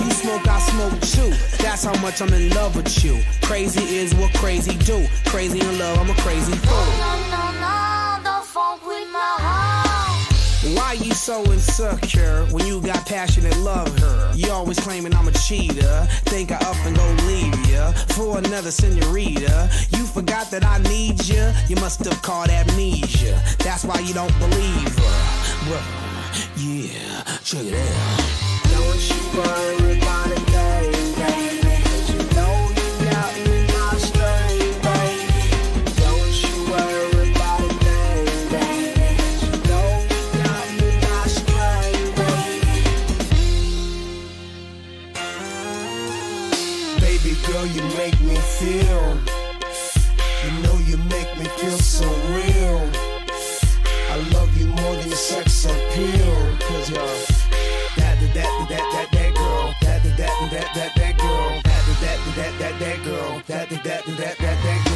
You smoke, I smoke too. That's how much I'm in love with you. Crazy is what crazy do. Crazy in love, I'm a crazy fool. Why you so insecure when you got passionate love her? You always claiming I'm a cheater. Think I up and go leave ya for another senorita. You forgot that I need ya. You must have caught amnesia. That's why you don't believe her. Well, yeah, check it out. Don't you worry Girl, you make me feel. You know you make me feel so real. I love you more than sex appeal. Cause you're that, that, that, that, that, that girl. That, that, that, that, that, that girl. That, that, that, that, that girl. That, that, that, that, that, that girl.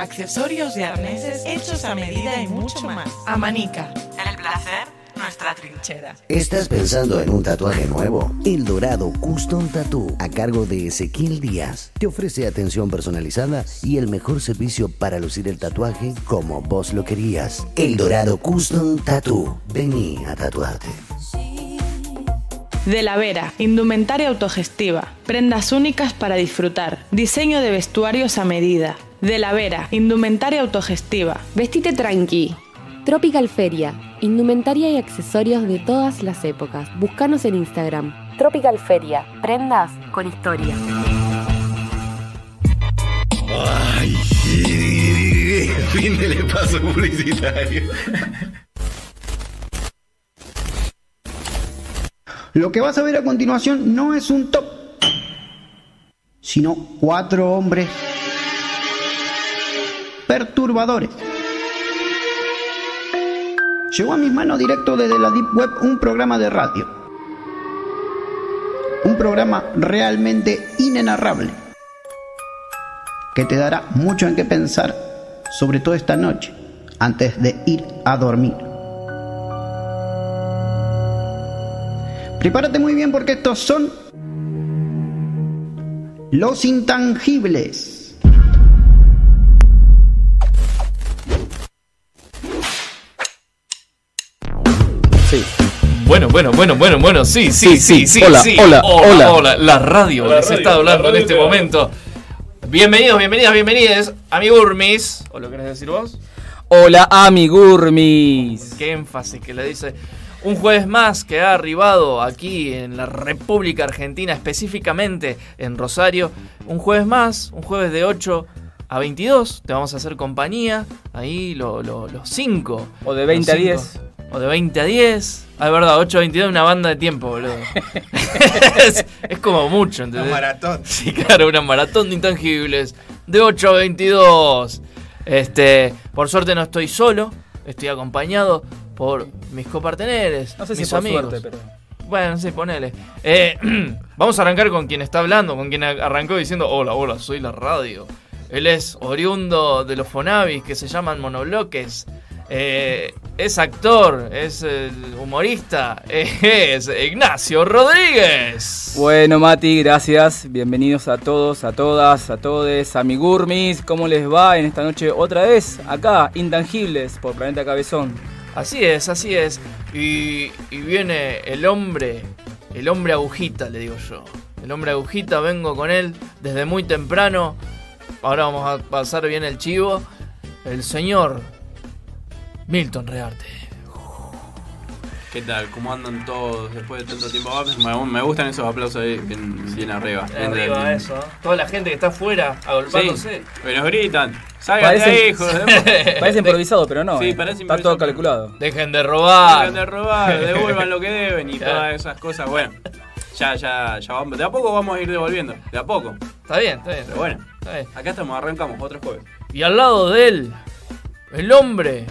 Accesorios y arneses hechos a medida y mucho más. Amanica. El placer, nuestra trinchera. ¿Estás pensando en un tatuaje nuevo? El Dorado Custom Tattoo, a cargo de Ezequiel Díaz, te ofrece atención personalizada y el mejor servicio para lucir el tatuaje como vos lo querías. El Dorado Custom Tattoo. Vení a tatuarte. De la Vera, indumentaria autogestiva, prendas únicas para disfrutar, diseño de vestuarios a medida. De la Vera, indumentaria autogestiva. Vestite tranqui. Tropical Feria, indumentaria y accesorios de todas las épocas. Búscanos en Instagram. Tropical Feria, prendas con historia. Ay, fin del espacio publicitario. Lo que vas a ver a continuación no es un top, sino cuatro hombres perturbadores. Llegó a mis manos directo desde la Deep Web un programa de radio. Un programa realmente inenarrable que te dará mucho en qué pensar, sobre todo esta noche, antes de ir a dormir. Prepárate muy bien porque estos son los intangibles. Bueno, bueno, bueno, bueno, bueno, sí, sí, sí, sí. Hola, sí. hola, hola. hola. La radio La les radio, está hablando la en este momento. Bienvenidos, bienvenidas, bienvenides a mi Burmis. ¿O lo querés decir vos? Hola, amigurmis. Qué énfasis que le dice. Un jueves más que ha arribado aquí en la República Argentina, específicamente en Rosario. Un jueves más, un jueves de 8 a 22. Te vamos a hacer compañía. Ahí lo- lo- los 5. O de 20 a 10. O de 20 a 10. Ah, es verdad, 8 a 22 es una banda de tiempo, boludo. es, es como mucho, ¿entendés? Una maratón. Sí, claro, una maratón de intangibles. De 8 a 22. Este, por suerte no estoy solo. Estoy acompañado por mis coparteneres, No sé si mis por amigos. suerte, pero. Bueno, sí, ponele. Eh, vamos a arrancar con quien está hablando, con quien arrancó diciendo, hola, hola, soy la radio. Él es oriundo de los Fonavis, que se llaman monobloques. Eh, es actor, es humorista, es Ignacio Rodríguez. Bueno, Mati, gracias. Bienvenidos a todos, a todas, a todes, amigurmis. ¿Cómo les va en esta noche otra vez? Acá, Intangibles, por Planeta Cabezón. Así es, así es. Y, y viene el hombre, el hombre agujita, le digo yo. El hombre agujita, vengo con él desde muy temprano. Ahora vamos a pasar bien el chivo. El señor Milton Rearte. ¿Qué tal? ¿Cómo andan todos después de tanto tiempo? Ah, Me, me gustan esos aplausos ahí, bien, bien arriba. bien Arriba eso. Toda la gente que está afuera agolpándose. Sí, pero nos gritan. ¡Salgan de ahí, hijos. Parece improvisado, pero no. Sí, eh. parece Está todo improvisado. calculado. Dejen de robar. Dejen de robar, devuelvan lo que deben y Claro. todas esas cosas. Bueno, ya, ya, ya vamos. De a poco vamos a ir devolviendo. De a poco. Está bien, está bien. Pero bueno, Está bien. acá estamos, arrancamos otro jueves. Y al lado de él, el hombre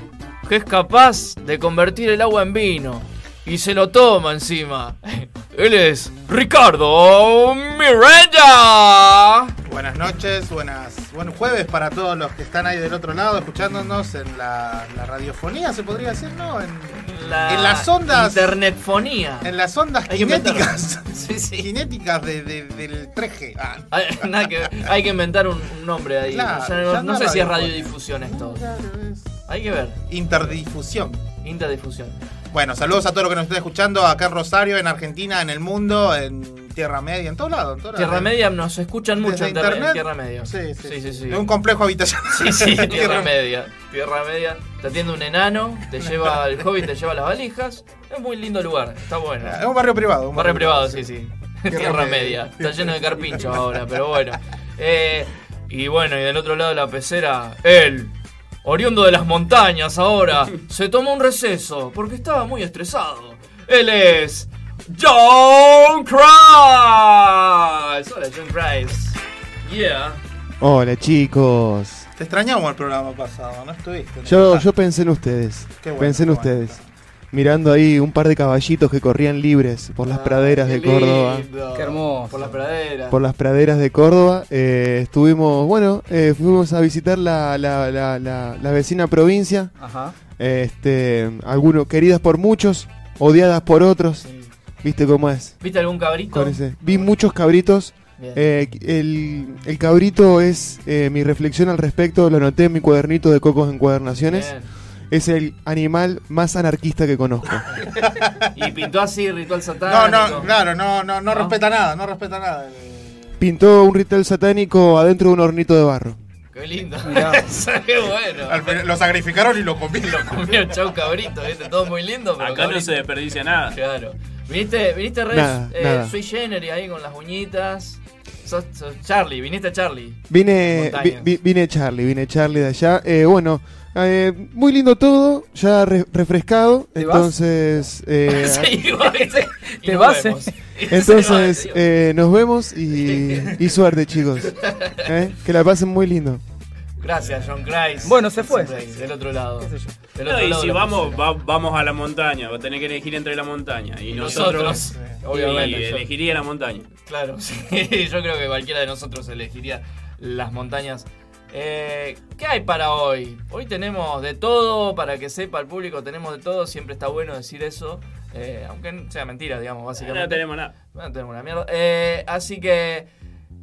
que es capaz de convertir el agua en vino. Y se lo toma encima. Él es Ricardo Miranda. Buenas noches, buenas, buen jueves para todos los que están ahí del otro lado escuchándonos en la, la radiofonía, se podría decir, ¿no? En, La en las ondas. Internetfonía. En las ondas Hay cinéticas. Sí, sí. Cinéticas de- de- del 3G. Ah, Hay, nada que- hay que inventar un, un nombre ahí. Claro, O sea, no no sé si es radiodifusión esto. Hay que ver. interdifusión. Interdifusión. Bueno, saludos a todos los que nos estén escuchando acá en Rosario, en Argentina, en el mundo, en Tierra Media, en todos lados. En todos lados. Tierra Media nos escuchan mucho en, internet. Tierra Media. Sí, sí, sí. sí, sí. Un complejo habitacional. Sí, sí, Tierra Tierra- Media. Tierra Media. Te atiende un enano, te lleva el hobbit, te lleva las valijas. Es muy lindo lugar, está bueno. Es un barrio privado. un Barrio privado, sí, sí. Tierra, Tierra Media. Media. Está lleno de carpinchos ahora, pero bueno. Eh, y bueno, y del otro lado de la pecera, él, oriundo de las montañas ahora, se tomó un receso porque estaba muy estresado. Él es. John Christ. Hola, John Christ. Yeah. Hola chicos. Te extrañamos el programa pasado, ¿no estuviste? Yo, yo pensé en ustedes. Qué bueno, pensé en qué bueno. Mirando ahí un par de caballitos que corrían libres por las praderas de Córdoba. Qué hermoso. Por la pradera. Por las praderas de Córdoba. Eh, estuvimos, bueno, eh, fuimos a visitar la, la, la, la- la vecina provincia. Ajá. Este, algunos queridas por muchos, odiadas por otros. ¿Viste cómo es? ¿Viste algún cabrito? Con ese- Vi muchos cabritos. Bien. Eh, el, el cabrito es eh, mi reflexión al respecto, lo anoté en mi cuadernito de Cocos Encuadernaciones. Bien. Es el animal más anarquista que conozco. Y pintó así, ritual No, satánico. no, claro, no, no, no respeta nada, no respeta nada. Pintó un ritual satánico adentro de un hornito de barro. Qué lindo. Mirá. Qué bueno. Al Lo sacrificaron y lo comieron. Lo comió chau cabrito, ¿viste? Todo muy lindo, pero Acá no se desperdicia nada. Claro. ¿Viniste, viniste Res? Nada, eh, nada. Soy Jenner ahí con las uñitas. Sos, sos Charlie, viniste Charlie. Vine, vi- vine Charlie, vine Charlie de allá. Eh, bueno, eh, muy lindo todo, ya re- refrescado. ¿Te vas? Entonces, eh, Te nos vas, vemos. entonces eh, nos vemos y, y suerte chicos. Eh, Que la pasen muy lindo. Gracias, John Christ. Bueno, se fue. Del otro lado. Del No, otro y lado si vamos, va- vamos a la montaña, va a tener que elegir entre la montaña. Y, Y nosotros, nosotros, y obviamente, elegiría la montaña. Claro, sí. Yo creo que cualquiera de nosotros elegiría las montañas. Eh, ¿Qué hay para hoy? Hoy tenemos de todo, para que sepa el público, tenemos de todo. Siempre está bueno decir eso, eh, aunque sea mentira, digamos, básicamente. No tenemos nada. No tenemos una mierda. Eh, así que,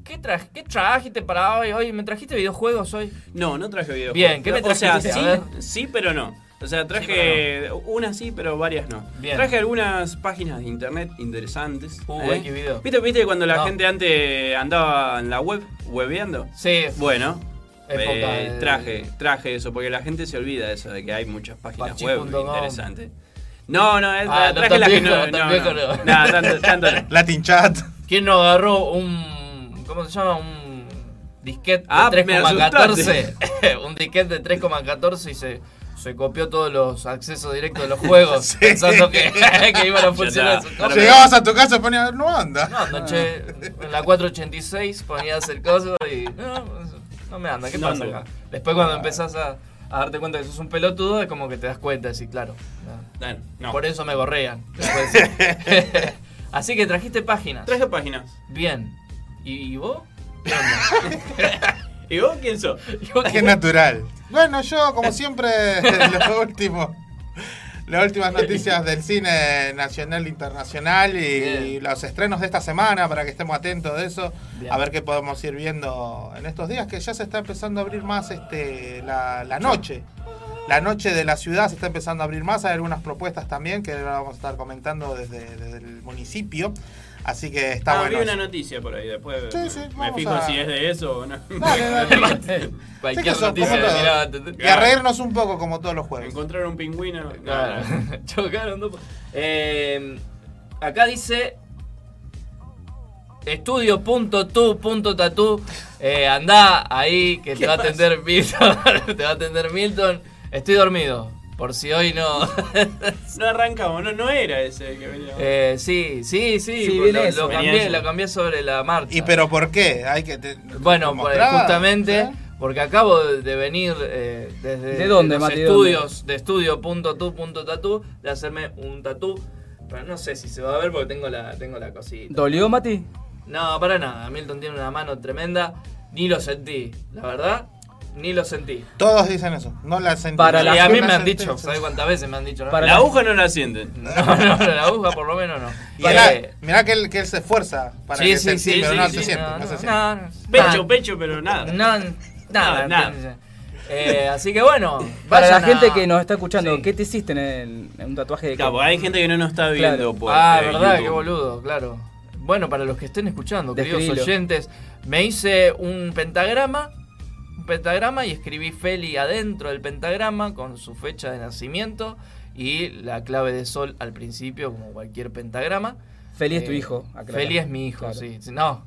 ¿qué, tra- ¿qué trajiste para hoy? Hoy ¿Me trajiste videojuegos hoy? No, no traje videojuegos. Bien, ¿qué me O sea, trajiste? sí, sí, pero no. O sea, traje pero unas sí, pero varias no. Bien. Traje algunas páginas de internet interesantes. Uh, ¿eh? qué video. ¿Viste, ¿Viste cuando la No. gente antes andaba en la web, webeando? Sí. Bueno, eh, de- traje, traje eso, porque la gente se olvida de eso, de que hay muchas páginas web Pachi.com. interesantes. No, no, es, Ah, no traje tan las que no, no, no. no. Tanto, tanto no. Latin Chat. ¿Quién no agarró un. ¿Cómo se llama? Un disquete de Ah, me 3,14. un disquete de 3,14 y se, se copió todos los accesos directos de los juegos pensando que, que iban a funcionar. cosas. Llegabas a tu casa y ponías, no anda. No, anoche en la 486 ponías el coso y. No, no me anda, ¿qué No pasa anda. acá? Después cuando empezás a, a darte cuenta que sos un pelotudo, es como que te das cuenta, sí, claro. No. Por eso me gorrean. después. Así que trajiste páginas. Traje páginas. Bien. ¿Y vos? ¿Y vos quién sos? Qué natural. Bueno, yo, como siempre, lo último. Las últimas noticias del cine nacional e internacional y los estrenos de esta semana para que estemos atentos de eso. Bien. A ver qué podemos ir viendo en estos días que ya se está empezando a abrir más este la, la noche. La noche de la ciudad se está empezando a abrir más. Hay algunas propuestas también que ahora vamos a estar comentando desde, desde el municipio. Así que está Ah, bueno. vi una noticia por ahí, después Sí, sí, me fijo a- si es de eso o no. Dale, dale. Sí, Cualquier son noticia mirada. Y a reírnos un poco como todos los jueves. Encontraron un pingüino. Claro. Chocaron dos. Eh, acá dice estudio.tu.tatu. Eh, andá ahí que te va a atender Milton. te va a atender Milton. Estoy dormido. Por si hoy no. No arrancamos, no, no era ese que venía. Eh, sí, sí, sí. Sí, lo, lo cambié, lo cambié sobre la marcha. ¿Y pero por qué? Hay que te- Bueno, ¿te pues, justamente ¿Eh? porque acabo de venir eh, desde ¿De dónde, los Mati, de estudios de estudio.tu.tatu de hacerme un tatú. Pero no sé si se va a ver porque tengo la, tengo la cosita. ¿Dolió, Mati? No, para nada. Milton tiene una mano tremenda. Ni lo sentí. La verdad, ni lo sentí. Todos dicen eso. No la sentí. Para y la a mí me han dicho, ¿sabes cuántas veces me han dicho? No, Para la la- aguja no la sienten. no, no, la aguja por lo menos no. Y mirá, Eh, mirá que, él, que él se esfuerza para sí, que sí, se sí, pero sí, no sí, se siente. no, se siente. no, no. Pecho, pecho, pero nada. No, nada, Nada, nada. Eh, así que bueno, Para la gente a- que nos está escuchando, Sí. ¿qué te hiciste en, el- en un tatuaje de Claro, hay gente que no nos está viendo Claro. por ah, eh, verdad, YouTube. qué boludo, claro. Bueno, para los que estén escuchando, queridos oyentes, me hice un pentagrama, pentagrama y escribí Feli adentro del pentagrama con su fecha de nacimiento y la clave de sol al principio, como cualquier pentagrama. Feli es tu Eh, hijo. Feli es mi hijo, Claro. sí. No.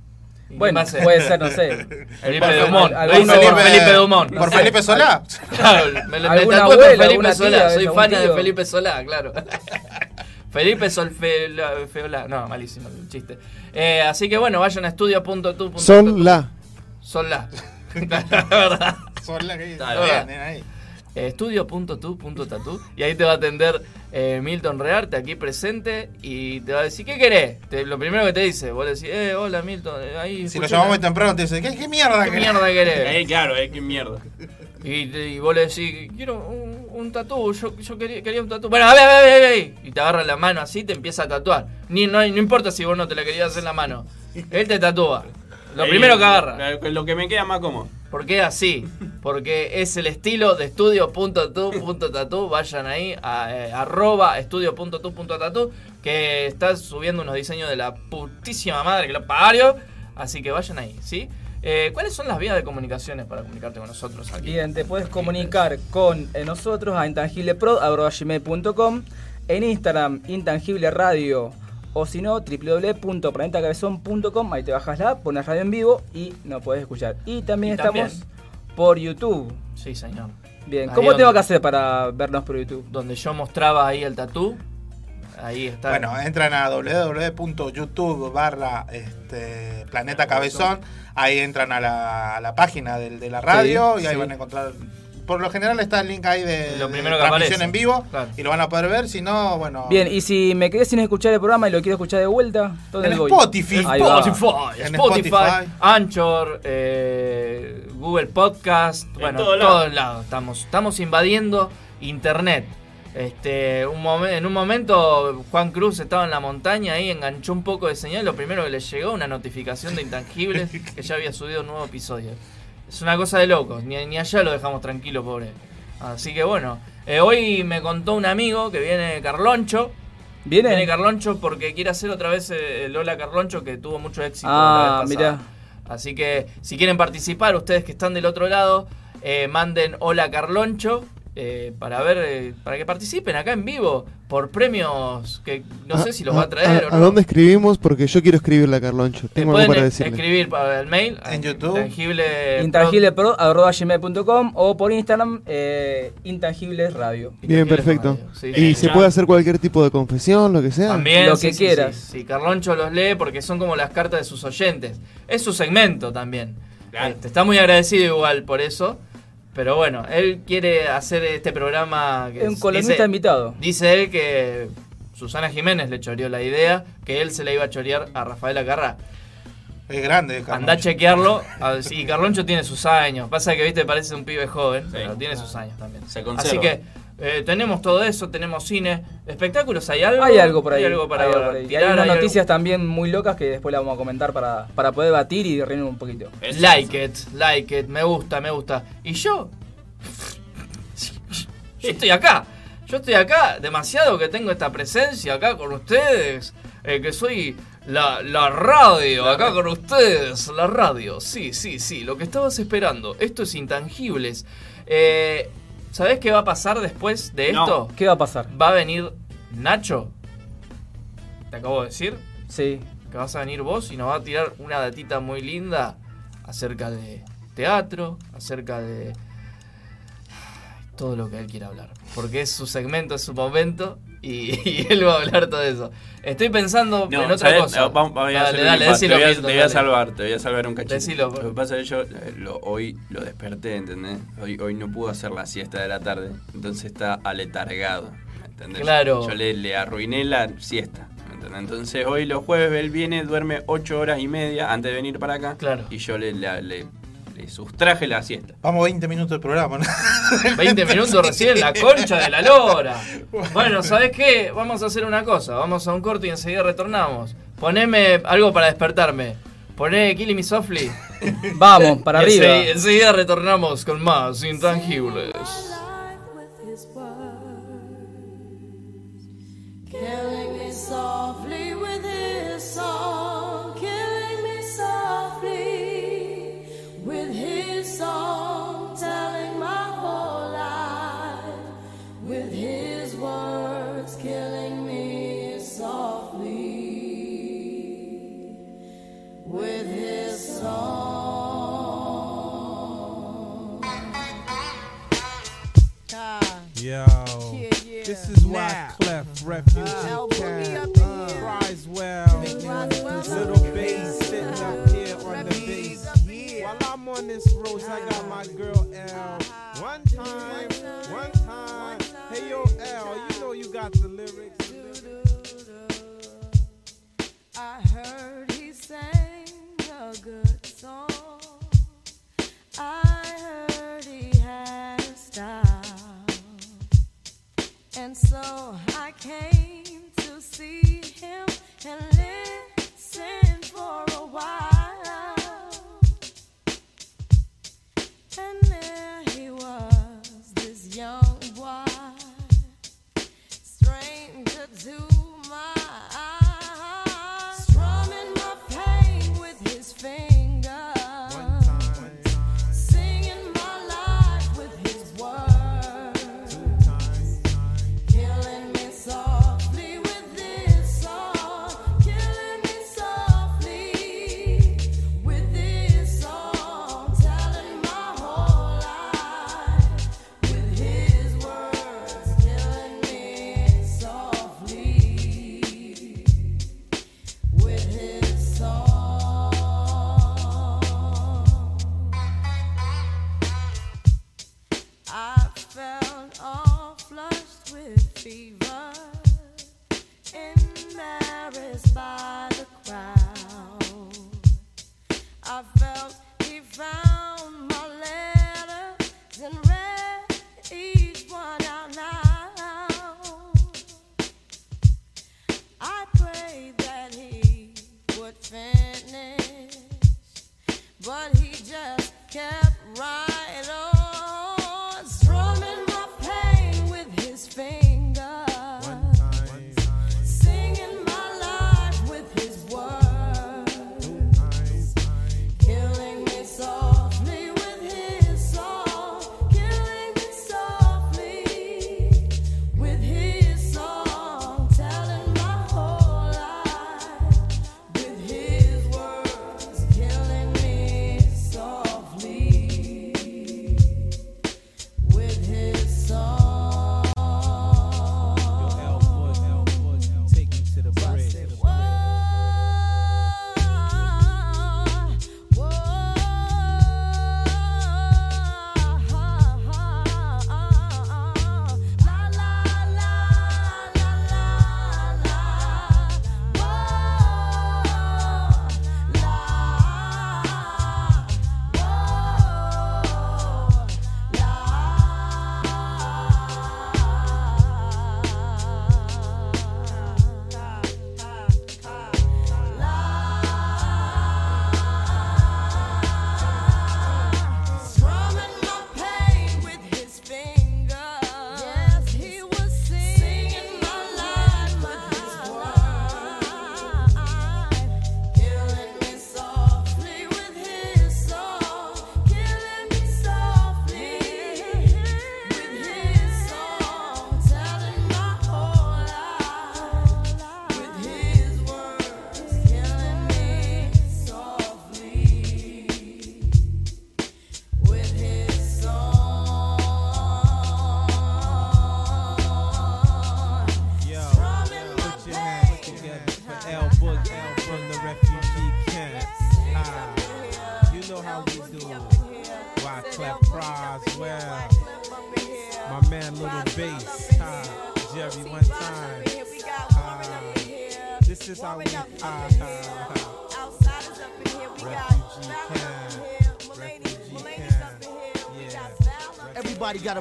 ¿Y qué Bueno, es? puede ser, no sé. Felipe Por- Dumont. Lo Felipe- Felipe Dumont. ¿Por. Felipe Solá? Claro, me, me ¿Alguna tatué por abuela, Felipe Solá. Soy fan de? Felipe Solá, claro. Felipe Solfela, Feola. No, malísimo el chiste. Eh, así que bueno, vayan a estudio.tu. Son la. Son la. La verdad. Solá que ahí. Eh, Estudio.tu.tatu y ahí te va a atender eh, Milton Rearte aquí presente y te va a decir, ¿qué querés? Te- lo primero que te dice, vos le decís, eh, hola Milton, eh, ahí Si lo llamamos muy temprano, te dice, ¿qué, qué mierda ¿Qué querés?" mierda querés? Eh, claro, eh, qué mierda. Y, te- y vos le decís, quiero un, un tatú, yo, yo quería, quería un tatú. Bueno, a ver, a ver, a ver, a ver. Y te agarra la mano así, te empieza a tatuar. Ni, no, no importa si vos no te la querías hacer en la mano. Él te tatúa. Lo Eh, primero que agarra. Lo, lo que me queda más cómodo. Porque es así. Porque es el estilo de estudio.tu.tatu. Vayan ahí a eh, arroba estudio.tu.tatu. Que está subiendo unos diseños de la putísima madre que lo parió. Así que vayan ahí, ¿sí? Eh, ¿Cuáles son las vías de comunicaciones para comunicarte con nosotros aquí? Bien, te puedes comunicar con eh, nosotros a intangiblepro.com, en Instagram Intangible Radio o si no www.planetacabezón.com, ahí te bajas la, app, pones radio en vivo y nos podés escuchar. Y también Y estamos también- por YouTube. Sí, señor. Bien, Ahí ¿cómo tengo que hacer para vernos por YouTube? Donde yo mostraba ahí el tatú. Ahí está. Bueno, entran a www.youtube barra este, Planeta Cabezón. Ahí entran a la, a la página del- de la radio Sí, y ahí sí. van a encontrar. Por lo general está el link ahí de, Lo de primero que transmisión aparece. en vivo Claro. y lo van a poder ver. Si no, bueno. Bien, y si me quedé sin escuchar el programa y lo quiero escuchar de vuelta, ¿dónde En voy? Spotify. Spotify, En Spotify, Spotify. Anchor, eh, Google Podcast, bueno, todos todos lados. lados. Estamos, estamos invadiendo Internet. Este, un momen- en un momento Juan Cruz estaba en la montaña ahí, enganchó un poco de señal. Lo primero que le llegó, una notificación de Intangibles que ya había subido un nuevo episodio. Es una cosa de locos, ni, ni allá lo dejamos tranquilo, pobre. Así que bueno, eh, hoy me contó un amigo que viene Carloncho. ¿Viene? Viene Carloncho porque quiere hacer otra vez eh, el Lola Carloncho que tuvo mucho éxito. Ah, la vez mirá. Así que si quieren participar, ustedes que están del otro lado, eh, manden Hola Carloncho eh, para ver, eh, para que participen acá en vivo por premios que no sé si los va a traer o ¿A no. dónde escribimos? Porque yo quiero escribirle a Carloncho. Te Tengo algo para eh, decirle. escribir para el mail En YouTube. Intangible intangiblepro.com o por Instagram eh, Intangibles Radio. Bien, perfecto. Sí, y sí, se ya. puede hacer cualquier tipo de confesión, lo que sea. También, Lo sí, que sí, quieras. Sí, sí. Carloncho los lee porque son como las cartas de sus oyentes. Es su segmento también. Claro. Este, está muy agradecido igual por eso. Pero bueno, él quiere hacer este programa. Que Es un columnista dice, invitado. dice él que Susana Jiménez le choreó la idea que él se la iba a chorear a Rafaela Carrá. Es grande, Carloncho. Anda a chequearlo. A- Sí, Carloncho tiene sus años. Pasa que, viste, parece un pibe joven, pero tiene sus años también. Se conserva. Así que eh, tenemos todo eso, tenemos cine, espectáculos, ¿hay algo? Hay algo por ahí. Hay algo para hay algo por ahí. Y hay unas hay algo- noticias también muy locas que después las vamos a comentar para, para poder batir y reír un poquito. Like it, like it, me gusta, me gusta. ¿Y yo? Yo estoy acá. Yo estoy acá, demasiado que tengo esta presencia acá con ustedes. eh, que soy la, la radio, acá con ustedes. La radio, sí, sí, sí. Lo que estabas esperando. Esto es intangibles. Eh, ¿Sabés qué va a pasar después de No. esto? ¿Qué va a pasar? Va a venir Nacho. ¿Te acabo de decir? Sí. Que vas a venir vos y nos va a tirar una datita muy linda acerca de teatro, acerca de todo lo que él quiera hablar. Porque es su segmento, es su momento y, y él va a hablar todo eso. Estoy pensando No, en otra ¿sabes? cosa. No, vamos- dale, dale, decilo, te voy a, te voy a salvar, te voy a salvar un cachito. Decilo. Lo que pasa es que yo eh, lo- hoy lo desperté, ¿entendés? Hoy, hoy no pudo hacer la siesta de la tarde, entonces está aletargado, ¿entendés? Claro. Yo le, le arruiné la siesta. Entonces hoy los jueves él viene, duerme 8 horas y media antes de venir para acá. Claro. Y yo le, le, le- le sustraje la siesta. Vamos 20 minutos del programa, ¿no? 20 minutos recién, la concha de la lora. Bueno, ¿sabes qué? Vamos a hacer una cosa. Vamos a un corto y enseguida retornamos. Poneme algo para despertarme. Poné Killing Me Softly. Vamos, para arriba. Enseguida, enseguida retornamos con más intangibles. Yo, Yeah, yeah. this is why Now. Clef Refugee Uh, Cat up in uh, here. cries well. Little bass sitting up here on the bass. While I'm on this road, I got my girl L. One time, one time. Hey yo, L, you know you got the lyrics. I heard he sang a good song. I heard he had a style. And so I came to see him and listen for a while. And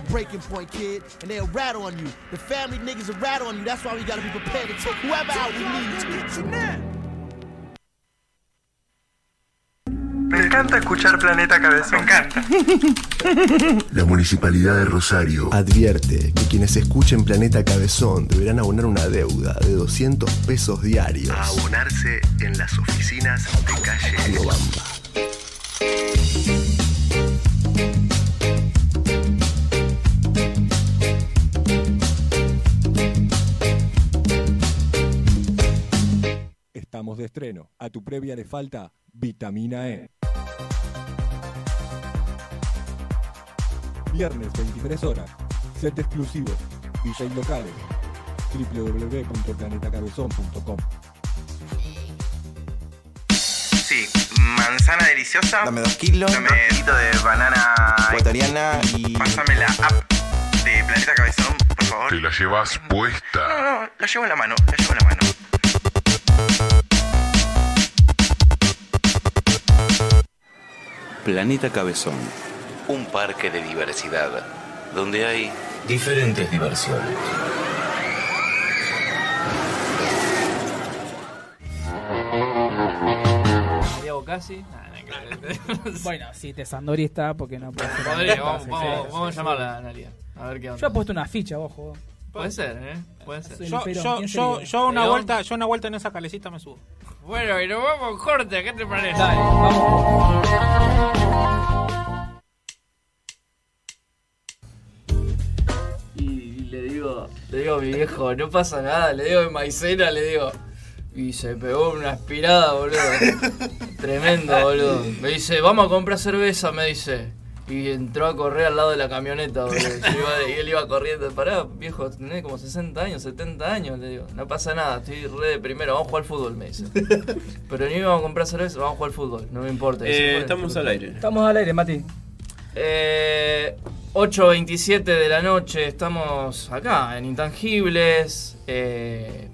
breaking point, kid, and they'll rat on you. The family niggas will rat on you. That's why we gotta be prepared to take whoever out we need to. Me encanta escuchar Planeta Cabezón. Me encanta. La Municipalidad de Rosario advierte que quienes escuchen Planeta Cabezón deberán abonar una deuda de 200 pesos diarios. A abonarse en las oficinas de calle Riobamba. Previa le falta vitamina E. Viernes 23 horas. Set exclusivo. DJ locales. www.planetacabezón.com Sí, manzana deliciosa. Dame dos kilos. Dame un kilito de banana ecuatoriana y. Pásame la app de Planeta Cabezón, por favor. Te la llevas puesta. No, no, la llevo en la mano, la llevo en la mano. Planeta Cabezón, un parque de diversidad, donde hay diferentes diversiones. Casi. bueno, si te Sandori está, porque no puede ser. Podría, vamos, Sí, vamos, sí, vamos sí, a llamarla a Analia. A ver qué onda. Yo he puesto una ficha, ojo. Puede ser, ¿eh? Puede ser. Yo, una vuelta, yo una vuelta en esa calecita me subo. Bueno, y nos vamos corte, ¿qué te parece? Dale, vamos. Y le digo, le digo a mi viejo, no pasa nada, le digo de maicena, le digo. Y se pegó una aspirada, boludo. Tremendo, boludo. Me dice, vamos a comprar cerveza, me dice. Y entró a correr al lado de la camioneta, boludo. Iba- y él iba corriendo. Pará, viejo, tenés como 60 años, 70 años, le digo. No pasa nada, estoy re de primero, vamos a jugar al fútbol, me dice. Pero ni íbamos a comprar cerveza, vamos a jugar al fútbol, no me importa. Eh, estamos al aire. Estamos al aire, Mati. Eh, 8.27 de la noche, estamos acá en Intangibles. Eh,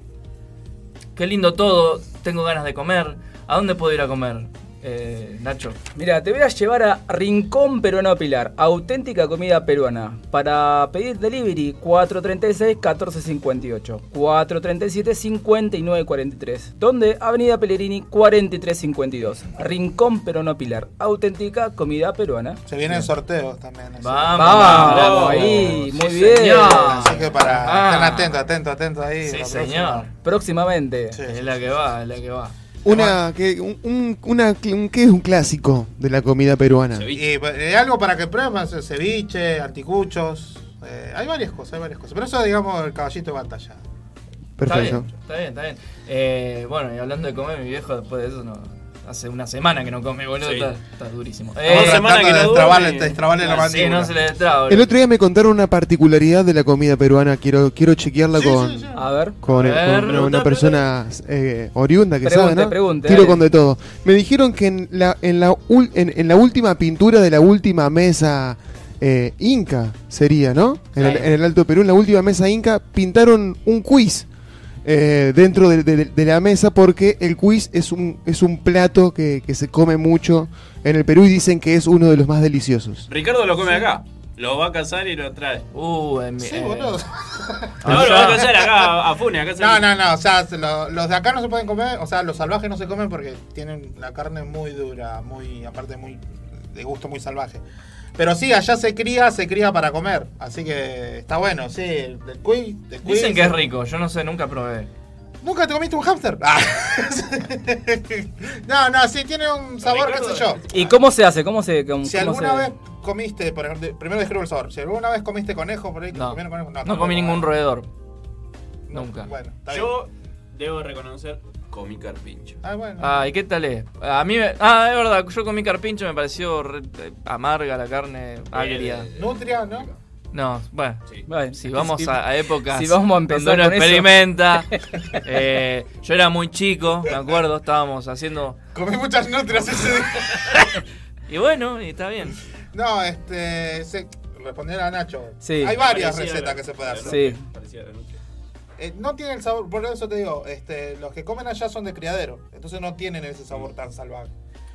qué lindo todo, tengo ganas de comer. ¿A dónde puedo ir a comer, eh, Nacho? Mira, te voy a llevar a Rincón Peruano Pilar, auténtica comida peruana. Para pedir delivery, 436-1458, 437-5943. Donde Avenida Pellegrini, 4352. Rincón Peruano Pilar, auténtica comida peruana. Se vienen sorteos también. Vamos, Vamos, vamos. ahí, Sí, muy bien. señor. Así que para Ah. atentos, atentos, atentos ahí. Sí, señor. Próximamente. Es la que va, es la que va. Una, que, un, un- una, un- ¿qué es un clásico de la comida peruana? Y eh, algo para que prueben, ceviche, anticuchos. eh, hay varias cosas, hay varias cosas. Pero eso, digamos, el caballito de batalla. Perfecto. Está bien, está bien. Eh, bueno, y hablando de comer, mi viejo después de eso no. Hace una semana que no come, boludo. Sí. Está, está durísimo. Estamos tratando de destrabarle, destrabarle la Ah, Sí, mandíbula. no se le destraba, El otro día me contaron una particularidad de la comida peruana. Quiero, quiero chequearla con, A ver. con, A el- ver, con una, persona eh, oriunda que Pregunte, sabe, ¿no? pregunte, Tiro dale. con de todo. Me dijeron que en la, en la, ul- en, en la última pintura de la última mesa eh, inca sería, ¿no? En el, Sí. en el Alto Perú, en la última mesa inca, pintaron un quiz. Eh, dentro de, de- de la mesa porque el quiz es un, es un plato que, que se come mucho en el Perú y dicen que es uno de los más deliciosos. Ricardo lo come acá. Lo va a cazar y lo trae. Uh, en mi. Sí, eh, boludo. No, lo va a cazar acá a Funes. Acá No, no, no, o sea, lo- los de acá no se pueden comer, o sea, los salvajes no se comen porque tienen la carne muy dura, muy, aparte muy, de gusto muy salvaje. Pero sí, allá se cría, se cría para comer, así que está bueno, sí, el del cuy, del cuy, Dicen que es rico, yo no sé, nunca probé. ¿Nunca te comiste un hámster? Ah. no, no, sí, tiene un sabor, qué sé yo. ¿Y cómo se hace? ¿Cómo se.? Cómo, Si cómo alguna se- vez comiste, por ejemplo, primero describo el sabor, si alguna vez comiste conejo por ahí, No, comieron conejo, no comí ningún roedor. No, Nunca. Bueno, está bien. Yo debo reconocer, comí carpincho. Ah, bueno. Ah, ¿y qué tal es? A mí me... Ah, es verdad, yo comí carpincho, me pareció re- eh, amarga la carne, agria. Nutria, ¿no? No, bueno, Bueno, si vamos si- a, a épocas si vamos a donde empezar uno con eso. experimenta. eh, yo era muy chico, me acuerdo, estábamos haciendo. Comí muchas nutrias ese día. Y bueno, y está bien. No, este. Se, responder a Nacho. Sí. Hay varias recetas la- que se puede hacer. Sí. Eh, no tiene el sabor, por eso te digo, este, los que comen allá son de criadero, entonces no tienen ese sabor tan salvaje.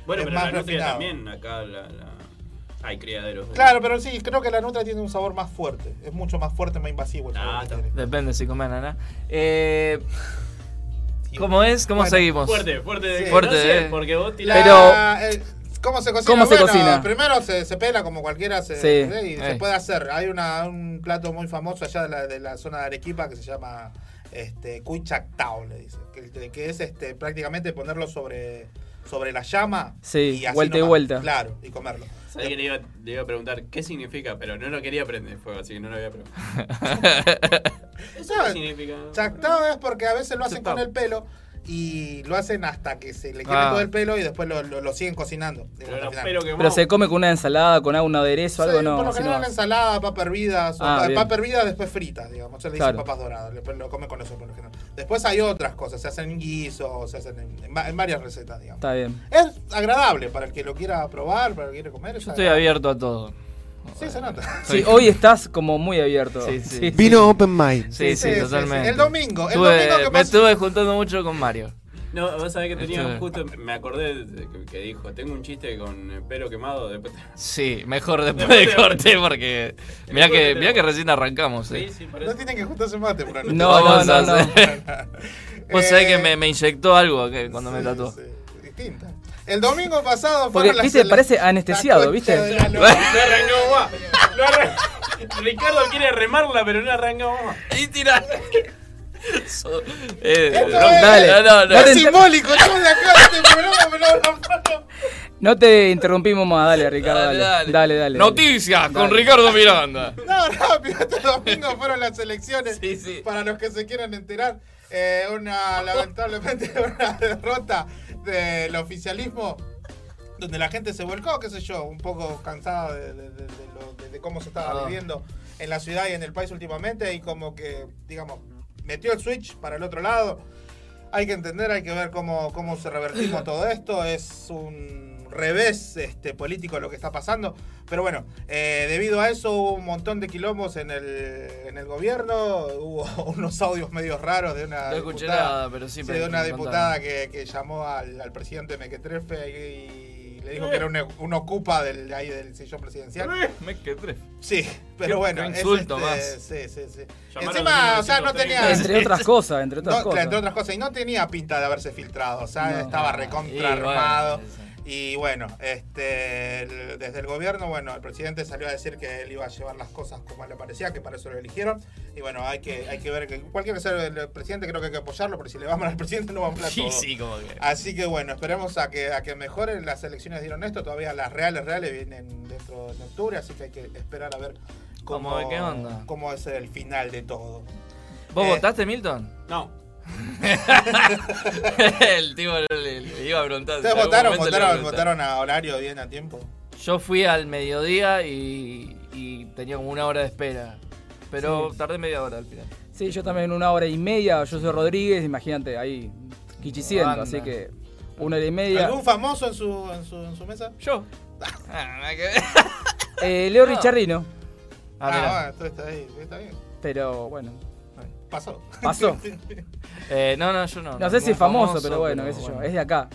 Bueno, Es pero más la nutria refinado. también, acá la, la- hay criaderos. Claro, pero sí, creo que la nutria tiene un sabor más fuerte, es mucho más fuerte, más invasivo el sabor Ah, que está. tiene. Depende si comen nana. Eh, ¿Cómo es? ¿Cómo Bueno, seguimos? Fuerte, fuerte de Sí. Fuerte, no sé, eh. porque vos La- tirás. eh, ¿Cómo se cocina? ¿Cómo se Bueno, cocina? Primero se, se pela como cualquiera se, Sí. y se puede hacer. Hay una, un plato muy famoso allá de la, de la zona de Arequipa que se llama este, cuy chactao, le dice. Que, que es este, prácticamente ponerlo sobre, sobre la llama. Sí, y así vuelta y vuelta. Claro, y comerlo. Que le iba, le iba a preguntar qué significa, pero no lo quería prender fuego, así que no lo voy a preguntar. ¿Eso qué significa? Chactao es porque a veces lo hacen Chactao. con el pelo y lo hacen hasta que se le queme Ah. todo el pelo y después lo, lo- lo siguen cocinando. Pero se come con una ensalada, con algún aderezo, algo Sí, no. por lo general no. ensalada, papas hervidas, o Ah, papas hervidas después fritas, digamos. Se le dicen Claro. papas doradas, después lo come con eso por lo general. Después hay otras cosas, se hacen en guisos, se hacen en, en en varias recetas, digamos. Está bien. Es agradable para el que lo quiera probar, para el que quiera comer. Yo estoy agradable. abierto a todo. Sí, se nota. Sí, hoy estás como muy abierto. Sí, sí. Vino Open Mind. Sí, sí, Sí, sí, totalmente. sí. El domingo, el Estuve- domingo que me estuve juntando mucho con Mario. No, vos sabés que tenía Esto- justo, me acordé de que, dijo, tengo un chiste con el pelo quemado, después te- Sí, mejor después Después de corte porque mirá que, te mirá que recién arrancamos. eh. Sí, sí, por No tienen que juntarse mate por anoche. No, Vamos no, a no, hacer- Vos sabés que Eh, me, me inyectó algo que cuando me tatuó. sí, distinta. El domingo pasado Porque, fueron viste, parece anestesiado, ¿viste? la No lora. arrancó más. No Ricardo quiere remarla, pero no arrancamos más. Y tira. So- eh, Esto no, es- dale, no, no, no. No te Es simbólico, estamos de acá en este programa, pero no, no, No te interrumpimos más, dale, Ricardo, dale. Dale, dale. dale. Noticias con. Ricardo Miranda. No, rápido, este domingo fueron las elecciones. Sí, sí. Para los que se quieran enterar, eh, una, lamentablemente, una derrota del oficialismo donde la gente se volcó, qué sé yo, un poco cansada de, de- de- de lo- de- de cómo se estaba Ah. viviendo en la ciudad y en el país últimamente y como que, digamos, metió el switch para el otro lado. Hay que entender, hay que ver cómo, cómo se revertimos todo esto. Es un revés este, político lo que está pasando. Pero bueno, eh, debido a eso hubo un montón de quilombos en el, en el gobierno. Hubo unos audios medio raros de una No diputada, nada, pero sí, de una diputada que, que llamó al, al presidente Mequetrefe y, le dijo que era un, un ocupa del, de ahí del sillón presidencial. Me quedé. Sí, Qué- pero bueno. qué es insulto este, más. Sí, sí, sí. Llamaron Encima, o sea, no 1930. tenía. Entre otras cosas, entre otras No, cosas. entre otras cosas. Y no tenía pinta de haberse filtrado. O sea, No. estaba recontra bueno, armado. sí, sí. Y bueno, este, el- desde el gobierno, bueno, el presidente salió a decir que él iba a llevar las cosas como le parecía, que para eso lo eligieron. Y bueno, hay que, hay que ver que cualquier que sea el presidente, creo que hay que apoyarlo, porque si le va mal al presidente no va a Sí, sí, como que. Así que bueno, esperemos a que, a que mejoren las elecciones dieron esto. Todavía las reales, reales vienen dentro de octubre, así que hay que esperar a ver cómo, ¿Cómo qué onda? cómo es el final de todo. ¿Vos Eh, votaste, Milton? No. el tipo iba a preguntar. en ¿Ustedes votaron, votaron, votaron a horario bien a tiempo? Yo fui al mediodía y, y tenía como una hora de espera. Pero Sí. tardé media hora al final. Sí, yo también una hora y media. Yo soy Rodríguez, imagínate, ahí quichiciendo. Así que una hora y media. ¿Algún famoso en su, en su, en su mesa? Yo. Ah. Eh, Leo No. Richardino. Ah, Ah, bueno, está ahí, está bien. Pero bueno. Pasó. Pasó. Eh, no, no, yo no. No sé si es famoso, pero bueno, qué sé yo. bueno. Es de acá.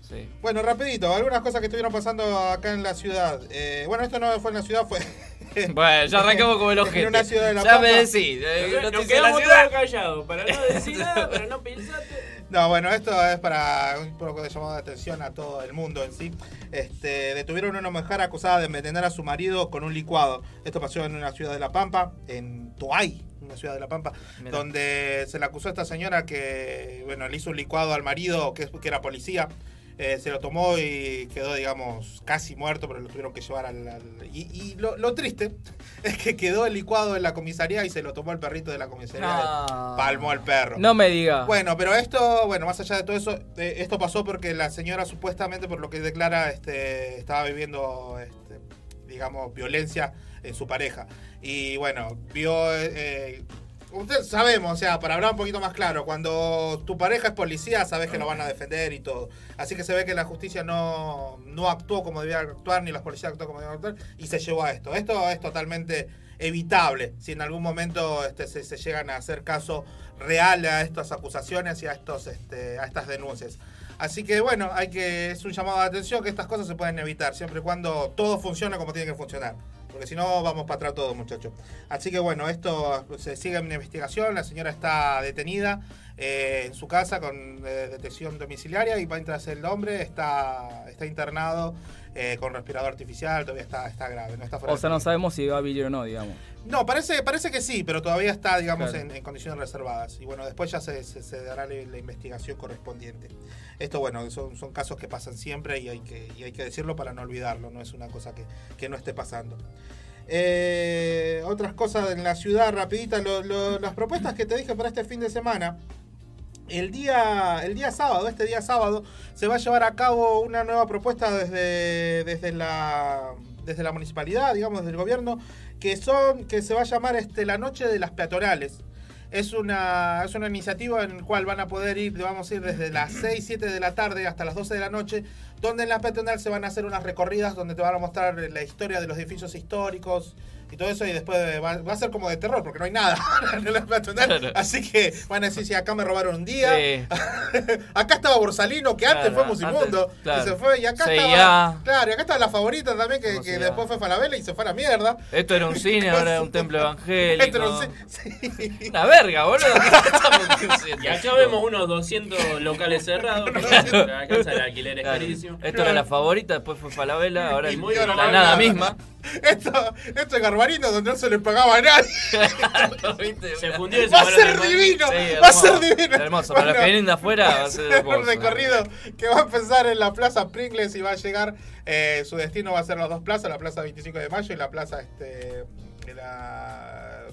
Sí. Bueno, rapidito, algunas cosas que estuvieron pasando acá en la ciudad. Eh, bueno, esto no fue en la ciudad, fue Bueno, ya arrancamos como el ojete. en una ciudad de La Ya Pampa. me decís. eh, Nos la quedamos ciudad. todos callados para no decir nada, para no pensarte. No, bueno, esto es para un poco de llamado de atención a todo el mundo en sí. Este, detuvieron a una mujer acusada de envenenar a su marido con un licuado. Esto pasó en una ciudad de La Pampa, en Una ciudad de La Pampa, Mirá. donde se le acusó a esta señora que, bueno, le hizo un licuado al marido, que, que era policía. Eh, se lo tomó y quedó, digamos, casi muerto, pero lo tuvieron que llevar al... al- y y lo, lo triste es que quedó el licuado en la comisaría y se lo tomó el perrito de la comisaría. No. Palmó al perro. No me diga. Bueno, pero esto, bueno, más allá de todo eso, eh, esto pasó porque la señora supuestamente, por lo que declara, este, estaba viviendo este, digamos, violencia en su pareja. Y bueno, vio... eh, Usted sabemos, o sea, para hablar un poquito más claro, cuando tu pareja es policía, sabes que lo van a defender y todo. Así que se ve que la justicia no, no actuó como debía actuar, ni los policías actuó como debían actuar, y se llevó a esto. Esto es totalmente evitable si en algún momento este, se, se llegan a hacer caso real a estas acusaciones y a, estos, este, a estas denuncias. Así que bueno, hay que es un llamado de atención que estas cosas se pueden evitar, siempre y cuando todo funcione como tiene que funcionar. Porque si no, vamos para atrás todos, muchachos. Así que bueno, esto se sigue en investigación. La señora está detenida eh, en su casa con eh, detención domiciliaria y mientras el hombre está, está internado eh, con respirador artificial, todavía está, está grave. No, está fuera O sea, no sabemos si va a vivir o no, digamos. no, parece, parece que sí, pero todavía está, digamos, Claro. en, en condiciones reservadas. Y bueno, después ya se, se- se dará la, la investigación correspondiente. Esto, bueno, son, son casos que pasan siempre y hay, que, y hay que decirlo para no olvidarlo, no es una cosa que, que no esté pasando. Eh, otras cosas en la ciudad, rapidita, lo- lo- las propuestas que te dije para este fin de semana. El día, el día sábado, este día sábado, se va a llevar a cabo una nueva propuesta desde, desde, la, desde la municipalidad, digamos, desde el gobierno, que son que se va a llamar este, la Noche de las Peatonales. Es una, es una iniciativa en la cual van a poder ir, vamos a ir desde las 6, 7 de la tarde hasta las 12 de la noche, donde en la peatonal se van a hacer unas recorridas donde te van a mostrar la historia de los edificios históricos y todo eso, y después va, va a ser como de terror, porque no hay nada en la peatonal. Así que van a decir, si acá me robaron un día, Sí. acá estaba Borsalino, que antes fue Musimundo, antes, claro. y se fue, y acá estaba, claro, y acá estaba la favorita también, que, después fue Falabella y se fue a la mierda. Esto era un cine, ahora es un templo evangélico. Esto era un ci- Una verga, boludo. Y acá vemos unos 200 locales cerrados. que alcanza el alquiler es Claro. Esto era la favorita, después fue Falabella, ahora muy la nada misma. Esto, esto es Garbarino, donde no se le pagaba a nadie. Se fundió y se Va a ser divino, Sí, va a ser divino. Hermoso, para los que vienen de afuera va a ser un hermoso. recorrido que va a empezar en la Plaza Pringles y va a llegar, eh, su destino va a ser las dos plazas, la Plaza 25 de Mayo y la Plaza este, de la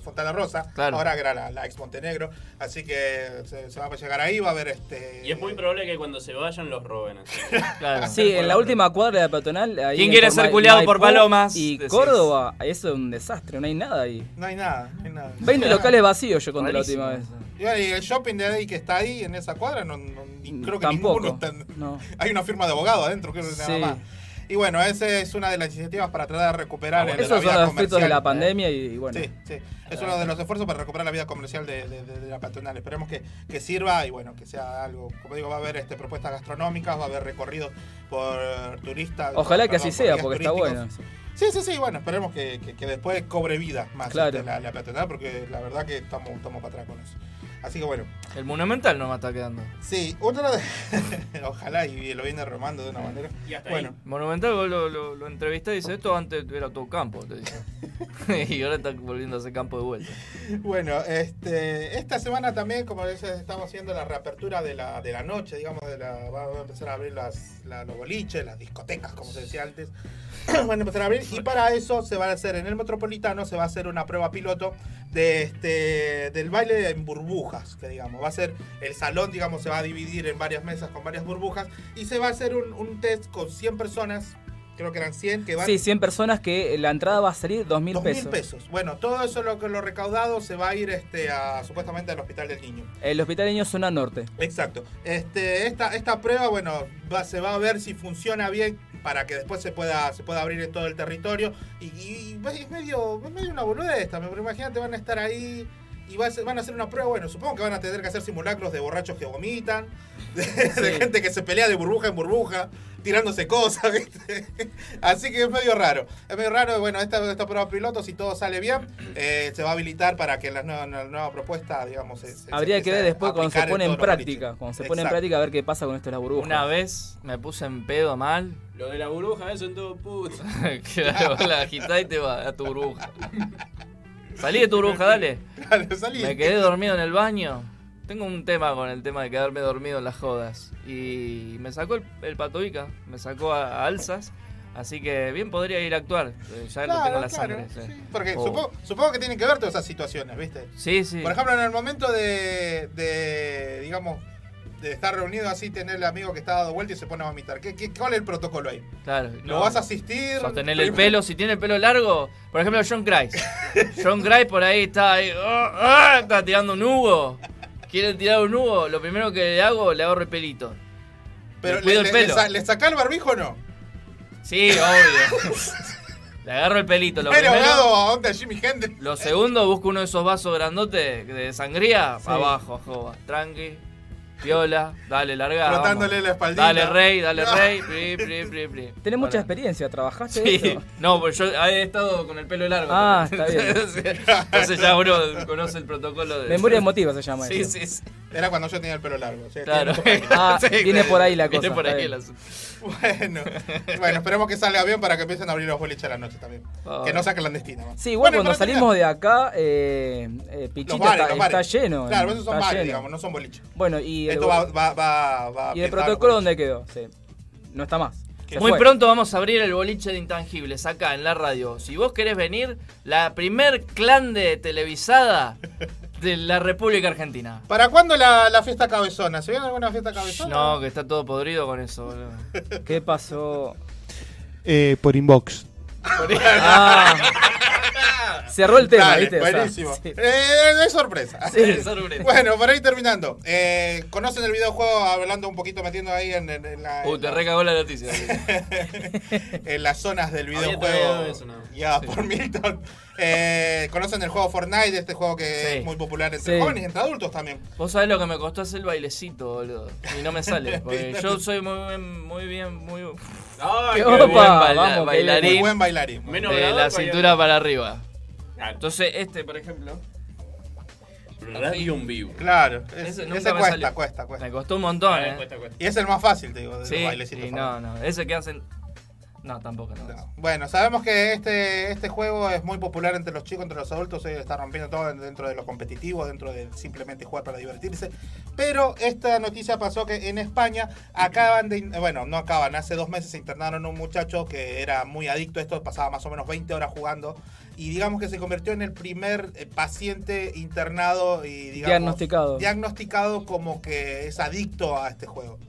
Fontana Rosa, Claro. ahora que era la, la Ex Montenegro, así que se, se va a llegar ahí, va a haber este... Y es muy probable que cuando se vayan los roben. así. Sí, en la última cuadra de la peatonal. ahí ¿Quién quiere ser culiado por palomas? Y Decís. Córdoba, eso es un desastre, no hay nada ahí. No hay nada, no hay nada. 20 locales vacíos yo conté la última vez. Y el shopping de ahí que está ahí en esa cuadra, no, no- ni- creo que Tampoco, ninguno está. no. Hay una firma de abogado adentro, creo que nada Sí. más. Y bueno, esa es una de las iniciativas para tratar de recuperar el- Esos la son vida los efectos de comercial. la pandemia y, y bueno. Sí, sí. Es uno de los esfuerzos para recuperar la vida comercial de, de- de- de la peatonal. Esperemos que, que sirva y bueno, que sea algo. Como digo, va a haber este, propuestas gastronómicas, va a haber recorridos por turistas. Ojalá que así sea, porque está bueno. Sí, sí, sí, bueno, esperemos que, que- que después cobre vida más Claro. este, la, la peatonal, porque la verdad que estamos, estamos para atrás con eso. Así que bueno. El monumental no me está quedando. Sí, otra de... Ojalá y lo viene remando de una manera. Bueno, Monumental vos lo, lo, lo entrevisté y dice, esto antes era todo campo, te dice. y ahora está volviendo a ser campo de vuelta. Bueno, este, esta semana también, como les estamos haciendo la reapertura de la, de la noche, digamos, de la, va a empezar a abrir las, la- los boliches, las discotecas, como se decía antes. van a empezar a abrir y para eso se va a hacer en el Metropolitano, se va a hacer una prueba piloto de este del baile en burbujas, que digamos, va a ser el salón, digamos, se va a dividir en varias mesas con varias burbujas y se va a hacer un, un test con 100 personas, creo que eran 100, que van Sí, 100 personas que la entrada va a salir 2 mil Dos pesos. mil pesos. Bueno, todo eso lo que lo recaudado se va a ir este a supuestamente al hospital del niño. El hospital niño zona norte. Exacto. Este, esta, esta prueba, bueno, va- se va a ver si funciona bien para que después se pueda, se pueda abrir en todo el territorio. Y, y es medio, es medio una boludez pero imagínate, van a estar ahí y van a hacer una prueba. Bueno, supongo que van a tener que hacer simulacros de borrachos que vomitan, de, de gente que se pelea de burbuja en burbuja, tirándose cosas, ¿viste? Así que es medio raro. Es medio raro, bueno, esta, esta prueba piloto, si todo sale bien, eh, se va a habilitar para que la nueva, la nueva propuesta, digamos, se, se- Habría se que ver después cuando se en pone en práctica. Cuando se pone en práctica a ver qué pasa con esto de las burbujas. Una vez me puse en pedo mal. Lo de la burbuja, eso en todo puto. claro, la agitás y te va a tu burbuja. Salí de tu burbuja, dale. Dale, salí. Me quedé dormido en el baño. Tengo un tema con el tema de quedarme dormido en las jodas. Y me sacó el, el patoica, me sacó a, a alzas. Así que bien podría ir a actuar. eh, Ya lo Claro, tengo en la claro, sangre. sí. Porque Oh. supongo, supongo que tienen que ver todas esas situaciones, ¿viste? Sí, sí. Por ejemplo, en el momento de, de, digamos, de estar reunido así, tener el amigo que está dado vuelta y se pone a vomitar. ¿Qué, qué, ¿Cuál es el protocolo ahí? Claro. ¿Lo vas a asistir? Sostener el pelo, si tiene el pelo largo, por ejemplo John Grice. John Grice por ahí está ahí, ah, ah, está tirando un hugo. Quiere tirar un hugo, lo primero que le hago, le agarro el pelito. Pero le le, el pelo. le sa- ¿le saca el barbijo o no? Sí, obvio. le agarro el pelito. Lo Pero primero, a onda Jimi Hendrix. lo segundo, busco uno de esos vasos grandotes de sangría, Sí. abajo, joba. Tranqui, viola, dale, larga. Frotándole vamos. la espaldita. Dale, rey, dale, No. rey. Pri, pri, pri, pri. Tenés mucha experiencia, ¿trabajaste Sí, esto? no, pues yo he estado con el pelo largo. Ah, está bien. Entonces ya uno conoce el protocolo de. Memoria emotiva se llama Sí, eso. sí, sí. Era cuando yo tenía el pelo largo. ¿sí? Claro. Tiene- Ah, viene por ahí la Viene cosa, por está ahí el asunto. Bueno, bueno, esperemos que salga bien para que empiecen a abrir los boliches a la noche también. Ah. Que no sea clandestina. ¿no? Sí, igual Bueno, cuando salimos de acá, eh, eh, Pichita los bares, está, los bares. está lleno. Claro, esos son bares, lleno. digamos, no son boliches. Bueno, y el, Esto va, va, va, va y el protocolo dónde quedó, sí. No está más. Muy fue. pronto vamos a abrir el boliche de intangibles acá en la radio. Si vos querés venir, la primer clan de televisada de la República Argentina. ¿Para cuándo la, la fiesta cabezona? ¿Se viene alguna fiesta cabezona? No, que está todo podrido con eso, boludo. ¿Qué pasó? Eh, por inbox. Ah, cerró el tema, Dale, ¿viste? O sea, buenísimo. sí. Eh, es sorpresa. Sí, sorpresa. Bueno, para ir terminando. eh, ¿Conocen el videojuego hablando un poquito, metiendo ahí en, en- en la, Uh, te recagó la noticia. en las zonas del videojuego eso, ¿no? ya Sí. por Milton? Eh, ¿Conocen el juego Fortnite? Este juego que Sí. es muy popular entre Sí. jóvenes y entre adultos también. Vos sabés lo que me costó hacer el bailecito, boludo. Y no me sale. Porque yo soy muy bien, muy bien, muy. Ay, qué buen opa, baila- vamos, qué bailarín. Muy buen bailarín. Menos de la bailarín. cintura para arriba. Entonces, este, por ejemplo. Radio en vivo. Claro, es- Ese ese, cuesta, cuesta, cuesta. Me costó un montón, Ah, eh. cuesta, cuesta. Y es el más fácil, te digo, de Sí, los bailecitos. sí, no, no. Ese que hacen. No, tampoco, no. Bueno, sabemos que este, este juego es muy popular entre los chicos, entre los adultos, está rompiendo todo dentro de lo competitivo, dentro de simplemente jugar para divertirse. Pero esta noticia pasó que en España acaban de, bueno, no acaban, hace dos meses se internaron a un muchacho que era muy adicto a esto, pasaba más o menos 20 horas jugando y digamos que se convirtió en el primer eh, paciente internado y digamos, Diagnosticado. diagnosticado como que es adicto a este juego.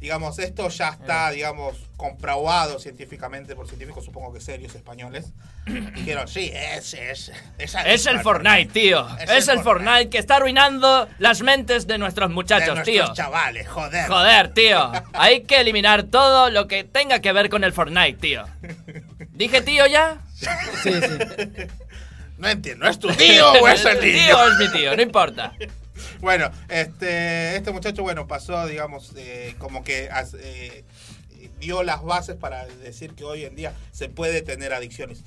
Digamos, esto ya está, digamos, comprobado científicamente por científicos, supongo que serios españoles. Dijeron, sí, es, es, es, Es el Fortnite, tío. Es, el Fortnite que está arruinando las mentes de nuestros de muchachos, nuestros tío. chavales, joder. Joder, tío. Hay que eliminar todo lo que tenga que ver con el Fortnite, tío. ¿Dije tío ya? Sí, sí. No entiendo, ¿es tu tío o es el niño? tío es mi tío, no importa. Bueno, este, este muchacho, bueno, pasó, digamos, eh, como que eh, dio las bases para decir que hoy en día se puede tener adicciones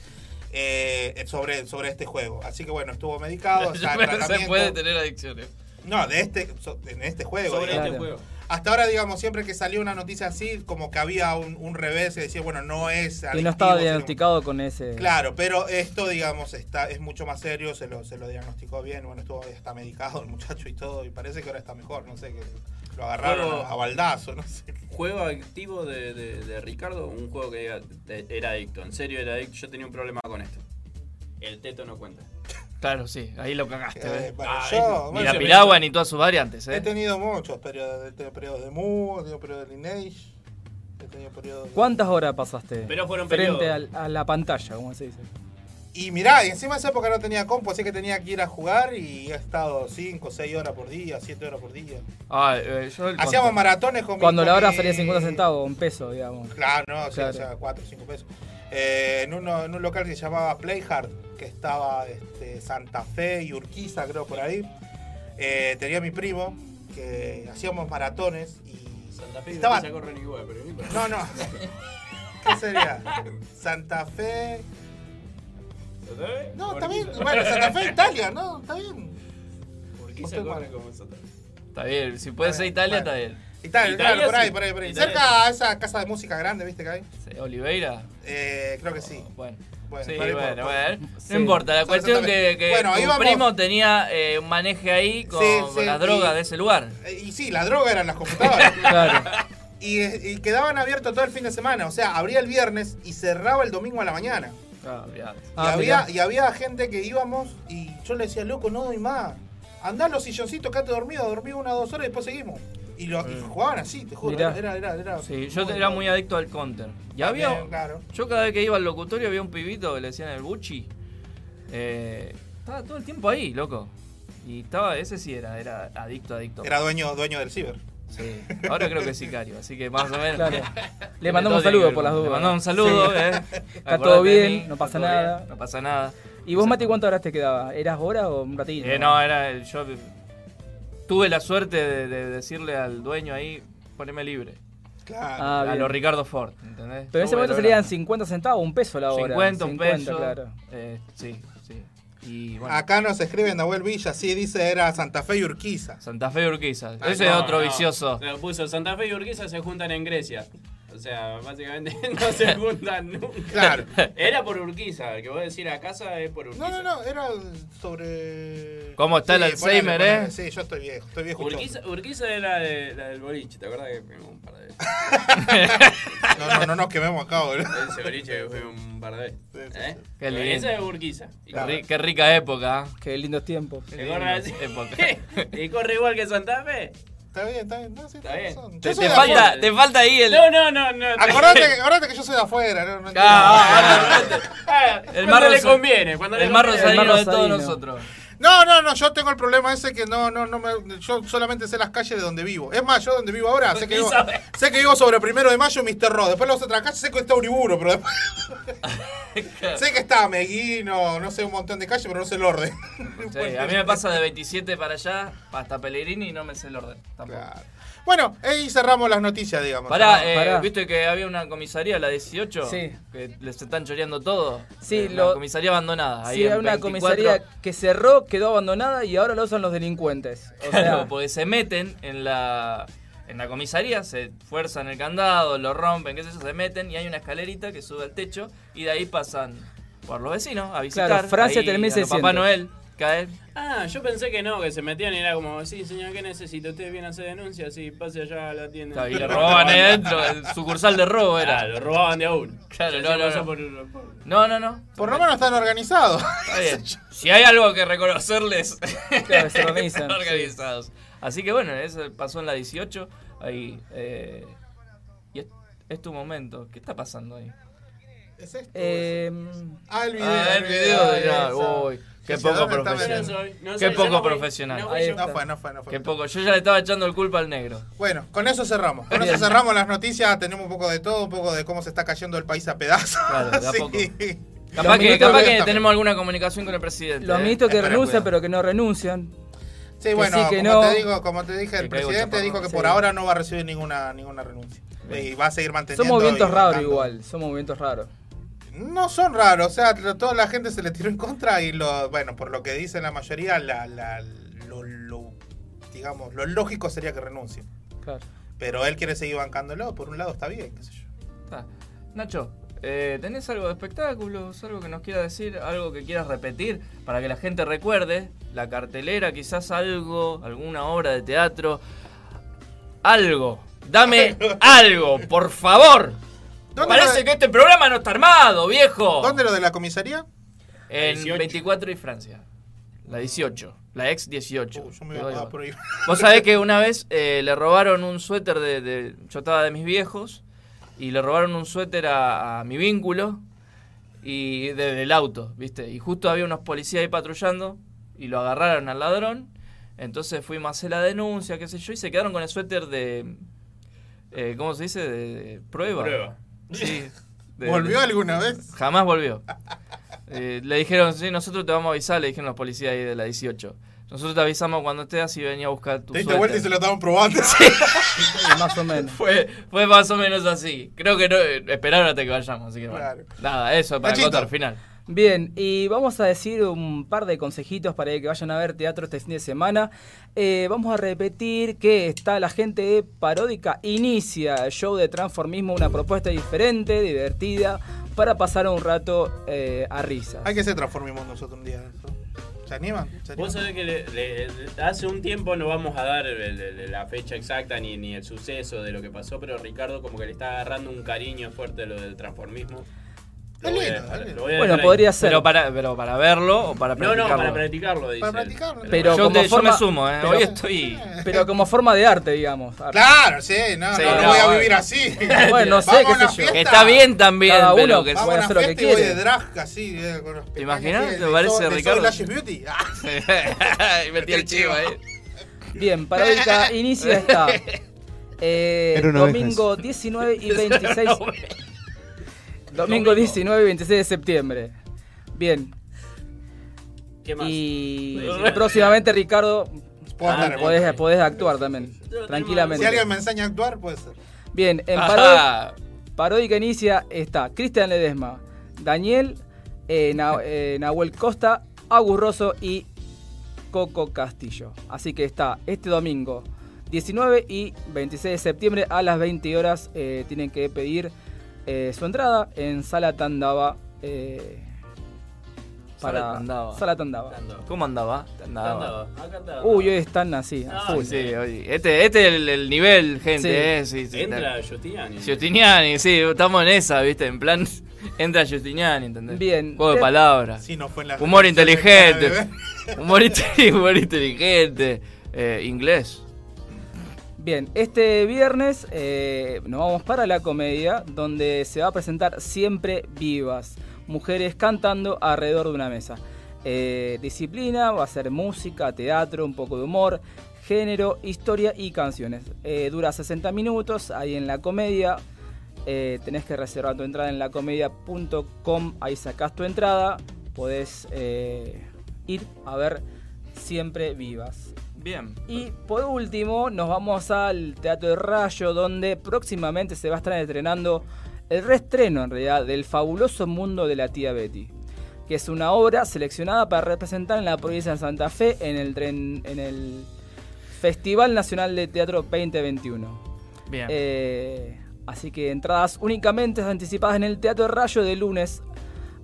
eh, sobre, sobre este juego. Así que bueno, estuvo medicado, está en Pero se puede tener adicciones. No, de este, en este juego. Sobre digamos. este juego. Hasta ahora, digamos, siempre que salió una noticia así, como que había un, un revés que decía, bueno, no es Y adictivo, no estaba sino- diagnosticado con ese. Claro, pero esto, digamos, está es mucho más serio, se lo, se lo diagnosticó bien, bueno, estuvo, está medicado el muchacho y todo, y parece que ahora está mejor, no sé, que lo agarraron Juego- a, baldazo, no sé. Juego activo de, de- de Ricardo, un juego que diga, de- era adicto. En serio era adicto. Yo tenía un problema con esto. El teto no cuenta. Claro, sí, ahí lo cagaste. Eh, ¿eh? bueno, Ah, yo. Ni bueno, la piragua ni todas sus variantes, he ¿eh? tenido muchos periodos, he tenido periodos de Mu, he tenido periodos de Lineage, he tenido periodos de- ¿Cuántas horas pasaste Pero fueron frente al- a la pantalla, como se dice? Y mirá, y encima de esa época no tenía compu, así que tenía que ir a jugar y he estado 5, 6 horas por día, 7 horas por día. Ah, eh, yo el- Hacíamos maratones con mi- Cuando la con hora mi- salía 50 centavos, un peso, digamos. Claro, no, sí, Claro. o sea, 4 o 5 pesos. Eh, en, uno, en un local que se llamaba Playhard, que estaba este, Santa Fe y Urquiza, creo, por ahí. Eh, tenía mi primo, que hacíamos maratones y... Santa Fe y Estaba- Urquiza corren igual, pero no. No, no. ¿Qué sería? Santa Fe... ¿Santa Fe? No, está bien. Bueno, Santa Fe, Italia, ¿no? Está bien. Urquiza corre mal. como Santa Fe. Está bien, si puede ser Italia, está bien. Italia, Italia, claro, por ahí, sí. por ahí, por ahí. Italia, Cerca a esa casa de música grande, ¿viste que hay? Sí, Oliveira. Eh, creo que sí. Bueno. Bueno, sí, bueno, por- bueno. Sí. No importa, la cuestión que, que Bueno, tu íbamos- primo tenía eh, un maneje ahí con, Sí, con las y- drogas de ese lugar. Eh, Y sí, la droga eran las computadoras. Claro. Y, y quedaban abiertos todo el fin de semana. O sea, abría el viernes y cerraba el domingo a la mañana. Ah. Y, Ah, había, y había gente que íbamos y yo le decía, loco, no doy más. Andá a los silloncitos, quédate dormido, dormí una o dos horas y después seguimos. Y, lo, y jugaban así, te juro. Mirá. Era, era, era, Sí, yo era muy adicto al counter. Y había. Claro. Yo cada vez que iba al locutorio había un pibito que le decían el Buchi. Eh, estaba todo el tiempo ahí, loco. Y estaba, ese sí era, era adicto, adicto. Era dueño, dueño del ciber. Sí. Ahora creo que es sicario, así que más o menos. Claro. Le mandamos un saludo por las dudas. Le mandamos un saludo, Sí. eh. Está Acordate todo bien, mí, no pasa nada. bien, no pasa nada. ¿Y vos, Mati, cuántas horas te quedaba? ¿Eras hora o un ratito? Eh, no, era. Yo tuve la suerte de, de decirle al dueño ahí, poneme libre. Claro. Ah, a bien. lo Ricardo Ford, ¿entendés? Pero en ese momento era. 50 centavos, un peso la hora. 50, un peso. claro. Eh, sí, sí. Y bueno. Acá nos escribe Nahuel Villa, sí, dice era Santa Fe y Urquiza. Santa Fe y Urquiza. Ah, Ese no, es otro no. vicioso. Lo puso Santa Fe y Urquiza se juntan en Grecia. O sea, básicamente no se juntan nunca. Claro. Era por Urquiza. El que voy a decir a casa es por Urquiza. No, no, no, era sobre. ¿Cómo está el Sí, Alzheimer, eh? Sí, yo estoy viejo, estoy viejo. Urquiza, Urquiza era de- la del boliche, ¿te acuerdas que fuimos un par de veces? No, no, no nos quememos acá, boludo. Ese boliche que fuimos un par de veces. ¿Eh? Qué lindo. Esa es Urquiza. Qué, ri- qué rica época. Qué lindos tiempos. Corre así. época. y corre igual que Santa Fe. Está bien, está bien. No, sí, Está bien. razón. Te, te falta, te falta ahí el. No, no, no, no. Acordate, que- acordate que yo soy de afuera. No, no entiendo. Ah, Ah, El más le conviene. Cuando le el conviene. rosarino de todos nosotros. No, no, no, yo tengo el problema ese que no, no, no me, yo solamente sé las calles de donde vivo. Es más, yo donde vivo ahora, sé que vivo, sé que vivo sobre primero de mayo, Mr. Ross. Después las otras calles sé que está Uriburo, pero después sé que está Meguino, no sé un montón de calles, pero no sé el orden. Sí, a mí me pasa de 27 para allá hasta Pellegrini y no me sé el orden. Tampoco. Bueno, ahí cerramos las noticias, digamos. Pará, eh, ¿viste que había una comisaría, la 18? Sí. Que les están choreando todo. Sí, Eh, lo- La comisaría abandonada. ahí Sí, era una 24. comisaría que cerró, quedó abandonada y ahora la usan los delincuentes. O Claro, sea, porque se meten en la, en la comisaría, se fuerzan el candado, lo rompen, qué sé yo, se meten y hay una escalerita que sube al techo y de ahí pasan por los vecinos a visitar. Claro, Francia ahí termina a lo 600. Papá Noel Ah, yo pensé que no, que se metían y era como, sí, señor, ¿qué necesita? ¿Usted viene a hacer denuncia? Sí, pase allá a la tienda. Y le robaban ahí adentro, el sucursal de robo era. Ah, lo robaban de a uno. Claro, no, no, no. por- por- No, no, no. Por lo menos están organizados. Está bien. Si hay algo que reconocerles, Claro, se organizan, están organizados. Así que bueno, eso pasó en la 18. Ahí. eh, y es, es tu momento. ¿Qué está pasando ahí? ¿Es esto? eh, Ah, el video. Ah, el video de qué Sí, poco ¿dónde está profesional. No soy, no Qué soy, poco no fui, profesional. no fui fue, no fue, no fue. Qué poco. Yo ya le estaba echando el culpa al negro. Bueno, con eso cerramos. Con eso cerramos las noticias. Tenemos un poco de todo, un poco de cómo se está cayendo el país a pedazos. Claro, de a Sí. poco. Los Capaz que, capaz tenemos alguna comunicación con el presidente. los ¿eh? ministros que renuncian pero que no renuncian. Sí, Que bueno, sí, que como, no. te digo, como te dije, el presidente dijo que Sí. por ahora no va a recibir ninguna, ninguna renuncia. Y va a seguir manteniendo. Son movimientos raros igual, son movimientos raros. No son raros, o sea, toda la gente se le tiró en contra y lo, bueno, por lo que dicen la mayoría, la, la- lo, lo- digamos, lo lógico sería que renuncie. Claro. Pero él quiere seguir bancándolo, por un lado está bien, qué sé yo. Está. Nacho, eh, ¿tenés algo de espectáculos? ¿Algo que nos quieras decir? ¿Algo que quieras repetir? Para que la gente recuerde. La cartelera, quizás algo, alguna obra de teatro. Algo. Dame algo, por favor. ¿Dónde Parece que este programa no está armado, viejo. ¿Dónde lo de la comisaría? En 18. 24 y Francia. La 18. La ex 18. Uh, yo me voy a por ahí. Vos sabés que una vez eh, le robaron un suéter de, de- Yo estaba de mis viejos. Y le robaron un suéter a, a mi vínculo. Y de- del auto, ¿viste? Y justo había unos policías ahí patrullando. Y lo agarraron al ladrón. Entonces fuimos a hacer la denuncia, qué sé yo. Y se quedaron con el suéter de. eh, ¿Cómo se dice? De, de prueba. Prueba. Sí. de- ¿Volvió de- alguna vez? Jamás volvió. Eh, le dijeron, sí, nosotros te vamos a avisar, le dijeron los policías ahí de la 18. Nosotros te avisamos cuando estés y venía a buscar tu Te diste vuelta y se lo estaban probando. Sí, más o menos. Fue, fue más o menos así. Creo que no, eh, esperaron hasta que vayamos, así que bueno. Claro. Nada, eso para Nachito. contar final. Bien, y vamos a decir un par de consejitos para que vayan a ver teatro este fin de semana. Eh, vamos a repetir que está la gente de Paródica Inicia, el show de transformismo, una propuesta diferente, divertida, para pasar un rato eh, a risa. Hay que ser transformismo nosotros un día. ¿Se animan? ¿Se Vos sabés que le- le- le- hace un tiempo no vamos a dar el- el- la fecha exacta ni, ni el suceso de lo que pasó, pero Ricardo como que le está agarrando un cariño fuerte a lo del transformismo. Lo voy a dejar, lo voy a Bueno, podría ser. Pero para, pero para verlo o para No, practicarlo. no, para practicarlo, dice. Para él. practicarlo. Pero yo, como te- yo forma- me sumo, ¿eh? pero- Hoy estoy. Pero como forma de arte, digamos. Claro, sí, no, Sí, no, no no, voy a vivir así. Bueno, no sé, qué sé yo. fiesta. Está bien también, Cada pero uno que Vamos puede hacer lo que y voy quiere. de drag así, eh, con los ¿Te imaginas? ¿Te parece, Ricardo? Beauty. Ah. Y metí el chivo ahí. Bien, Paródica inicia esta. eh, domingo 19 y 26. Domingo 19 y 26 de septiembre. Bien. ¿Qué más? Y próximamente, Ricardo, ah, podés, podés actuar también. Tranquilamente. Si alguien me enseña a actuar, puede ser. Bien, en Paródica inicia está Cristian Ledesma, Daniel, eh, Na- eh, Nahuel Costa, Agus Rosso y Coco Castillo. Así que está este domingo 19 y 26 de septiembre a las 20 horas. eh, tienen que pedir eh, su entrada en Sala Tandava. eh, para Sala Tandava. Sala Tandava. ¿Cómo andaba? Acá andaba. Uy, hoy están así. a Ah, full. Sí, oye, este, este es el, el nivel, gente, Sí. eh. Sí, sí, Entra Giustiniani. Giustiniani, sí, estamos en esa, ¿viste? En plan, entra Giustiniani, ¿entendés? Bien. Juego de De- palabras. Si no fue en la Humor inteligente. Humor, inte- humor inteligente. Eh, inglés. Bien, este viernes eh, nos vamos para la comedia, donde se va a presentar Siempre Vivas, mujeres cantando alrededor de una mesa. Eh, disciplina, va a ser música, teatro, un poco de humor, género, historia y canciones. Eh, dura 60 minutos, ahí en la comedia. Tenés que reservar tu entrada en lacomedia.com, ahí sacás tu entrada, podés ir a ver Siempre Vivas. Bien. Y por último, nos vamos al Teatro de Rayo, donde próximamente se va a estar estrenando el reestreno, en realidad, del fabuloso mundo de la tía Betty, que es una obra seleccionada para representar en la provincia de Santa Fe en el, tren- en el Festival Nacional de Teatro 2021. Bien. Eh, así que entradas únicamente anticipadas en el Teatro de Rayo de lunes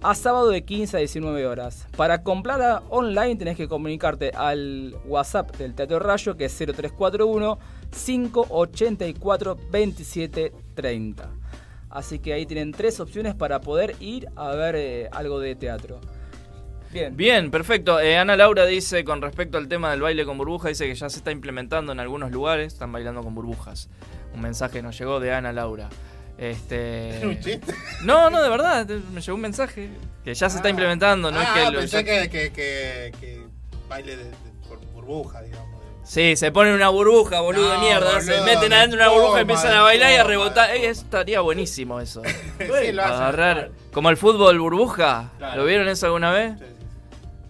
a sábado de 15 a 19 horas. Para comprarla online tenés que comunicarte al WhatsApp del Teatro Rayo que es 0341 584 2730. Así que ahí tienen tres opciones para poder ir a ver eh, algo de teatro. Bien. Bien, perfecto. Eh, Ana Laura dice con respecto al tema del baile con burbuja, dice que ya se está implementando en algunos lugares, están bailando con burbujas. Un mensaje nos llegó de Ana Laura. Este. ¿Un chiste? No, no, de verdad, me llegó un mensaje que ya se está implementando, no ah, es que lo- pensé que, que, que, que baile de, de- por burbuja, digamos. Sí, se ponen una burbuja, boludo de mierda, se meten de adentro de una burbuja empiezan a bailar y a rebotar. Ey, eso estaría buenísimo eso. Sí, lo hacen. Agarrar. Como el fútbol burbuja. Claro. ¿Lo vieron eso alguna vez?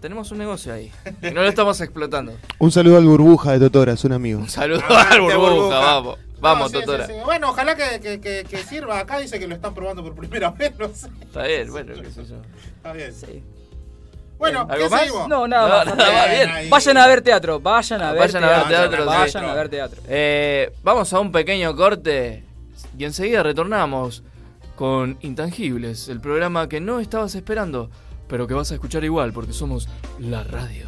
Tenemos un negocio ahí. Y no lo estamos explotando. Un saludo al Burbuja de Totora, es un amigo. Un saludo Aguante, al burbuja, burbuja. vamos. Vamos, No, sí, Totora. sí, sí. Bueno, ojalá que, que, que, que sirva. Acá dice que lo están probando por primera vez, no sé. Está bien, bueno, qué sé yo. Está bien. Sí. Bueno, ¿Algo ¿qué más? seguimos? No, nada No, más. nada más, Bien, bien. ahí. Vayan a ver teatro, vayan a ver Vayan a ver teatro. teatro, sí. vayan a ver teatro. Eh, vamos a un pequeño corte y enseguida retornamos con Intangibles, el programa que no estabas esperando, pero que vas a escuchar igual porque somos la radio.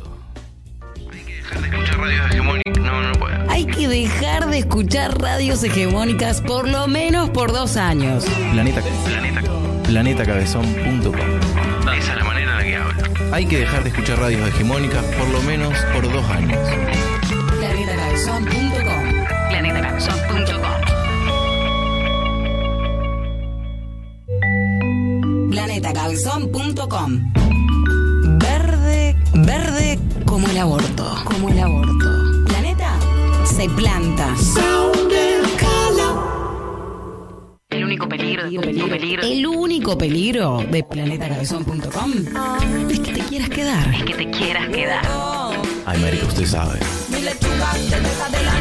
No, no puedo. Hay que dejar de escuchar radios hegemónicas por lo menos por dos años. Planeta, planetacabezón.com. Esa es la manera en la que hablo. Hay que dejar de escuchar radios hegemónicas por lo menos por dos años. Planetacabezón.com. Planetacabezón.com. Planetacabezón.com. Verde, verde como el aborto. Como el aborto. Planeta se planta. El único peligro, el único peligro, el único peligro de planetacabezón.com es que te quieras quedar. Es que te quieras quedar. Ay, marica, usted sabe. Mi lechuga te deja de la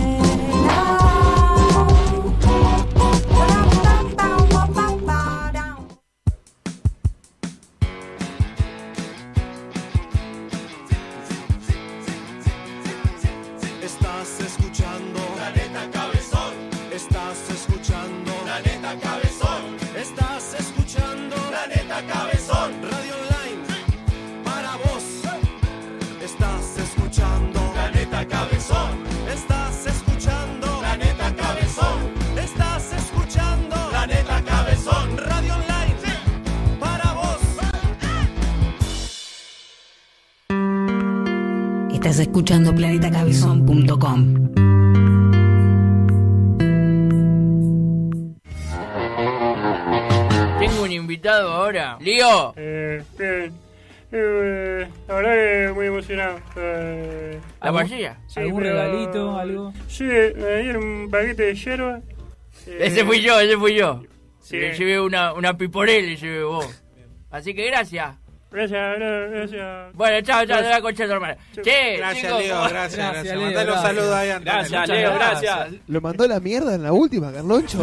Escuchando planetacabezón.com. Tengo un invitado ahora. Lío. Eh, bien. Eh, la verdad que muy emocionado. Eh, ¿La vajilla? ¿Algún regalito, algo? Sí, me dieron un paquete de hierba. Eh, Ese fui yo, ese fui yo. Sí. Le llevé una, una piporel, le llevé vos. Así que gracias. Gracias, gra- gracias. Bueno, chao, chao, Gracias. de la concha de tu hermana. Che, Gracias, chicos, Leo, ¿cómo- gracias, gracias. Leo, Mandale un gracias. saludo ahí a Antonella. Gracias, Muchas Leo, gracias. gracias. Lo mandó la mierda en la última, Carloncho.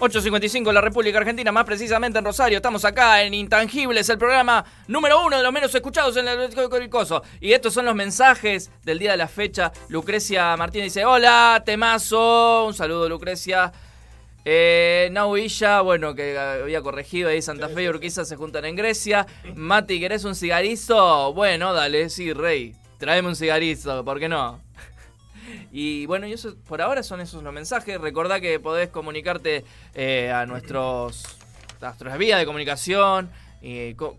8.55 en la República Argentina, más precisamente en Rosario. Estamos acá en Intangibles, el programa número uno de los menos escuchados en el coso. Y estos son los mensajes del día de la fecha. Lucrecia Martínez dice, hola, temazo. Un saludo, Lucrecia. Eh, Nau Villa, bueno, que había corregido ahí, Santa Fe y Urquiza se juntan en Grecia. Mati, ¿querés un cigarizo? Bueno, dale, sí, rey. Traeme un cigarizo, ¿por qué no? Y bueno, y eso por ahora son esos los mensajes. Recordá que podés comunicarte eh, a nuestros a nuestras vías de comunicación.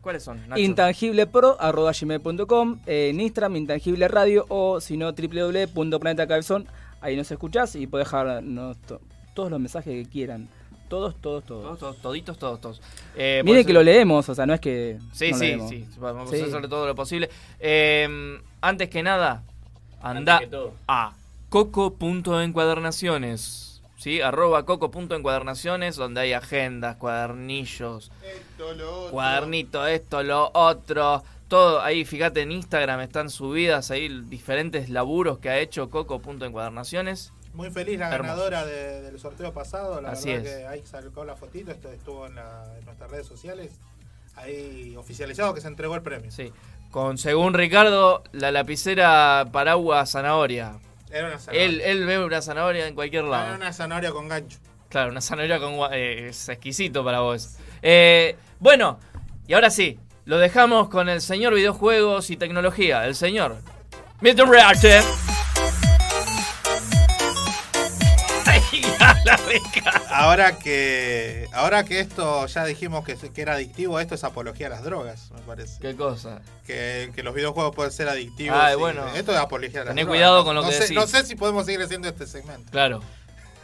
¿Cuáles son? Nacho? intangiblepro.com, en Instagram, Intangible Radio, o si no, www.planetacabezón. Ahí nos escuchás y podés dejar no, to- todos los mensajes que quieran. Todos, todos, todos. Todos, todos, toditos, todos, todos. Eh, Miren que lo leemos, o sea, no es que. Sí, no lo sí, leemos. sí. Vamos Sí. a hacer todo lo posible. Eh, antes que nada, anda que a coco.encuadernaciones. ¿Sí? Arroba coco.encuadernaciones, donde hay agendas, cuadernillos, cuadernito, esto, lo otro. Todo ahí, fíjate en Instagram están subidas ahí diferentes laburos que ha hecho coco.encuadernaciones. Muy feliz la Hermoso. ganadora de- del sorteo pasado. La Así verdad es. que ahí sacó la fotito, esto estuvo en, la- en nuestras redes sociales. Ahí oficializado que se entregó el premio. Sí. Con, según Ricardo, la lapicera paraguas zanahoria. Era una zanahoria. Él, él ve una zanahoria en cualquier lado. Era una zanahoria con gancho. Claro, una zanahoria con eh, es exquisito para vos. Eh, bueno, y ahora sí, lo dejamos con el señor videojuegos y tecnología, el señor Milton Reactor. Ahora que ahora que esto ya dijimos que, que era adictivo, esto es apología a las drogas, me parece. ¿Qué cosa? Que, que los videojuegos pueden ser adictivos. Y- bueno. Esto es apología a las Tené drogas. cuidado con lo no que sé, decís. No sé si podemos seguir haciendo este segmento. Claro.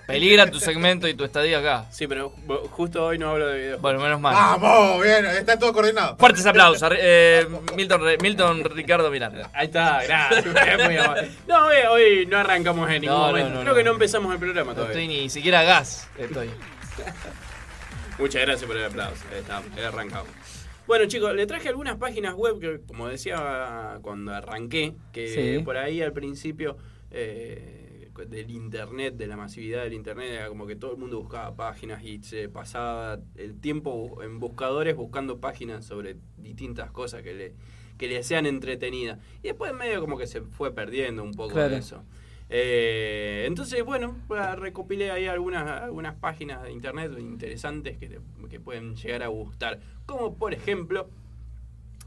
Peligra tu segmento y tu estadía acá. Sí, pero ju- justo hoy no hablo de videojuegos. Bueno, menos mal. Vamos, bien, está todo coordinado. Fuertes aplausos. eh, Milton, Milton Ricardo Miranda. Ahí está, gracias. muy amable. No, hoy, hoy no arrancamos en ningún No, no, momento. no, Creo no. que no empezamos el programa No todavía. estoy ni siquiera a gas. Estoy. Muchas gracias por el aplauso. Está, he arrancado. Bueno, chicos, le traje algunas páginas web que, como decía cuando arranqué, que Sí. por ahí al principio eh, del internet, de la masividad del internet, era como que todo el mundo buscaba páginas y se pasaba el tiempo en buscadores buscando páginas sobre distintas cosas que le, que le sean entretenidas. Y después medio como que se fue perdiendo un poco Claro. de eso. Eh, entonces, bueno, recopilé ahí algunas, algunas páginas de internet interesantes que, te- que pueden llegar a gustar. Como por ejemplo,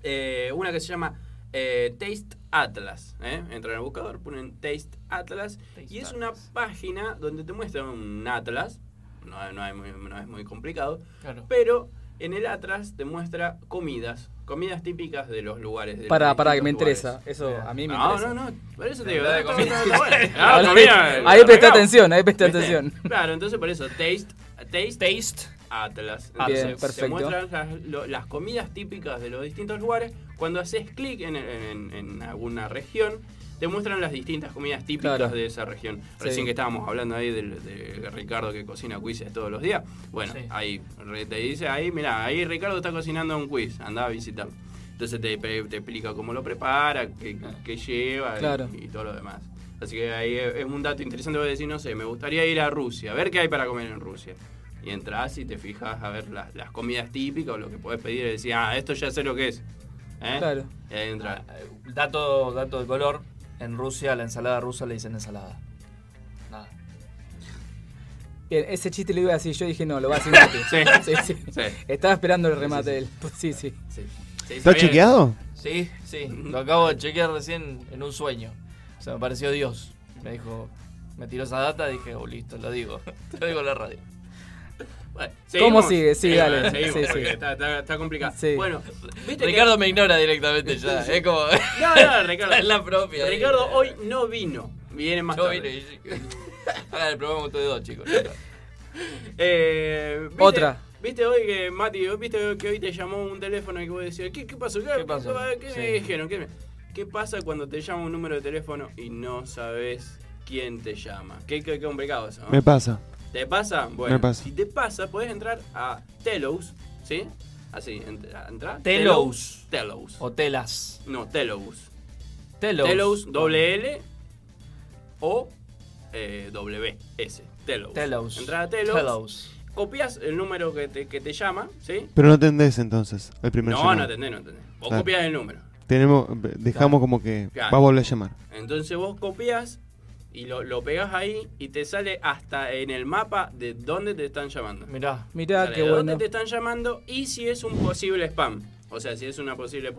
eh, una que se llama eh, Taste Atlas. ¿eh? Entran al buscador, ponen Taste Atlas. y es una página donde te muestra un atlas. No, no, es, muy, no es muy complicado. Claro. Pero en el atlas te muestra comidas. Comidas típicas de los lugares. de los Para, para, que me interesa. Eso a mí me No, interesa. no, no. Por eso te digo. De comida. Ah, ahí presté arrancamos. atención, ahí presté ¿Viste? atención. Claro, entonces por eso, Taste, Taste, Taste Atlas. Bien, Entonces, Te perfecto. muestran las, lo- las comidas típicas de los distintos lugares. Cuando haces clic en, en- en alguna región, te muestran las distintas comidas típicas Claro. de esa región. Sí. Recién que estábamos hablando ahí del- de, Ricardo que cocina quizzes todos los días. Bueno, Sí. ahí te dice, ahí, mira, ahí Ricardo está cocinando un quiz, anda a visitarlo. Entonces te, te explica cómo lo prepara, qué, qué lleva y- Claro. y, todo lo demás. Así que ahí es es un dato interesante. Voy a decir, no sé, me gustaría ir a Rusia, a ver qué hay para comer en Rusia. Y entras y te fijas a ver las, las comidas típicas o lo que podés pedir y decir, ah, esto ya sé lo que es. ¿eh? Claro. Y ahí entra. Dato, dato de color. En Rusia, la ensalada rusa le dicen ensalada. Nada. Bien, ese chiste lo iba a decir yo dije no, lo va a decir Mati. Sí. sí, sí. Sí. Estaba esperando el remate de él. Sí, sí. ¿Está chequeado? Sí, sí. Lo acabo de chequear recién en un sueño. O sea, me pareció Dios. Me dijo, me tiró esa data, dije, oh, listo, lo digo. Te lo digo en la radio. Bueno, ¿Cómo sigue? Sí, dale. seguimos, Sí, porque sí. Está, está- está complicado. Sí. Bueno, ¿viste que- Ricardo me ignora directamente ya. Sí. Es como. No, no, Ricardo. Es la propia. ahí. Ricardo hoy no vino. Viene más Yo tarde. vine y- Hagan el programa ustedes dos, chicos. Eh, ¿viste- Otra. ¿Viste hoy que, Mati, viste que hoy te llamó un teléfono y que vos decías, ¿qué, qué pasó? ¿Qué, pasó? ¿Qué Sí. me dijeron? ¿Qué, me- qué pasa cuando te llama un número de teléfono y no sabes quién te llama? Qué, qué- qué complicado eso. ¿no? Me pasa. ¿Te pasa? Bueno, Me pasa. si te pasa, puedes entrar a Telos, ¿sí? Así, entra. entra Telos. Telos. O telas. No, Telos. Telos. Telos, doble L o eh, W, S. Telos. Telos. Entra a Telos. Telos. Copias el número que te, que te llama, ¿sí? Pero no atendés entonces el primer No, llamado. no atendés, no atendés. Vos Claro. copias el número. Tenemos, dejamos como que Claro. va a volver a llamar. Entonces vos copias y lo, lo pegás ahí y te sale hasta en el mapa de dónde te están llamando. Mirá. Mirá, Sale qué de dónde bueno. te están llamando y si es un posible spam. O sea, si es una posible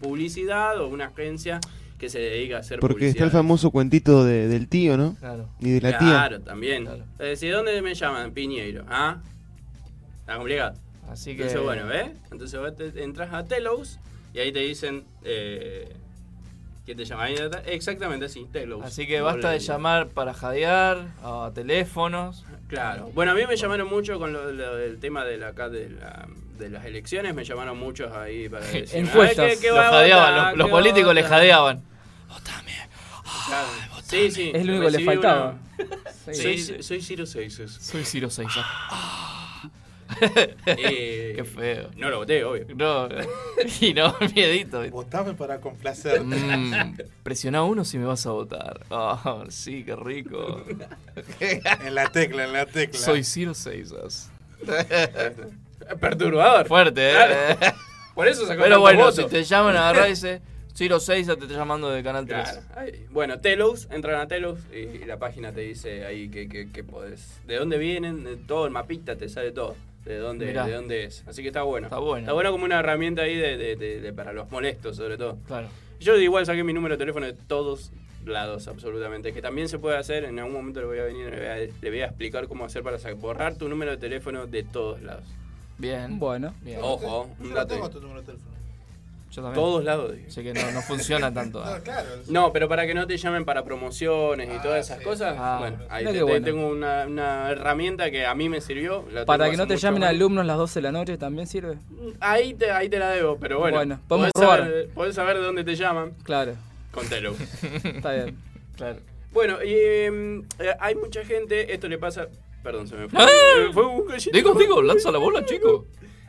publicidad o una agencia que se dedica a hacer Porque está publicidad. el famoso cuentito de- del tío, ¿no? Claro. Y de la Claro, tía. también. Es decir, ¿dónde me llaman? Piñeiro. ¿Ah? Está complicado. Así que. Entonces, bueno, ¿ves? Entonces vos te- entras a Telos y ahí te dicen eh, que te está- Exactamente así, Telos. Así que basta de llamar para jadear a teléfonos. Claro. Bueno, a mí me llamaron mucho con lo, lo del tema de la, acá de, la- de las elecciones. Me llamaron muchos ahí para decir. Encuestas. Los jadeaban, los- los políticos le jadeaban. Claro. Sí, sí. Es lo único que le recibí faltaba. una- Sí. Soy, soy Ciro Seixas. Soy Ciro Seixas. Eh, Qué feo. No lo voté, obvio. No, y no, miedito. Votame para complacer. Mm, presiona uno si me vas a votar. Ah, sí, qué rico. en la tecla, en la tecla. Soy Ciro Seixas. Perturbador. Fuerte, ¿eh? Por eso sacó Pero bueno, si te llaman, agarrá y dice Ciro Seixas, te está llamando de Canal 3. Claro. Ahí. Bueno, Telos, entran a Telos y la página te dice ahí que, que, que podés. De dónde vienen, de todo el mapita te sale todo. De dónde, Mirá. de dónde es. Así que está bueno. Está bueno. Está bueno como una herramienta ahí de, de- de- de- para los molestos, sobre todo. Claro. Yo igual saqué mi número de teléfono de todos lados, absolutamente. Que también se puede hacer, en algún momento le voy a venir, le voy a, le voy a explicar cómo hacer para borrar tu número de teléfono de todos lados. Bien. Bueno. Bien. Ojo, un Yo no dato. tengo tu número de teléfono. Yo también. Todos lados. dije. Sé que no, no funciona tanto. No, claro. No, pero para que no te llamen para promociones y todas esas cosas, Ah, bueno, ahí mira te- qué te- bueno. tengo una, una herramienta que a mí me sirvió. la Para que no te llamen más. alumnos las 12 de la noche también sirve. Ahí te, ahí te la debo, pero bueno. Bueno, podemos podés, probar. saber, podés saber de dónde te llaman Claro, con Telo. está bien. Claro. bueno, y eh, eh, hay mucha gente, esto le pasa... Perdón, se me fue. ¡Ah! eh, fue un gallito. Digo, digo, lanza la bola, chico.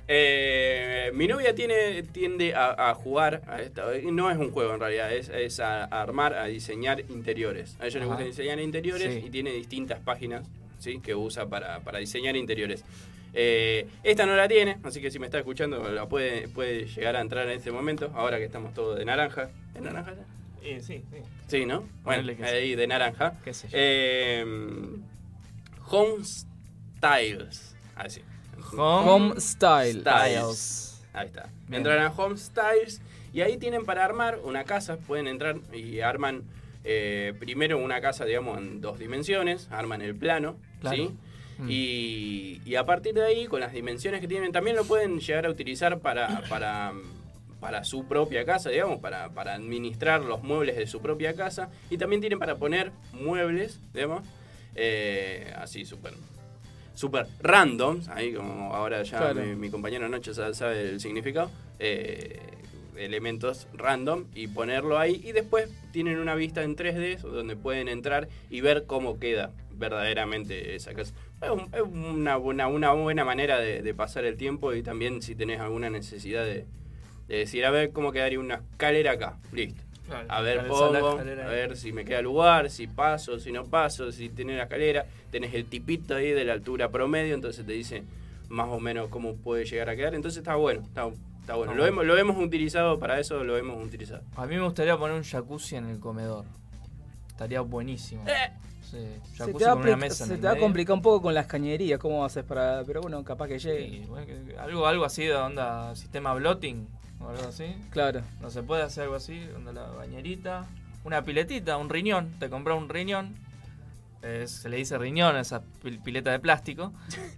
Eh, mi novia tiene, tiende a, a jugar, a esta- no es un juego en realidad, es, es a, a armar, a diseñar interiores. A ella le Ajá. gusta diseñar interiores Sí. y tiene distintas páginas ¿sí? que usa para, para diseñar interiores. Eh, esta no la tiene, así que si me está escuchando la puede, puede llegar a entrar en este momento, ahora que estamos todos de naranja. ¿Es naranja ya? Eh, sí, sí. Sí, ¿no? Bueno, ahí de naranja. Qué sé yo. Eh, home Styles. Así. Home Style. Styles. Ahí está. Bien. Entran a Home Styles y ahí tienen para armar una casa. Pueden entrar y arman eh, primero una casa, digamos, en dos dimensiones. Arman el plano, Claro. ¿sí? Mm. Y, y a partir de ahí, con las dimensiones que tienen, también lo pueden llegar a utilizar para, para, para su propia casa, digamos, para, para administrar los muebles de su propia casa. Y también tienen para poner muebles, digamos, eh, así súper super randoms, ahí como ahora ya Claro. mi, mi compañero Nacho sa- sabe el significado, eh, elementos random y ponerlo ahí y después tienen una vista en 3D donde pueden entrar y ver cómo queda verdaderamente esa casa. Es, un- es una, buena, una buena manera de, de pasar el tiempo y también si tenés alguna necesidad de, de decir, a ver cómo quedaría una escalera acá, listo. Claro, A ver, pongo, a ahí. ver si me queda lugar, si paso, si no paso, si tenés la escalera, tenés el tipito ahí de la altura promedio, entonces te dice más o menos cómo puede llegar a quedar. Entonces está bueno, está, Está bueno. Ah, Lo, hemos, lo hemos utilizado, para eso lo hemos utilizado. A mí me gustaría poner un jacuzzi en el comedor. Estaría buenísimo. Sí, Se jacuzzi te va, a con una apli- mesa se te va a complicar un poco con las cañerías, ¿cómo haces para...? Pero bueno, capaz que llegue. Sí, bueno, que- algo, algo así de onda sistema blotting o algo así. Claro. No se puede hacer algo así, onda la bañerita, una piletita, un riñón. Te compras un riñón. Se le dice riñón a esa pil- pileta de plástico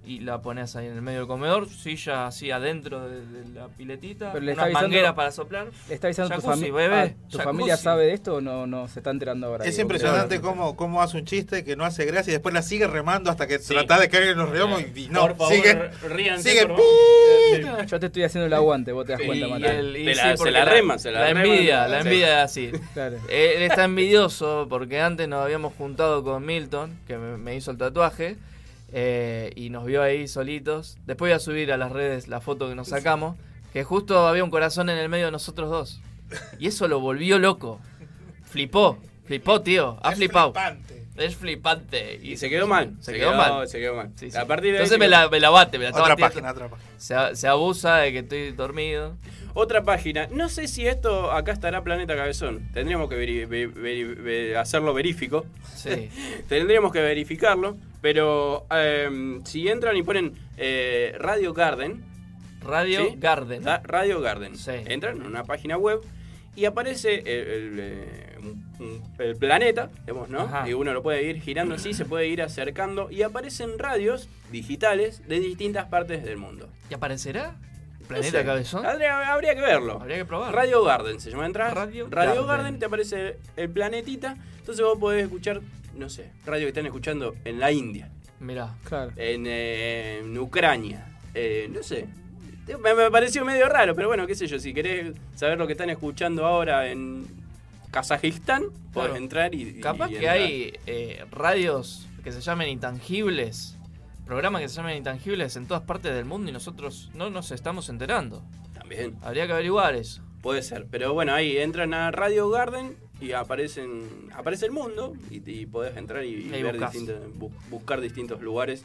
y la pones ahí en el medio del comedor, silla así adentro de, de la piletita, Pero le una avisando- manguera para soplar. ¿Le está avisando tu, fami- bebé, ah, ¿Tu familia sabe de esto o no, no se está enterando ahora? Es Digo, impresionante cómo, cómo hace un chiste que no hace gracia y después la sigue remando hasta que trata de caer en los reomos y, y no, Por favor, sigue, ríanse, sigue por Yo te estoy haciendo el aguante, vos te das Y cuenta, Manuel. sí, la- se la rema, se la rema. envidia, la Sí. envidia es así. Claro. Él está envidioso porque antes nos habíamos juntado con Milton, que me, me hizo el tatuaje, eh, y nos vio ahí solitos. Después voy a subir a las redes la foto que nos sacamos, que justo había un corazón en el medio de nosotros dos. Y eso lo volvió loco. Flipó, flipó, tío, ha flipado. Es flipante. Y se quedó mal. Se, quedó, mal. Se quedó mal. Sí, sí. A partir de Entonces me la, me la bate, me la Otra batiendo. página, otra página. Se, a- se abusa de que estoy dormido. Otra página. No sé si esto acá estará Planeta Cabezón. Tendríamos que veri- ve- veri- ve- hacerlo verífico. Sí. Tendríamos que verificarlo. Pero em, si entran y ponen eh, Radio Garden. Radio ¿sí? Garden. Da- Radio Garden. Sí. Entran en una página web y aparece el, planeta, digamos, ¿no? Ajá. Y uno lo puede ir girando así, se puede ir acercando y aparecen radios digitales de distintas partes del mundo. ¿Y aparecerá? No ¿Planeta sé. Cabezón? Habría, habría que verlo. Habría que probar. Radio Garden se llama entrar. Radio Radio, Garden. Garden. te aparece el planetita. Entonces vos podés escuchar, no sé, radio que están escuchando en la India, Mirá. Claro. en, eh, en Ucrania, eh, no sé. Me, me pareció medio raro, pero bueno, qué sé yo, si querés saber lo que están escuchando ahora en Kazajistán, podés Claro. entrar y. y- Capaz y que entrar. hay eh, radios que se llamen intangibles, programas que se llamen intangibles en todas partes del mundo y nosotros no nos estamos enterando. También. Habría que averiguar eso. Puede ser, pero bueno, ahí entran a Radio Garden y aparecen aparece el mundo y, y podés entrar y, ver distintos, bu- buscar distintos lugares.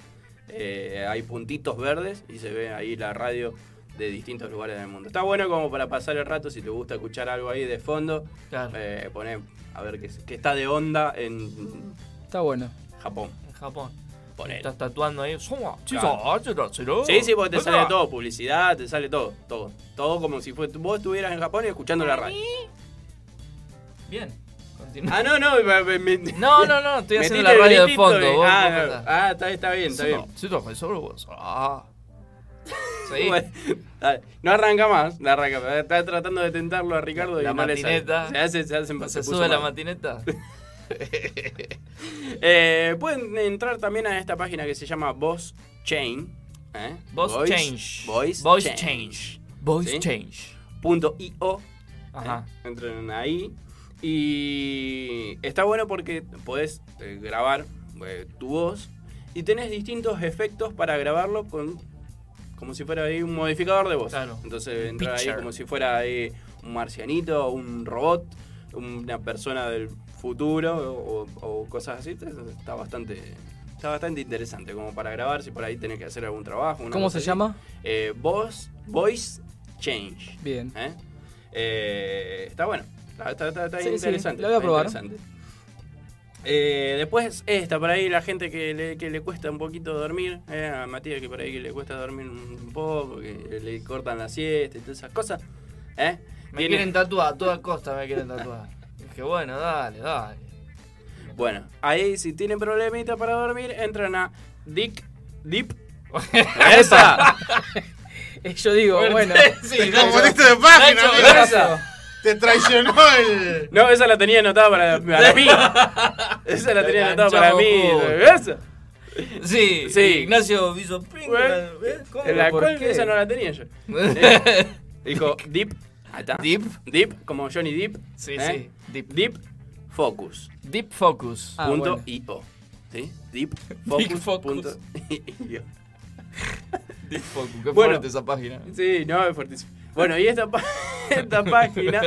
Eh, hay puntitos verdes y se ve ahí la radio de distintos lugares del mundo. Está bueno como para pasar el rato si te gusta escuchar algo ahí de fondo. Claro. Eh, poné a ver qué, qué está de onda en Está bueno. Japón. En Japón. Ponele. Estás tatuando ahí. Claro. Sí, sí, porque te sale todo, publicidad, te sale todo, todo. Todo como si fue, vos estuvieras en Japón y escuchando la radio. Bien. Continúa. Ah, no, no, me- me- me- No, no, no, estoy haciendo la radio de fondo. vos- ah, vos no. ah, está, está bien, está bien. Sí, ah. Sí. Bueno, dale, no arranca más, no arranca más. Está tratando de tentarlo a Ricardo y La no le sale. matineta. Se hace, se hace, ¿Se se puso sube la mal. matineta? Eh, pueden entrar también a esta página que se llama Voice Chain. ¿eh? Voice Change. Voice, Voice Change. Change. Voice ¿Sí? Change. Punto .io. Ajá. ¿eh? Entren ahí. Y está bueno porque podés eh, grabar eh, tu voz y tenés distintos efectos para grabarlo con como si fuera ahí un modificador de voz. Claro. Entonces Un entrar ahí como si fuera ahí un marcianito, un robot, una persona del futuro o, o cosas así. Está bastante está bastante interesante como para grabar si por ahí tenés que hacer algún trabajo. ¿Cómo se así. llama? Eh, voice, voice Change. Bien. ¿Eh? Eh, está bueno. Está, está- está- está Sí, sí, interesante. lo voy a probar. interesante. Eh, después esta, por ahí la gente que le, que le cuesta un poquito dormir, eh, a Matías que por ahí que le cuesta dormir un poco, que le cortan la siesta y todas esas cosas. ¿eh? Me Tiene- quieren tatuar, a toda costa me quieren tatuar. Dije, bueno, dale, dale. Bueno, ahí si tienen problemitas para dormir, entran a Dick Deep. ¡Esa! Yo digo, bueno. Sí, Te confundiste de página, Nacho. Te traicionó el. No, esa la tenía anotada para, para mí. Esa la tenía anotada para mí. ¿Esa? Sí, Sí. Ignacio hizo la ¿Por cual qué? esa no la tenía yo. Eh, Dijo Deep. Ahí está. Deep. Deep, como Johnny Deep. Sí, ¿eh? sí. Deep. Deep Focus. Deep Focus. Ah, punto bueno. io. ¿Sí? Deep Deep Focus. Focus. punto io. Deep Focus. Qué Bueno. fuerte esa página. Sí, no, es fuertísimo. Bueno, y esta, esta página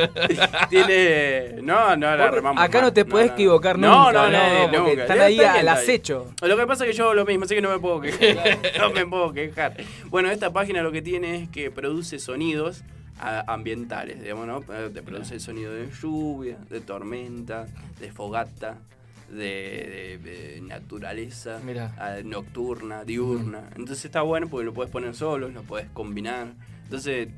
tiene. No, no la remamos. Acá no te puedes equivocar no, nunca, No, no, no, nunca. están ahí está al acecho. Lo que pasa es que yo hago lo mismo, así que no me puedo quejar. no me puedo quejar. Bueno, esta página lo que tiene es que produce sonidos ambientales, digamos, ¿no? Eh, Te produce el sonido de lluvia, de tormenta, de fogata, de, de- de naturaleza, nocturna, diurna. Entonces está bueno porque lo puedes poner solo, lo puedes combinar. Entonces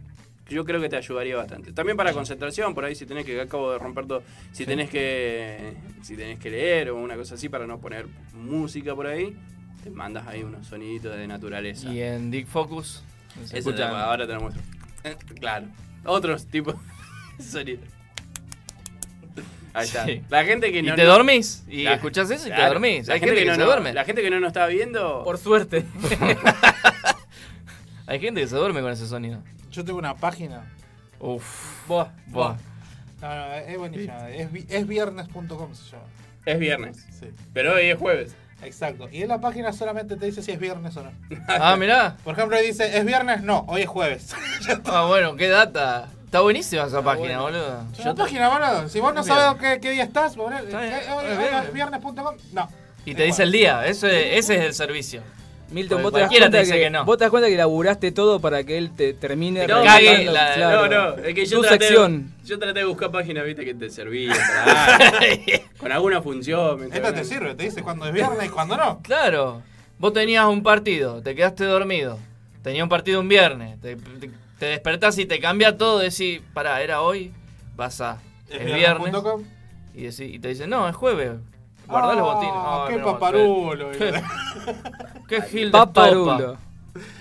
yo creo que te ayudaría bastante. También para concentración, por ahí si tenés que, acabo de romper todo, si Sí. tenés que si tenés que leer o una cosa así para no poner música por ahí, te mandas ahí unos soniditos de naturaleza. Y en Dick Focus. Eso te- ahora te lo muestro. Claro. Otros tipos de sonidos. Ahí está. Sí. La gente que Y no. te no- dormís, y escuchás eso y te dormís. La Hay gente, gente que, que no, se no- duerme. La gente que no nos está viendo. Por suerte. Hay gente que se duerme con ese sonido. Yo tengo una página. Uf. Buah. Buah. No, no, es buenísima. Es viernes.com se llama. Es viernes. Sí. Pero hoy es jueves. Exacto. Y en la página solamente te dice si es viernes o no. Ah, mirá. Por ejemplo, ahí dice, ¿es viernes? No, hoy es jueves. Ah, bueno, qué data. Está buenísima esa página, boludo. Una página, boludo. Si vos no sabes qué, qué día estás, eh, Está eh, bien. es viernes.com. No. Y te dice el día. Eso es- ese es el servicio. Milton, vos te, das cuenta que, que no. vos te das cuenta que laburaste todo para que él te termine No, relatando, cague la- claro, no, no, es que yo tu traté, sección. yo traté de buscar páginas, viste, que te servían. para- con alguna función. ¿me Esta te sirve, te dice cuándo es viernes y cuándo no. Claro. Vos tenías un partido, te quedaste dormido. Tenía un partido un viernes. Te, te- te despertás y te cambia todo. Decís, pará, era hoy. Vas a. Es Es viernes. Y, decís- y te dicen, no, es jueves. Guardá los Ah, botines. Qué paparulo. Qué, qué gil de Paparulo. estopa.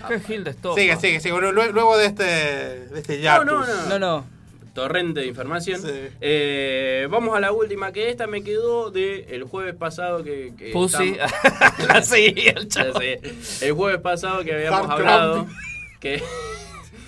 Qué gil de estopa. Sigue, sigue, sigue. Luego de este, de este No, no, no. No, no. Torrente de información. Sí. Eh, vamos a la última, que esta me quedó de el jueves pasado que. que Pussy. estamos- La seguí, el chavo. El jueves pasado que habíamos Hard hablado. Que,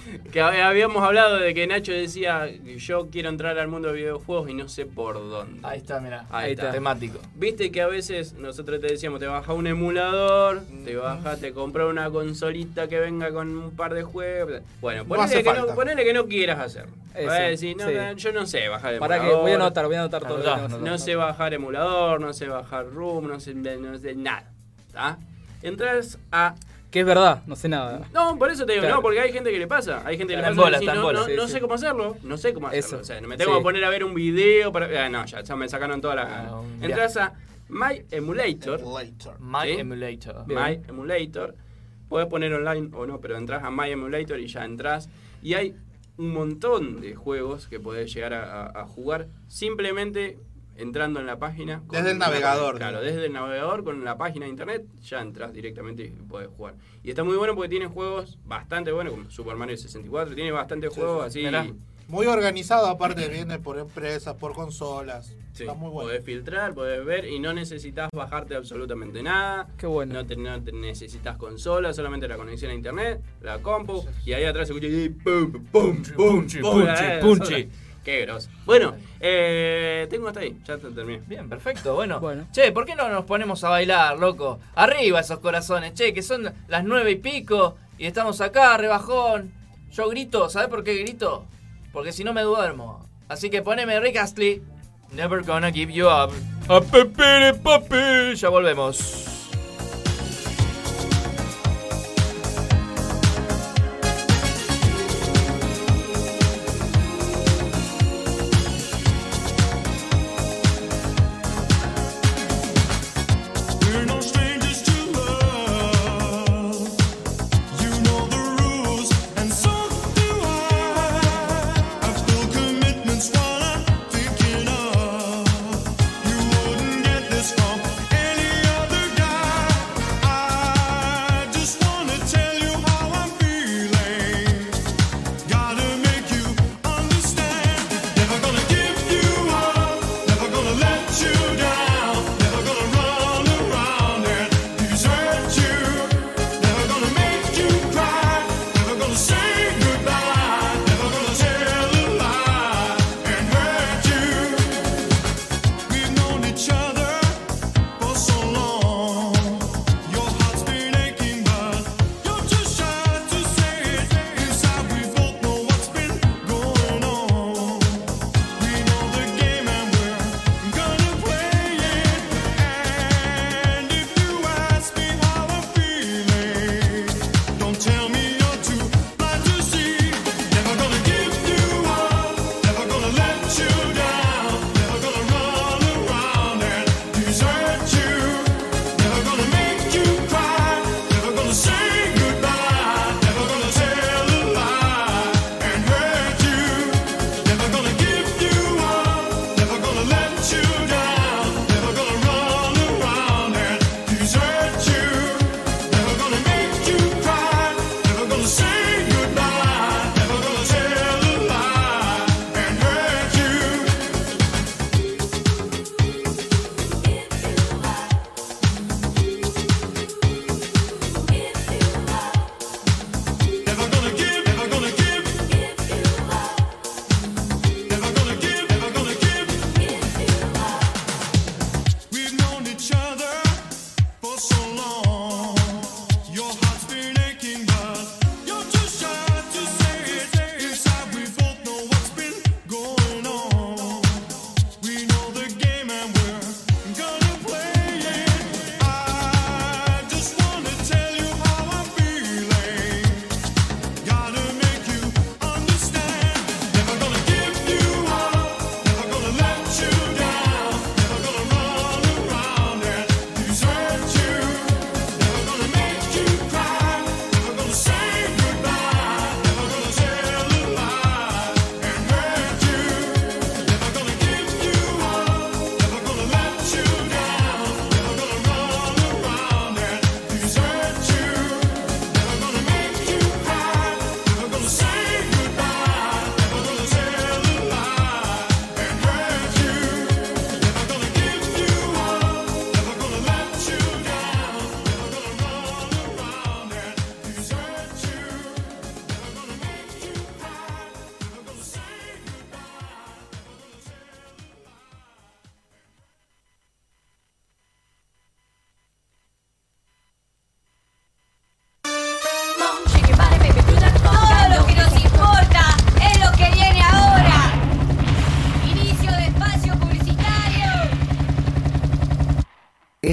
que hab- habíamos hablado de que Nacho decía yo quiero entrar al mundo de videojuegos y no sé por dónde. Ahí está, mirá. Ahí está. Temático. Viste que a veces nosotros te decíamos, te baja un emulador, te baja, te compra una consolita que venga con un par de juegos. Bueno, No ponele, que, no, ponele que no quieras Vas a decir, no, sí. no, yo no sé bajar Para que emulador. voy a anotar, voy a anotar todo. No hacer. sé bajar emulador, no sé bajar room, no sé, no sé nada. ¿tá? Entras a. Que es verdad, no sé nada. No, por eso te digo, Claro. no, porque hay gente que le pasa. Hay gente que le pasa no, bola. no, Sí, no sí. sé cómo hacerlo, no sé cómo hacerlo. Eso. O sea, me tengo Sí. que poner a ver un video para. ah, no, ya, ya me sacaron toda la Ah, Entras a My Emulator. My ¿Sí? Emulator. My Emulator. Puedes poner online o no, pero entras a My Emulator y ya entras. Y hay un montón de juegos que podés llegar a, a- a jugar simplemente entrando en la página. con Desde el una- navegador, Claro, desde el navegador con la página de internet ya entras directamente y podés jugar. Y está muy bueno porque tiene juegos bastante buenos, como Super Mario 64, tiene bastantes juegos así. Mirá. Muy organizado, aparte viene por empresas, por consolas. Sí, Está muy bueno. Podés filtrar, podés ver y no necesitas bajarte absolutamente nada. Qué bueno. No, te, no te necesitas consola, solamente la conexión a internet, la compu, y ahí atrás se escucha y pum, pum, pum, Punchi, pum, punchi, eh, punchi. sola. Qué. Bueno, eh, tengo hasta ahí, ya te terminé. Bien, perfecto, bueno. Bueno. Che, ¿por qué no nos ponemos a bailar, loco? Arriba esos corazones, che, que son las nueve y pico y estamos acá, rebajón. Yo grito, ¿sabes por qué grito? Porque si no me duermo. Así que poneme Rick Astley. Never gonna give you up. A pepere papi. Ya volvemos. you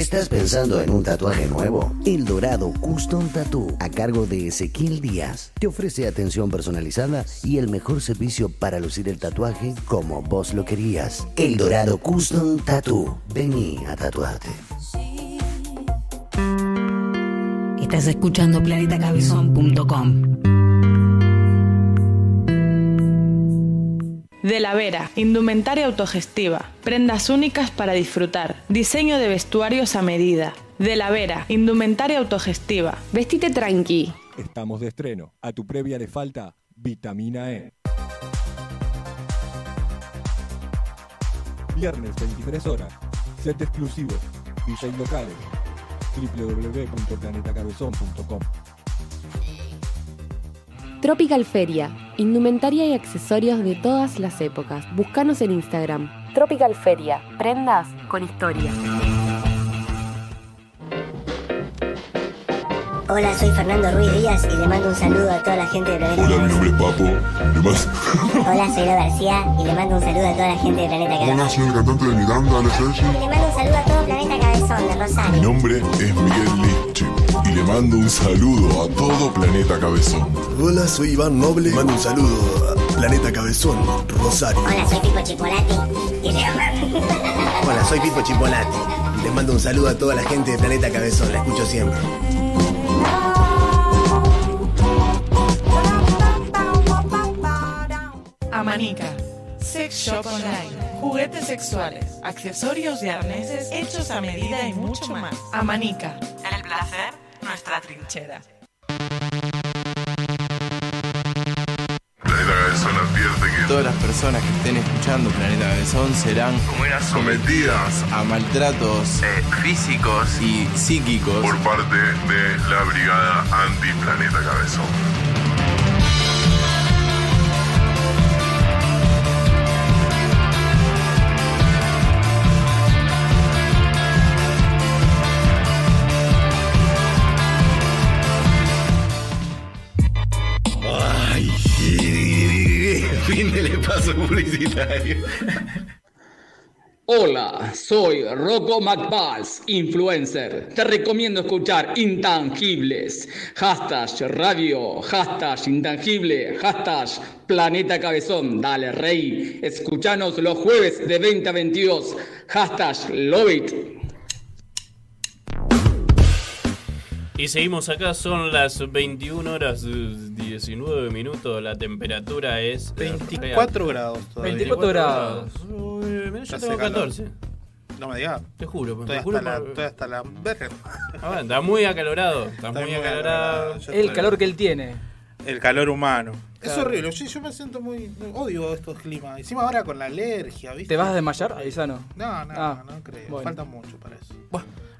¿Estás pensando en un tatuaje nuevo? El Dorado Custom Tattoo, a cargo de Ezequiel Díaz, te ofrece atención personalizada y el mejor servicio para lucir el tatuaje como vos lo querías. El Dorado Custom Tattoo. Vení a tatuarte. Estás escuchando planetacabezón.com. De la Vera, indumentaria autogestiva, prendas únicas para disfrutar, diseño de vestuarios a medida. De la Vera, indumentaria autogestiva. Vestite tranqui. Estamos de estreno. A tu previa le falta vitamina E. Viernes 23 horas. Set exclusivo. DJ locales. www.planetacabezón.com Tropical Feria, indumentaria y accesorios de todas las épocas. Búscanos en Instagram. Tropical Feria, prendas con historia. Hola, soy Fernando Ruiz Díaz y le mando un saludo a toda la gente de Planeta Hola, mi nombre es Papo. Le más- Hola, soy Lo García y le mando un saludo a toda la gente de Planeta Hola, Cabezón. soy el cantante de Miranda, Ale Sergi. Y le mando un saludo a todo Planeta Cabezón de Mi Rosario. nombre es Miguel Liche y le mando un saludo a todo Planeta Cabezón. Hola, soy Iván Noble. Mando un saludo a Planeta Cabezón, Rosario. Hola, soy Pipo Chipolati Hola, soy Pipo Chipolati. Les mando un saludo a toda la gente de Planeta Cabezón, la escucho siempre. Amanica. Sex Shop Online. Juguetes sexuales, accesorios y arneses hechos a medida y mucho más. Amanica. El placer, nuestra trinchera. Planeta Cabezón advierte que Todas las personas que estén escuchando Planeta Cabezón serán sometidas a maltratos Eh, físicos y psíquicos por parte de la Brigada Anti-Planeta Cabezón. Fin del publicitario. Hola, soy Rocco McBalls, influencer. Te recomiendo escuchar Intangibles. Hashtag radio, hashtag intangible, hashtag planeta cabezón. Dale, rey. Escuchanos los jueves de 20 a 22. Hashtag love it. Y seguimos acá, son las 21 horas eh, 19 minutos, la temperatura es... eh, 24 real. grados todavía. 24 grados. Uy, Yo tengo calor. 14. No me digas. Te juro, Estoy te juro hasta, la, por- estoy hasta la verga. Ah, está muy acalorado, está, muy acalorado. El calor que él tiene. El calor humano. Es Claro. horrible. Yo, yo me siento muy. Odio estos climas. Encima ahora con la alergia, ¿viste? ¿Te vas a desmayar, Avisano? No, no, Ah, no creo. bueno. Falta mucho para eso.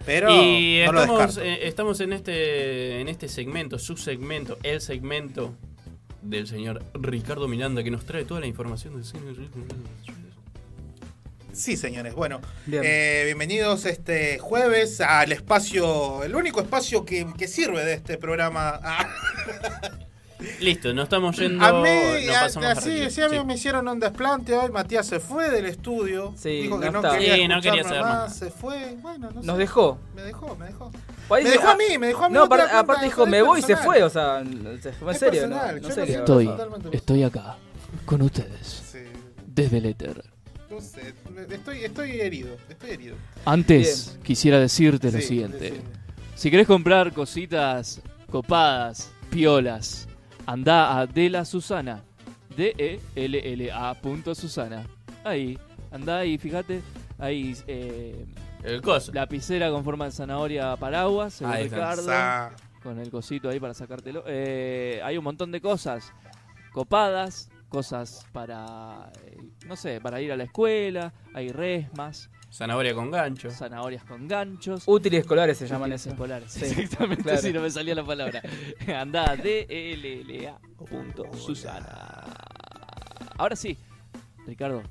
Pero y no estamos, estamos en este en este segmento, su segmento, el segmento del señor Ricardo Miranda que nos trae toda la información del cine. Sí, señores. Bueno, Bien. eh, bienvenidos este jueves al espacio, el único espacio que, que sirve de este programa. Ah, Listo, nos estamos yendo. a mí, nos a- así, sí, a mí Sí. me hicieron un desplante hoy. Matías se fue del estudio. Sí, dijo que no no, quería Sí, no quería más. más. Se fue. Bueno, no Nos sé. dejó. Me dejó, me dejó. Me dejó a mí, me dejó a mí. No, aparte, cuenta, aparte dijo, me voy y se fue, o sea, se fue en serio, personal, ¿no? No. Estoy, estoy acá, con ustedes, desde el éter. No sé, estoy, estoy herido, estoy herido. Antes, quisiera decirte lo siguiente. decime. Si querés comprar cositas copadas, piolas, anda a De La Susana. D-E-L-L-A punto Susana. Ahí, anda ahí, fíjate. Ahí, eh, El coso. Lapicera con forma de zanahoria paraguas, está. Ricardo. Con el cosito ahí para sacártelo. Eh, hay un montón de cosas copadas, cosas para, eh, no sé, para ir a la escuela. Hay resmas. Zanahoria con gancho. Zanahorias con ganchos. Útiles escolares se llaman Útiles eso. escolares, Sí, exactamente. claro. Si no me salía la palabra. Andá, D-E-L-L-A punto Susana. Ahora sí, Ricardo,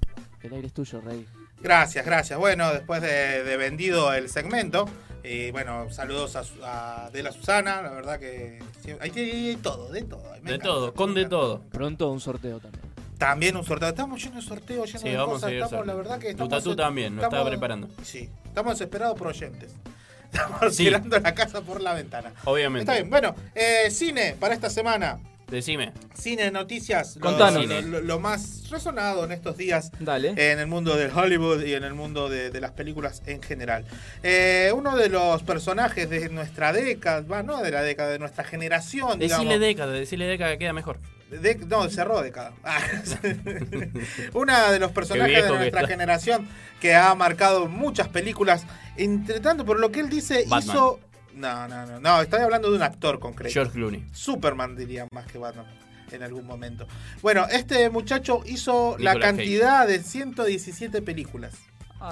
el aire es tuyo, rey. Gracias, gracias. Bueno, después de, de vendido el segmento, y bueno, saludos a, a De la Susana, la verdad que sí, hay, hay- hay todo, de todo. me De encanta. todo, con de todo. Pronto un sorteo también. También un sorteo. Estamos llenos de sorteos, llenos Sí, de vamos cosas. a ir Estamos, la verdad que Tu estamos. también, nos estaba estamos- preparando. Sí, estamos desesperados por oyentes. Sí. tirando la casa por la ventana. Obviamente. Está bien, bueno, eh, cine para esta semana. Decime. Cine, noticias, Contanos. lo- lo- lo más resonado en estos días Dale. en el mundo del Hollywood y en el mundo de, de las películas en general. Eh, uno de los personajes de nuestra década, va, no de la década, de nuestra generación, digamos. Decile década, decile década que queda mejor. De- no, cerró década. Ah, Una de los personajes de nuestra generación que ha marcado muchas películas. Entre tanto, por lo que él dice, Batman. hizo. No, no, no, no, estoy hablando de un actor concreto. George Clooney. Superman diría más que Batman en algún momento. Bueno, este muchacho hizo la cantidad de 117 películas.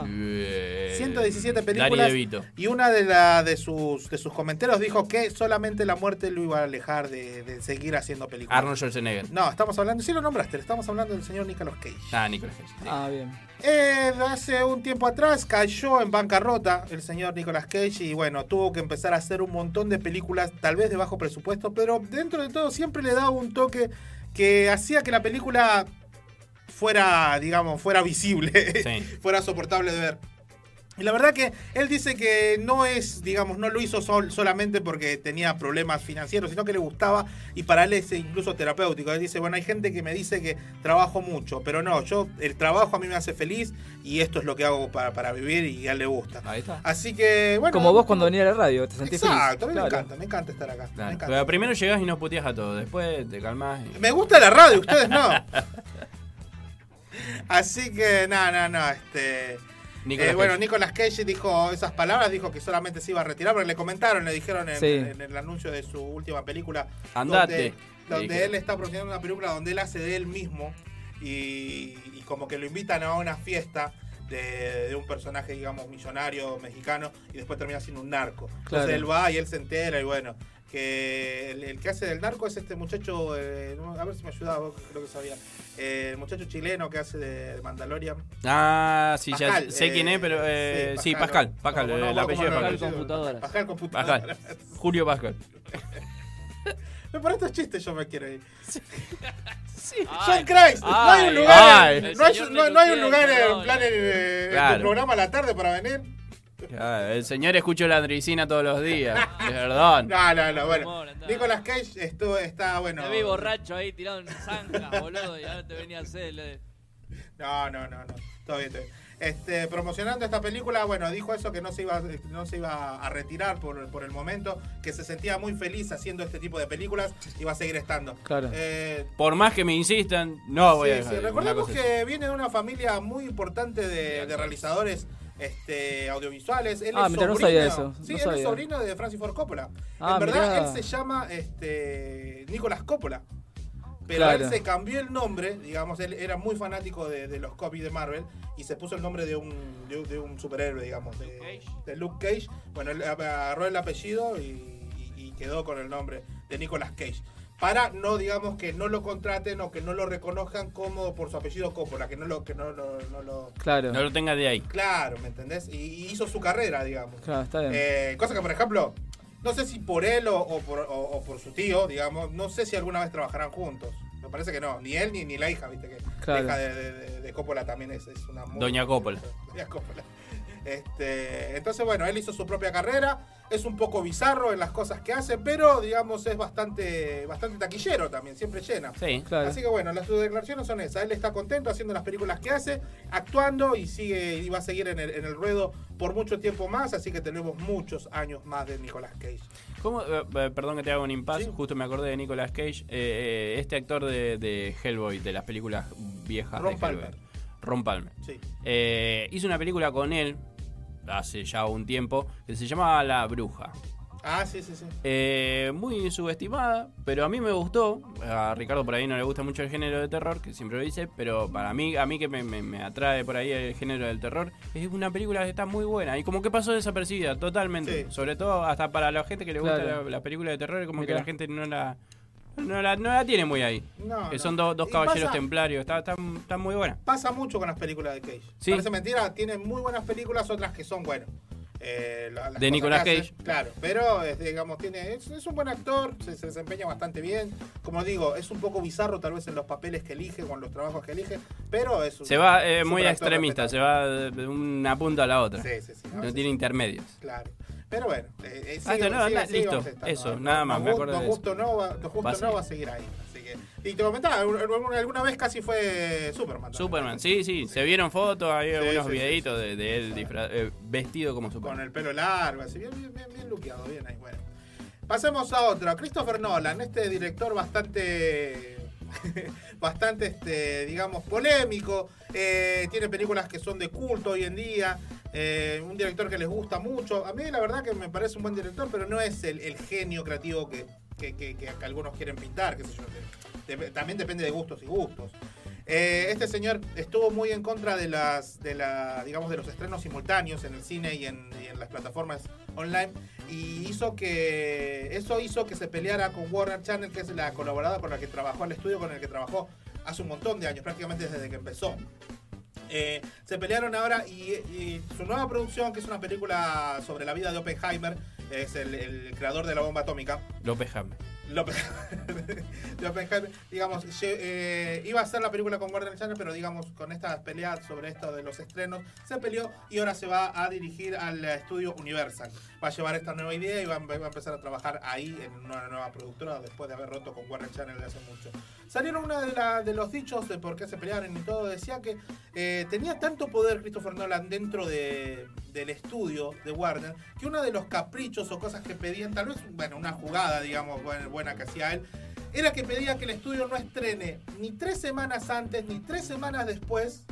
Eh, 117 Danny películas y una de, la, de, sus, de sus comentarios dijo que solamente la muerte lo iba a alejar de, de seguir haciendo películas. Arnold Schwarzenegger. No, estamos hablando, sí lo nombraste, estamos hablando del señor Nicolas Cage. Ah, Nicolas Cage. Ah, bien. Eh, hace un tiempo atrás cayó en bancarrota el señor Nicolas Cage y bueno, tuvo que empezar a hacer un montón de películas, tal vez de bajo presupuesto, pero dentro de todo siempre le daba un toque que hacía que la película fuera, digamos, fuera visible, fuera soportable de ver. Y la verdad que él dice que no es, digamos, no lo hizo sol- solamente porque tenía problemas financieros, sino que le gustaba y para él es incluso terapéutico. Él dice, bueno, hay gente que me dice que trabajo mucho, pero no, yo, el trabajo a mí me hace feliz y esto es lo que hago para, para vivir y a él le gusta. Ahí está. Así que, bueno. Como vos cuando venía a la radio, te sentís Exacto, a mí feliz. me Claro. encanta, me encanta estar acá. Claro. Me encanta. Pero primero llegás y no puteas a todo, después te calmás. y- Me gusta la radio, ustedes no. Así que, no, no, no, este... Eh, bueno. Nicolas Cage dijo esas palabras, dijo que solamente se iba a retirar, pero le comentaron, le dijeron en, Sí. en el anuncio de su última película. Andate, Donde, él está produciendo una película donde él hace de él mismo y, y como que lo invitan a una fiesta de, de un personaje, digamos, millonario mexicano y después termina siendo un narco. Claro. Entonces él va y él se entera y bueno, que el, el que hace del narco es este muchacho, eh, no, a ver si me ayudaba, vos creo que sabía, Eh, el muchacho chileno que hace de, de Mandalorian. Ah, sí, ya sé quién eh, es, pero eh, sí, sí, Pascal. Pascal. Pascal, No, no, el no, apellido ¿cómo de no? Pascal. Computadora. Pascal Computadora. Pascal. Julio Pascal. Pero por estos chistes yo me quiero ir. Ay, John Christ, no hay un lugar, ay. en- no, hay, no- no hay un lugar en, plan en, eh, en tu programa a la tarde para venir. Claro, el señor escucha la andricina todos los días. Perdón. No, no, no, bueno. Nicolas Cage estuvo, está bueno. Te vi borracho ahí tirado en zanja, boludo, y ahora te venía a hacer. le- No, no, no, no. Todo bien, todo bien. Este, promocionando esta película, bueno, dijo eso que no se iba, no se iba a retirar por, por el momento, que se sentía muy feliz haciendo este tipo de películas y va a seguir estando. Claro. Eh, Por más que me insistan, no voy a dejar. sí, Recordemos que viene de una familia muy importante de, de realizadores este, audiovisuales. Él Ah, es no sobrino, sabía eso, Sí, no él es sobrino de Francis Ford Coppola. Ah, en verdad, mirá. él se llama este, Nicolas Coppola. Pero Claro. él se cambió el nombre, digamos, él era muy fanático de, de los cómics de Marvel y se puso el nombre de un, de, un- de un superhéroe, digamos, de, de Luke Cage. Bueno, él agarró el apellido y, y- y quedó con el nombre de Nicolas Cage. Para no, digamos, que no lo contraten o que no lo reconozcan como por su apellido Coppola, que no lo, que no, lo- no lo... Claro. No lo tenga de ahí. Claro, ¿me entendés? Y, y hizo su carrera, digamos. Claro, está bien. Eh, cosa que, por ejemplo, no sé si por él o, o por, o- o por su tío, digamos, no sé si alguna vez trabajarán juntos. Me parece que no, ni él ni, ni la hija, viste que Claro. la hija de- de Coppola también es, es una muy- Doña Coppola. Doña Coppola. Este, entonces, bueno, él hizo su propia carrera, es un poco bizarro en las cosas que hace, pero digamos es bastante, bastante taquillero también, siempre llena. Sí, claro. Así que bueno, las sus declaraciones son esas. Él está contento haciendo las películas que hace, actuando y sigue y va a seguir en el, en el ruedo por mucho tiempo más, así que tenemos muchos años más de Nicolas Cage. ¿Cómo, eh, eh, perdón que te haga un impasse, justo me acordé de Nicolas Cage, eh, eh, este actor de, de Hellboy, de las películas viejas Ron de Palmer. Ron Palmer. Sí. Hizo una película con él hace ya un tiempo que se llamaba La Bruja. Ah, sí, sí, sí. Eh, muy subestimada, pero a mí me gustó. A Ricardo por ahí no le gusta mucho el género de terror, que siempre lo dice, pero para mí, a mí que me, me- me atrae por ahí el género del terror, es una película que está muy buena y como que pasó desapercibida totalmente. Sobre todo hasta para la gente que le gusta Claro. la, la película de terror, como que la gente no la, no la, no la tiene muy ahí. No, que no. son dos- caballeros pasa- templarios, está, está, está muy buena. Pasa mucho con las películas de Cage. Sí. Parece mentira, tiene muy buenas películas, otras que son, bueno. eh, las De Nicolas Cage. Claro, pero es, digamos, tiene, es, es un buen actor, se, se desempeña bastante bien. Como digo, es un poco bizarro tal vez en los papeles que elige, con los trabajos que elige, pero es un Se va eh, muy extremista, se va de una punta a la otra. Sí, sí, sí, no, tiene intermedios. Claro. Pero bueno, eh, eh, Ah, sigue- no, sigue- sigue listo, eso, nada más, me acuerdo de eso. Justo no va, Don Justo Va a no seguir. va a seguir ahí. Así que, y te comentaba, alguna, vez casi fue Superman. Superman, sí, sí, se vieron fotos, hay Sí, algunos sí, videitos de, de él disfra- eh, vestido como Superman. Con el pelo largo, así bien, bien, bien, bien luqueado, bien ahí, bueno. Pasemos a otro, Christopher Nolan, este director bastante, bastante, este, digamos, polémico, eh, tiene películas que son de culto hoy en día, eh, un director que les gusta mucho, a mí la verdad que me parece un buen director, pero no es el, genio creativo que, que, que- algunos quieren pintar, qué sé yo, también depende de gustos y gustos. Eh, este señor estuvo muy en contra de las, de la, digamos, de los estrenos simultáneos en el cine y en, y en las plataformas online y hizo que eso hizo que se peleara con Warner Channel, que es la colaboradora con la que trabajó, el estudio con el que trabajó hace un montón de años, prácticamente desde que empezó. Eh, se pelearon ahora y, su nueva producción, que es una película sobre la vida de Oppenheimer, es el creador de la bomba atómica. López. López, digamos, eh, iba a ser la película con Warner Channel, pero digamos, con esta pelea sobre esto de los estrenos, se peleó y ahora se va a dirigir al estudio Universal. Va a llevar esta nueva idea y va, va a empezar a trabajar ahí en una nueva productora después de haber roto con Warner Channel hace mucho. Salieron uno de, la- de los dichos de por qué se pelearon y todo, decía que eh, tenía tanto poder Christopher Nolan dentro de- del estudio de Warner, que uno de los caprichos o cosas que pedían, tal vez, bueno, una jugada, digamos, buena, buena que hacía él, era que pedía que el estudio no estrene ni tres semanas antes ni tres semanas después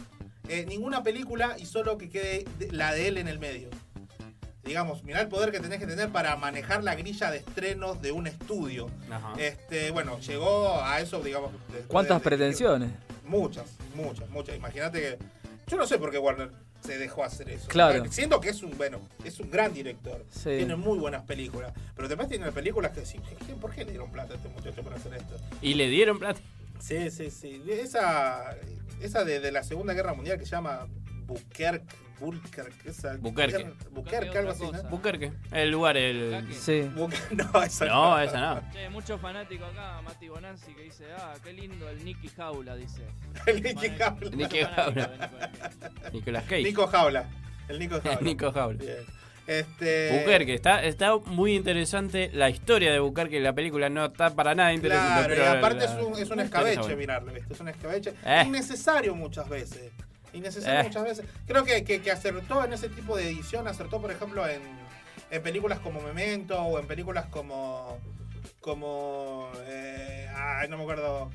eh, ninguna película y solo que quede de- la de él en el medio. Digamos, mirá el poder que tenés que tener para manejar la grilla de estrenos de un estudio. Ajá. Este, bueno, llegó a eso, digamos. ¿Cuántas de- de- pretensiones? Muchas, muchas, muchas. Imagínate que. Yo no sé por qué Warner se dejó hacer eso. Claro. Siento que es un, bueno, es un gran director. Sí. Tiene muy buenas películas. Pero después tiene películas que. ¿qué- ¿Por qué le dieron plata a este muchacho para hacer esto? Y le dieron plata. Sí, sí, sí. Esa, esa de, de la Segunda Guerra Mundial que se llama Buquerque. Buquerque, esa- Buquerque. Buquerque, algo así, ¿no? El lugar, el. Sí. No, esa No, esa no. Che, muchos fanáticos acá, Mati Bonanzi, que dice, ah, qué lindo el Nicky Jaula, dice. El Nicky Jaula. Nicky Jaula. Nicolas Cage. Nico Jaula. El Nico Jaula. Nico Jaula. Bien. Este. Está, está muy interesante la historia de Buquerque. La película no está para nada interesante. Claro, y pero aparte la- es un, es escabeche mirarlo, ¿viste? Es un escabeche. Eh. Innecesario muchas veces. Innecesario Eh. muchas veces. Creo que, que, que acertó en ese tipo de edición, acertó, por ejemplo, en, en películas como Memento o en películas como. como. eh, ay, no me acuerdo.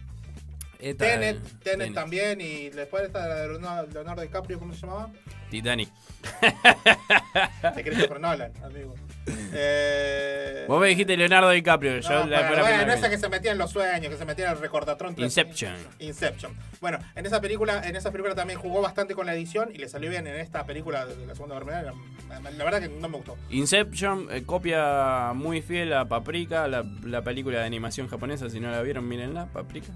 Esta- Tenet, Tenet, Tenet. también, y después esta de Leonardo Leonardo DiCaprio, ¿cómo se llamaba? Titanic. De Christopher Nolan, amigo. Eh, Vos me dijiste Leonardo DiCaprio. No, bueno, fue la bueno, primera esa que se metía en los sueños, que se metía en el recordatrón. Inception. Inception. Bueno, en esa película, en esa película también jugó bastante con la edición y le salió bien en esta película de la segunda Guerra la verdad que no me gustó. Inception eh, copia muy fiel a Paprika, la, la película de animación japonesa. Si no la vieron, mírenla, Paprika.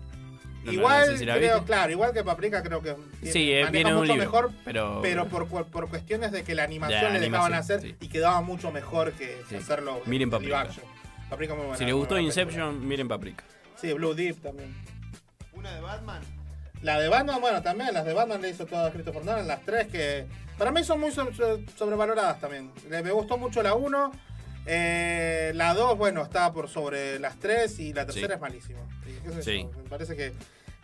No, igual, no sé si la creo, claro, igual que Paprika creo que tiene- Sí, eh, viene de un mucho libro, mejor, pero- por, por, por cuestiones de que la animación La le dejaban animación, hacer sí. y quedaba mucho mejor que Sí. hacerlo Miren en Paprika. Paprika muy buena. Si le muy gustó Inception, miren Paprika. película. Sí, Blue Deep también. ¿Una de Batman? La de Batman, bueno, también, las de Batman le hizo todo a Christopher Nolan, las tres que para mí son muy so- so- sobrevaloradas también. Me gustó mucho la 1, la 2, bueno, está por sobre las 3 y la tercera Sí. es malísima. Sí. Me parece que,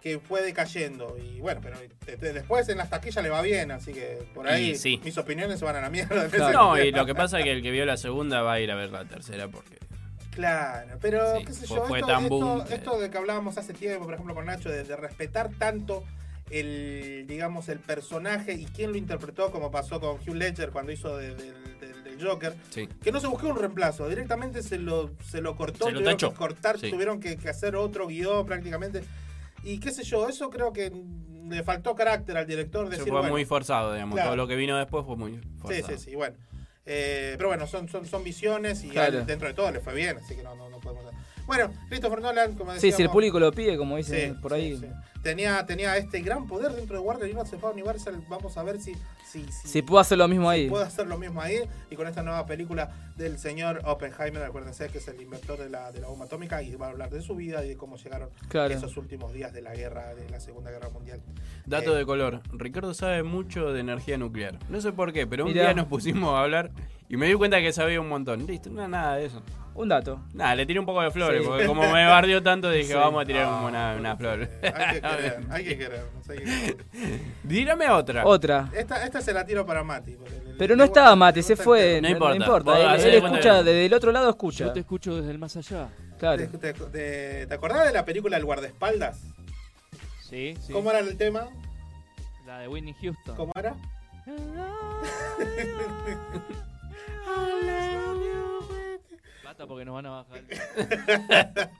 que fue decayendo y bueno, pero de- después en las taquillas le va bien, así que por ahí sí. mis opiniones se van a la mierda. No, y lo que pasa es que el que vio la segunda va a ir a ver la tercera porque. Claro, pero Sí, qué sé fue- yo, fue esto, tan esto- boom esto de que hablábamos hace tiempo, por ejemplo, con Nacho, de, de respetar tanto el, digamos, el personaje y quién lo interpretó, como pasó con Hugh Ledger cuando hizo de- del- del- Joker, Sí. que no se buscó un reemplazo, directamente se lo, se lo cortó, Se lo tuvieron que cortar, Sí. tuvieron que, que hacer otro guion prácticamente. Y qué sé yo, eso creo que le faltó carácter al director. Se Decir, fue bueno, muy forzado, digamos. claro. Todo lo que vino después fue muy Sí, forzado. sí, sí, bueno. Eh, pero bueno, son, son, son visiones y Claro. a él, dentro de todo le fue bien, así que no, no, no podemos... Bueno, Christopher Nolan, como Sí, si el público lo pide, como dicen Sí, por ahí. sí, sí. Tenía, tenía este gran poder dentro de Warner y se fue a Universal. Vamos a ver si, si, si, Si puedo hacer lo mismo ahí. puede hacer lo mismo ahí. Y con esta nueva película del señor Oppenheimer, acuérdense que es el inventor de la, de la bomba atómica y va a hablar de su vida y de cómo llegaron Claro. esos últimos días de la guerra, de la Segunda Guerra Mundial. Dato Eh, de color. Ricardo sabe mucho de energía nuclear. No sé por qué, pero un Mirá. día nos pusimos a hablar Y me di cuenta que sabía un montón. Listo, no nada de eso. Un dato. Nada, le tiré un poco de flores, Sí. porque como me bardeó tanto dije, Sí. vamos a tirar Ah, una, una flor. Hay que querer, hay que querer. hay que querer. Dírame otra. Otra. Esta, esta se la tiro para Mati. Pero no estaba Mati, se fue. No, No importa. importa. Vos Él, escucha, desde el otro lado escucha. Yo te escucho desde el más allá. Claro. ¿Te, te, te- te acordás de la película El guardaespaldas? Sí, sí. ¿Cómo era el tema? La de Whitney Houston. ¿Cómo era? Basta porque nos van a bajar.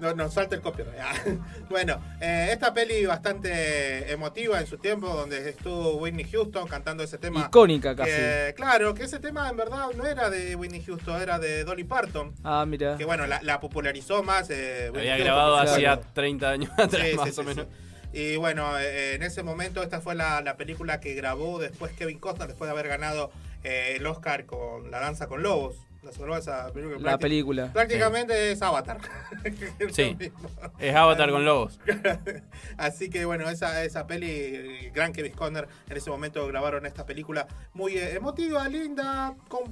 no, nos salta el copyright. Ah. bueno, eh, esta peli bastante emotiva en su tiempo, donde estuvo Whitney Houston cantando ese tema. Icónica casi. que, claro, que ese tema en verdad no era de Whitney Houston, era de Dolly Parton. Ah, mira. Que bueno, la, la popularizó más. eh, Había Houston, grabado hacía supuesto. 30 años atrás, Sí, sí, más sí, o menos. sí. Y bueno, eh, en ese momento esta fue la, la película que grabó después Kevin Costner, después de haber ganado eh, el Oscar con La Danza con Lobos. La película. La película. Prácticamente es Avatar. Sí. Es Avatar con lobos. Así que bueno, esa, esa peli, el gran Kevin Costner, en ese momento grabaron esta película muy eh, emotiva, linda, con,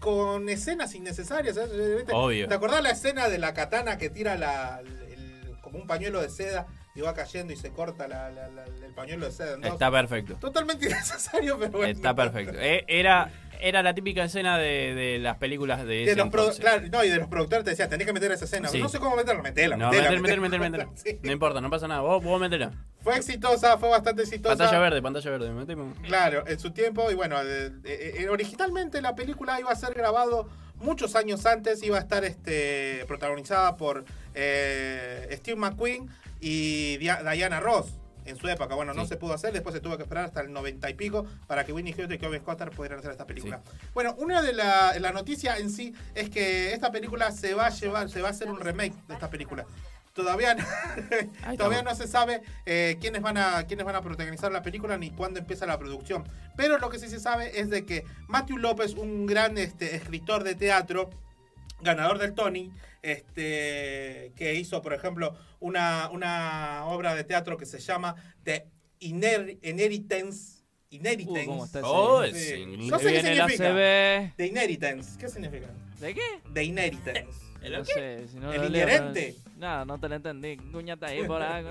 con escenas innecesarias. ¿Viste? Obvio. ¿Te acordás la escena de la katana que tira la, el- como un pañuelo de seda y va cayendo y se corta la- la- la- el pañuelo de seda? dos? Está perfecto. Totalmente innecesario, pero bueno. Está perfecto. Eh, Era, era la típica escena de, de las películas de De los, claro, no, y de los productores te decían, tenés que meter esa escena. Sí. No sé cómo meterla, metela, No, metela, meter, meter, metela. meter. No importa, no pasa nada. Vos, vos metela. Fue exitosa, fue bastante exitosa. Pantalla verde, pantalla verde. metemos. Claro, en su tiempo, y bueno, eh, eh, eh, originalmente la película iba a ser grabado muchos años antes, iba a estar este, protagonizada por eh, Steve McQueen y Dia- Diana Ross. En su época, bueno, no Sí. se pudo hacer, después se tuvo que esperar hasta el 90 y pico para que Whitney Houston y Kevin Costner pudieran hacer esta película. Bueno, una de la, la noticia en sí es que esta película se va a llevar, se va a hacer un remake de esta película. Todavía no, todavía no se sabe eh, quiénes van a quiénes van a protagonizar la película ni cuándo empieza la producción. Pero lo que sí se sabe es de que Matthew López, un gran este, escritor de teatro, ganador del Tony, este, que hizo, por ejemplo, una, una obra de teatro que se llama The Iner- Inheritance. Inheritance. Uh, ¿cómo está ese? Oh, Sí. No sé qué significa. The Inheritance. ¿Qué significa? ¿De qué? The Inheritance. No sé, si no ¿El lo leo, inherente? No, no te lo entendí. Cuñata ahí por ahí.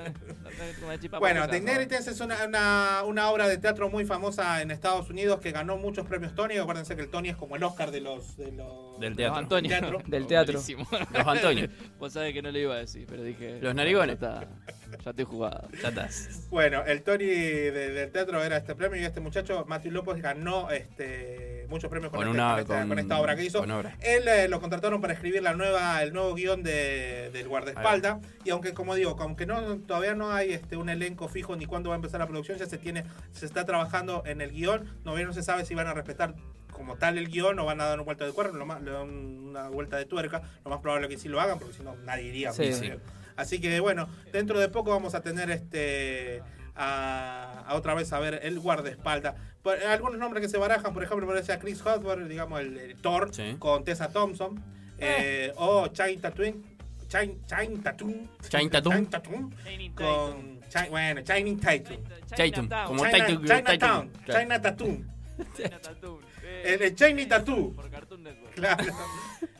chipa Bueno, The. Inheritance es una, una, una obra de teatro muy famosa en Estados Unidos que ganó muchos premios Tony. Acuérdense que el Tony es como el Oscar de los, de los Del Los teatro. Antonio. Teatro. Del teatro. Los Antonio. Vos sabés que no le iba a decir, pero dije. Los narigones. Está, ya estoy jugado. Ya estás. Bueno, el Tony de- del teatro era este premio y este muchacho, Matthew López, ganó este, muchos premios con, Con este- una- con esta, con- con esta obra que hizo. con obra. Él eh, lo contrataron para escribir la nueva, el nuevo guion de, del guardaespaldas. Y aunque, como digo, aunque no todavía no hay este, un elenco fijo ni cuándo va a empezar la producción, ya se tiene, se está trabajando en el guion. Todavía no se sabe si van a respetar como tal el guion o van a dar una vuelta de cuerno, lo más- le dan una vuelta de tuerca. Lo más probable es que sí lo hagan, porque si no nadie iría. Sí. Sí. Así que bueno, dentro de poco vamos a tener este a, a otra vez a ver el guardaespaldas. Por- algunos nombres que se barajan, por ejemplo, parece a Chris Hemsworth, digamos el, el Thor Sí. con Tessa Thompson, eh, o Chain Tatum, Chain, Chain Tatum, Chain Tatum. Chain Tatum, con Chain- bueno, Tatum, Tatum. Como China- Tatum. Chinatown, Tatum. China Tatum, China Tattoo. Eh, el, Channing Tattoo. Por Cartoon Network. Claro.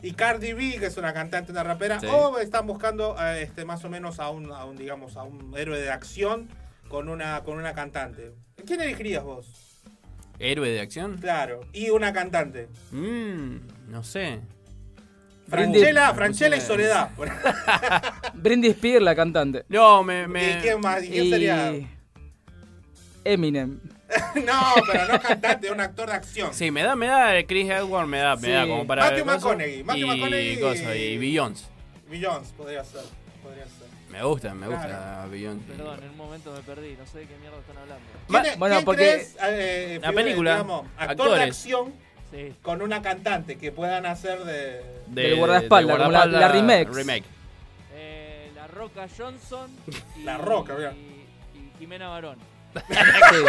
Y Cardi B, que es una cantante, una rapera, Sí. o están buscando eh, este, más o menos a un, a un, digamos, a un héroe de acción con una, con una cantante. ¿Quién elegirías vos? ¿Héroe de acción? Claro. Y una cantante. Mmm, no sé. Franchella, Uh, Franchella y. Soledad. Britney Spears, la cantante. No, me. me... ¿Y quién más? ¿Y quién sería? Eminem. no, pero no cantante, un actor de acción. Sí, me da, me da Chris Edward, me da, me Sí. da como para. Matthew McConaughey, Matthew y, McConaughey. coso, y Beyoncé. Beyoncé podría ser. Podría ser. Me gusta, me gusta Claro. Beyoncé. Perdón, en un momento me perdí. No sé de qué mierda están hablando. ¿Quién, bueno, quién porque- crees, eh, La figura, película, digamos, actor de actores. acción Sí. con una cantante que puedan hacer de... De- Del guardaespaldas, de como la- la remix. remake. Eh, la Roca Johnson. Y, La Roca, mira. Y, y Jimena Barón. Estaría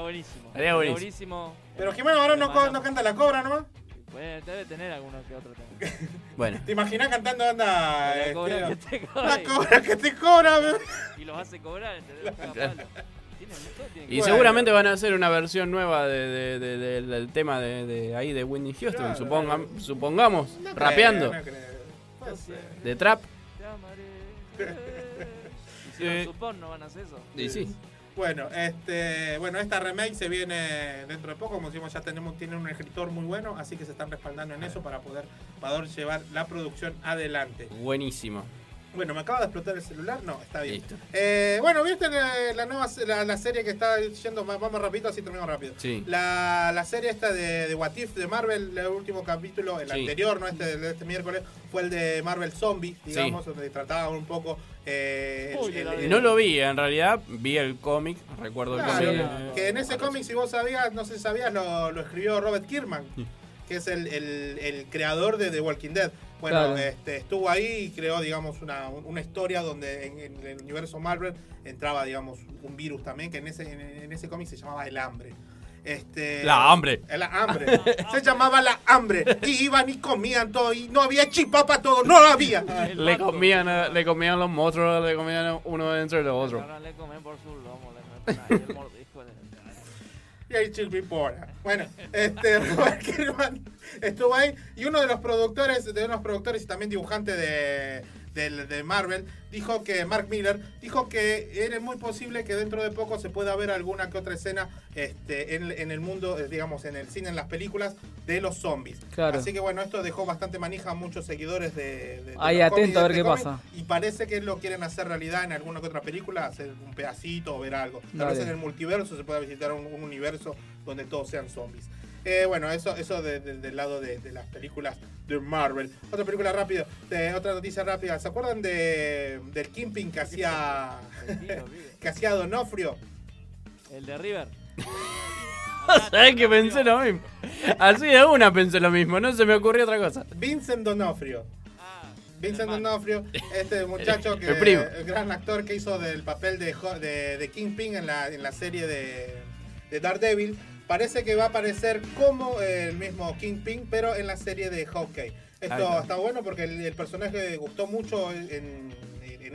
buenísimo. Estaría buenísimo. Pero Jimena Barón no, co- no canta la cobra nomás. Puede- debe tener alguno que otro tema. Bueno. ¿Te imaginas cantando anda La cobra este, que te La cobra. y- cobra que te cobra. bebé. Y los hace cobrar, ¿entendés? Los caga palo. Y seguramente van a hacer una versión nueva de, de- de- de- del tema de, de ahí de Whitney Houston, Claro. suponga- supongamos, No creo, rapeando. no creo. No sé. De trap. Su porno, no van a hacer eso. Y sí. Bueno, este, bueno, esta remake se viene dentro de poco, como decimos, ya tenemos, tienen un escritor muy bueno, así que se están respaldando en eso para poder, para poder llevar la producción adelante. Buenísimo. Bueno, me acaba de explotar el celular, no, está bien. Listo. Eh, bueno, ¿viste la, la nueva la, la serie que está yendo, más- vamos rapidito, así terminamos rápido. Sí. La, la serie esta de, de What If de Marvel, el último capítulo, el Sí. anterior, no este de este miércoles, fue el de Marvel Zombie, digamos, donde trataba un poco... eh, el- el- el- No lo vi, en realidad vi el cómic, recuerdo el Claro, cómic. que en ese cómic, si vos sabías, no sé si sabías, lo, lo escribió Robert Kirkman, que es el, el- el creador de The Walking Dead. Bueno, Claro. este, estuvo ahí y creó, digamos, una, una historia donde en, en el universo Marvel entraba, digamos, un virus también, que en ese, en, en ese cómic se llamaba el hambre. Este, La hambre. El hambre. se llamaba la hambre. Y iban y comían todo. Y no había chipá para todo. No había. Le comían, a- le comían los monstruos, le comían uno dentro del otro. Ahora le comen por su lomo, le Y ahí Chilpi Pora. Bueno, este Robert Kirkman estuvo ahí. Y uno de los productores, de unos productores y también dibujante de, del- de Marvel, dijo que, Mark Miller, dijo que era muy posible que dentro de poco se pueda ver alguna que otra escena este, en, en el mundo, eh, digamos, en el cine, en las películas, de los zombies. Claro. Así que bueno, esto dejó bastante manija a muchos seguidores de. de- de Ahí, atento a ver qué pasa. Y parece que lo quieren hacer realidad en alguna que otra película, hacer un pedacito o ver algo. Tal Dale. vez en el multiverso se pueda visitar un, un universo donde todos sean zombies. Eh, bueno, eso, eso de- de- del lado de, de las películas de Marvel. Otra película rápido, de, otra noticia rápida. ¿Se acuerdan de, del Kingpin que hacía que hacía Donofrio? El de River. ¿Sabes que pensé lo mismo? Así de una pensé lo mismo, no se me ocurrió otra cosa. Vincent Donofrio. Vincent Donofrio, este muchacho que El primo. el gran actor que hizo del papel de, de, de Kingpin en la, en la serie de, de Daredevil, parece que va a aparecer como el mismo Kingpin, pero en la serie de Hawkeye. Esto está. está bueno porque el, el personaje gustó mucho en, en-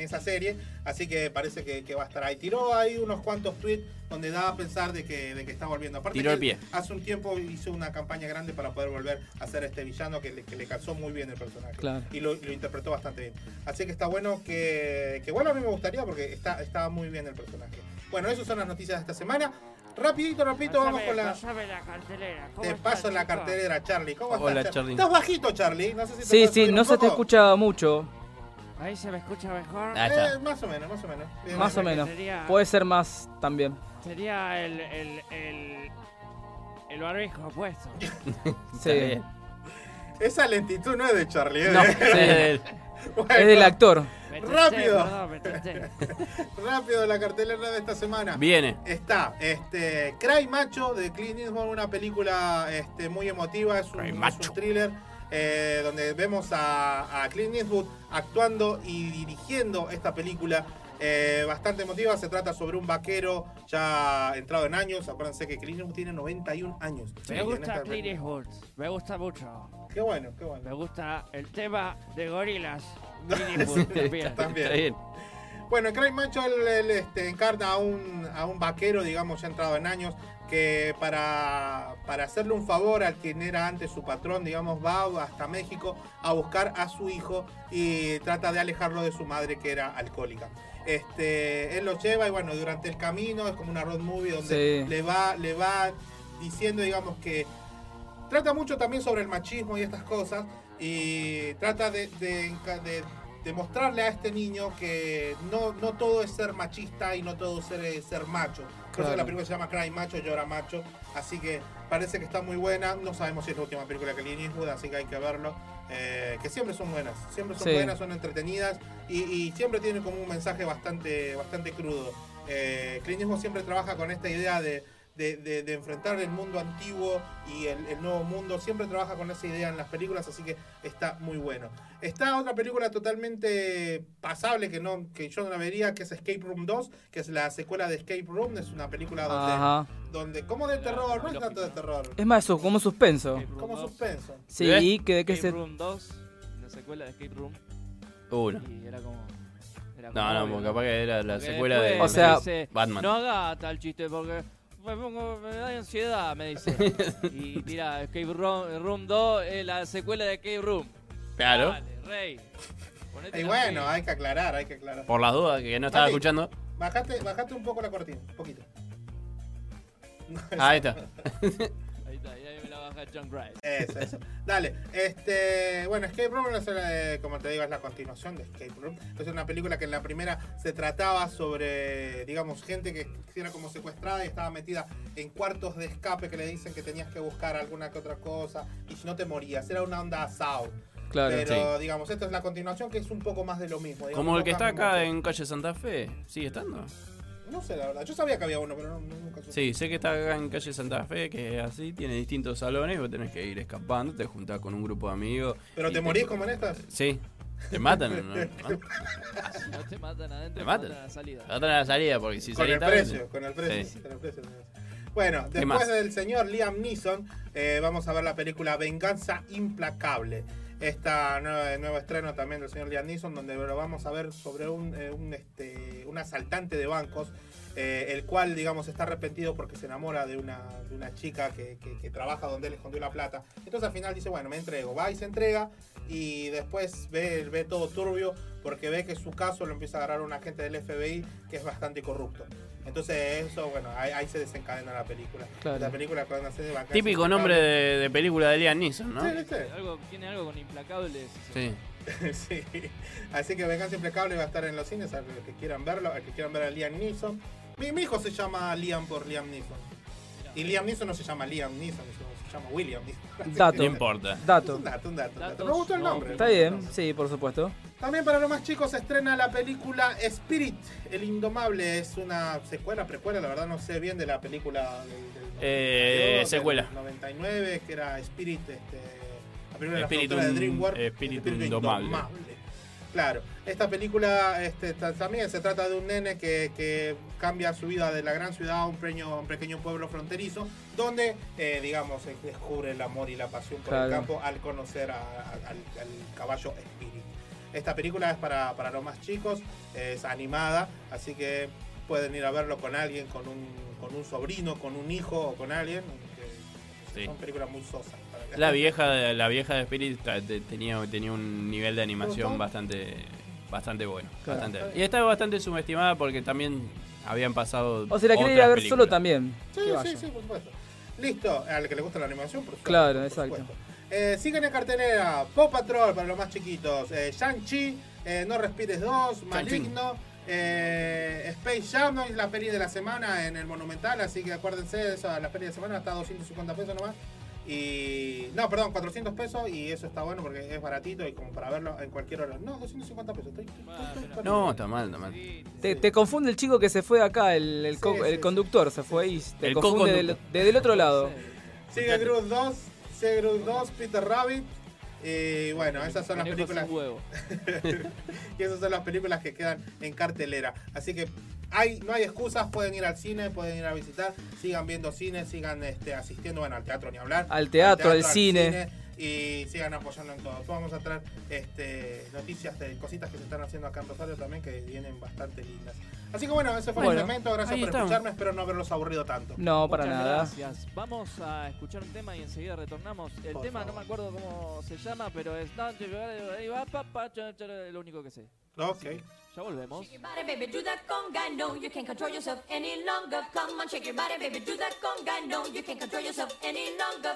esa serie, así que parece que, que va a estar ahí. Tiró ahí unos cuantos tweets donde daba a pensar de que, de que está volviendo. Aparte Tiró el pie. hace un tiempo hizo una campaña grande para poder volver a ser este villano que le, que le calzó muy bien el personaje. Claro. Y lo, lo interpretó bastante bien. Así que está bueno que, que bueno, a mí me gustaría porque está, está muy bien el personaje. Bueno, esas son las noticias de esta semana. Rapidito, rapidito, vamos con la... Pásame la cartelera. ¿cómo Te paso la chico? cartelera, Charlie. ¿Cómo Hola, estás, Charlie. Estás bajito, Charlie. No sé si te Sí, sí, no se te escucha mucho. Ahí se me escucha mejor. Ah. Eh, más o menos, más o menos. Bien, Más o menos. sería- Puede ser más también. Sería el, el, el, el barbijo puesto. Sí. Esa lentitud no es de Charlie. ¿eh? No, sí. Es del actor. Rápido. Rápido la cartelera de esta semana. Viene. Está este Cry Macho de Clint Eastwood, una película este, muy emotiva, es un, es un thriller eh, donde vemos a, a Clint Eastwood actuando y dirigiendo esta película. eh, bastante emotiva, se trata sobre un vaquero ya entrado en años. Acuérdense que Clint Eastwood tiene 91 años. Me gusta Clint. Eastwood. Me gusta mucho. Qué bueno, qué bueno. Me gusta el tema de gorilas. También. También. Está bien. Bueno, en Cry Macho él, él, este, encarna a un, a un vaquero, digamos, ya entrado en años, que para, para hacerle un favor al quien era antes su patrón, digamos, va hasta México a buscar a su hijo y trata de alejarlo de su madre que era alcohólica. Este, él lo lleva y bueno, durante el camino es como una road movie donde Sí. le, va, le va diciendo, digamos, que trata mucho también sobre el machismo y estas cosas y trata de, de, de- de mostrarle a este niño que no, no todo es ser machista y no todo es ser, ser macho. Por eso la película se llama Cry Macho, Llora Macho, así que parece que está muy buena. No sabemos si es la última película que Clint Eastwood, así que hay que verlo. Eh, que siempre son buenas, siempre son Sí. buenas, son entretenidas y, y siempre tienen como un mensaje bastante, bastante crudo. Eh, Clint Eastwood siempre trabaja con esta idea de, de, de- de enfrentar el mundo antiguo y el, el nuevo mundo. Siempre trabaja con esa idea en las películas, así que está muy bueno. Está otra película totalmente pasable que no que yo no la vería, que es Escape Room 2, que es la secuela de Escape Room. Es una película donde, Ajá. donde como de terror, no es tanto de terror, Es más eso, como suspenso. como suspenso. Sí, que de que Escape se. Room 2, la secuela de Escape Room. Uno. Y era como. Era No, no, porque capaz que era la Porque secuela de O sea, dice, Batman. No haga tal chiste porque me, pongo, me da ansiedad, me dice. y tira, Escape Room, Room 2 es la secuela de Escape Room. Claro. Dale, rey. Ponete Y bueno, hay que aclarar, hay que aclarar. Por las dudas que no estaba Mati, escuchando. Bajate, bajate un poco la cortina, un poquito. Ah, ahí está. John Grice. Eso, eso. Dale, este, bueno, Escape Room, es, eh, como te digo, es la continuación de Escape Room. Es una película que en la primera se trataba sobre, digamos, gente que era como secuestrada y estaba metida en cuartos de escape que le dicen que tenías que buscar alguna que otra cosa y si no te morías. Era una onda asado. Claro. Pero, digamos, esta es la continuación que es un poco más de lo mismo. digamos, Como el que está acá mucho. en calle Santa Fe. ¿Sigue estando? No sé, la verdad. Yo sabía que había uno, pero no, nunca supe. Sí, sé que está acá en calle Santa Fe, que es así, tiene distintos salones, vos tenés que ir escapando, te juntás con un grupo de amigos. ¿Pero te morís como en estas? Sí. ¿Te matan? ¿no? ¿No? Si no te matan adentro, ¿Te te matan? matan a la salida. Te matan a la salida, porque si con salís el tarde- precio, con el precio, Sí. con el precio. Bueno, ¿Qué después del señor Liam Neeson, eh, vamos a ver la película Venganza Implacable. Esta nueva, nuevo estreno también del señor Liam Neeson, donde lo vamos a ver sobre un, eh, un, este, un asaltante de bancos, eh, el cual, digamos, está arrepentido porque se enamora de una, de una chica que, que- trabaja donde él escondió la plata. Entonces al final dice, bueno, me entrego. Va y se entrega y después ve, ve todo turbio porque ve que su caso lo empieza a agarrar un agente del FBI que es bastante corrupto. Entonces eso, bueno, ahí, ahí se desencadena la película. Claro. La película cuando hace de Venganza Típico nombre de, de película de Liam Neeson, ¿no? Sí, sí. Algo, tiene algo con implacables. Sí. sí. Así que Venganza Implacable va a estar en los cines, a los que quieran verlo, a los que quieran ver a Liam Neeson. Mi, mi hijo se llama Liam por Liam Neeson. Y Liam Neeson no se llama Liam Neeson, se llama William Neeson. Dato. No importa. Dato. Un dato, un dato. un dato. Me gustó el no nombre. Está bien, sí, por supuesto. También para los más chicos se estrena la película Spirit, el Indomable. Es una secuela, precuela, la verdad no sé bien de la película del, del Eh, 92, secuela. del 99, que era Spirit, este, la película de de DreamWorks. espíritu indomable. Claro, esta película este, ta- también se trata de un nene que, que cambia su vida de la gran ciudad a un pequeño, un pequeño pueblo fronterizo, donde, eh, digamos, descubre el amor y la pasión por el campo al conocer a- a- al, al caballo Spirit. Esta película es para, para los más chicos, es animada, así que pueden ir a verlo con alguien, con un, con un sobrino, con un hijo o con alguien. Sí. Son películas muy sosas. La vieja, de- la vieja de Spirit tenía, tenía un nivel de animación bastante bastante bueno. Claro. bastante- Y estaba bastante subestimada porque también habían pasado. O si la quiere ir a ver solo también. Sí, sí, sí, por supuesto. Listo, al que le gusta la animación, por supuesto. Claro, por exacto. supuesto. Eh, sigan en cartelera Paw Patrol para los más chiquitos, eh, Shang-Chi, eh, No Respires 2, Maligno, eh, Space Jam, ¿no? es la peli de la semana en el Monumental, así que acuérdense de eso, la peli de semana está a 250 pesos nomás. Y. No, perdón, 400 pesos y eso está bueno porque es baratito y como para verlo en cualquier hora. No, 250 pesos. estoy- estoy- estoy- No, está mal, está mal. Te, te confunde el chico que se fue acá, el, el, co- Sí, el sí, conductor se fue y te El confunde del, desde el otro lado. Sigue Groot 2, Groot 2, Peter Rabbit. Y bueno, esas son las películas. y esas son las películas que quedan en cartelera. Así que hay, no hay excusas, pueden ir al cine, pueden ir a visitar, sigan viendo cine, sigan este, asistiendo bueno, al teatro ni hablar. Al teatro, al cine. Y sigan apoyando en todo. Vamos a traer este, noticias de cositas que se están haciendo acá en Rosario también que vienen bastante lindas. Así que bueno, ese fue Bueno, el segmento. Gracias por estamos. escucharme. Espero no haberlos aburrido tanto. No, para Muchas nada. Gracias. Vamos a escuchar un tema y enseguida retornamos. El Por tema favor. no me acuerdo cómo se llama, pero es lo único que sé. Ok. Ya volvemos. Shake your body, baby, do that conga. No, you can't control yourself any longer. Come on, shake your body, baby, do that conga. No, you can't control yourself any longer.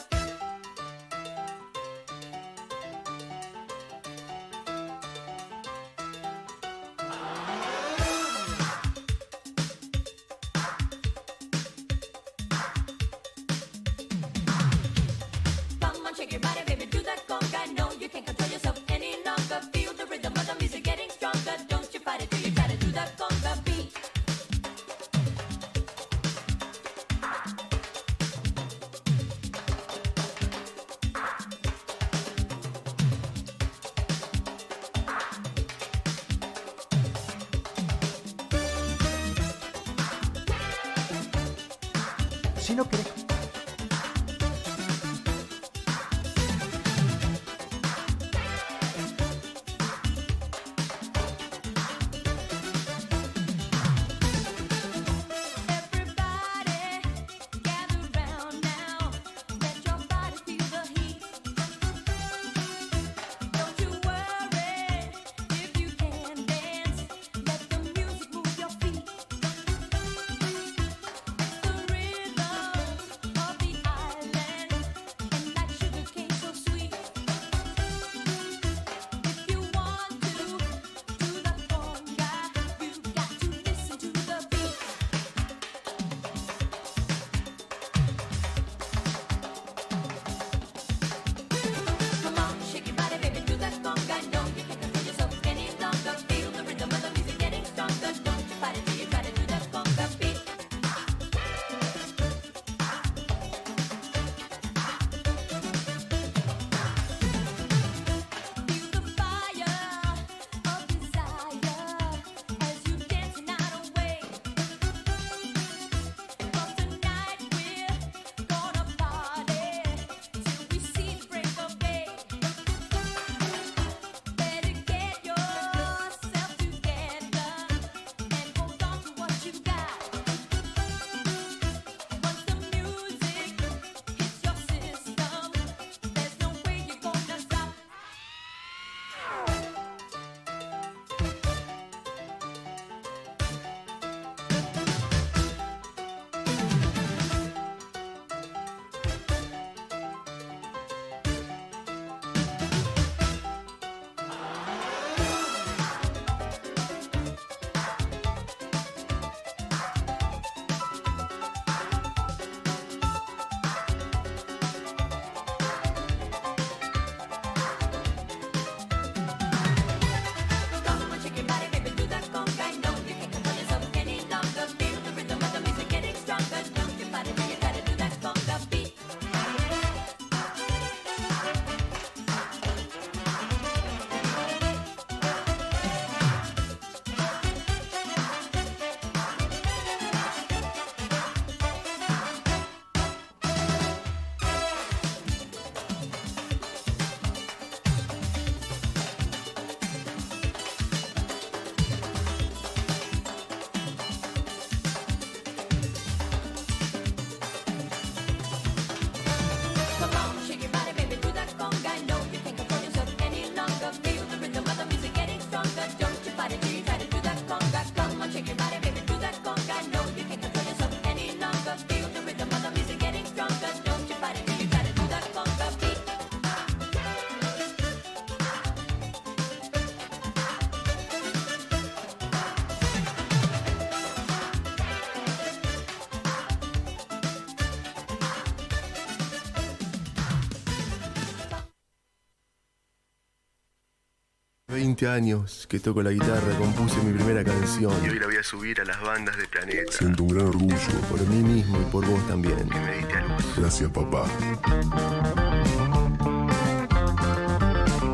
20 años que toco la guitarra, compuse mi primera canción. Y hoy la voy a subir a las bandas de Planeta. Siento un gran orgullo. Por mí mismo y por vos también. Que me diste a luz. Gracias, papá.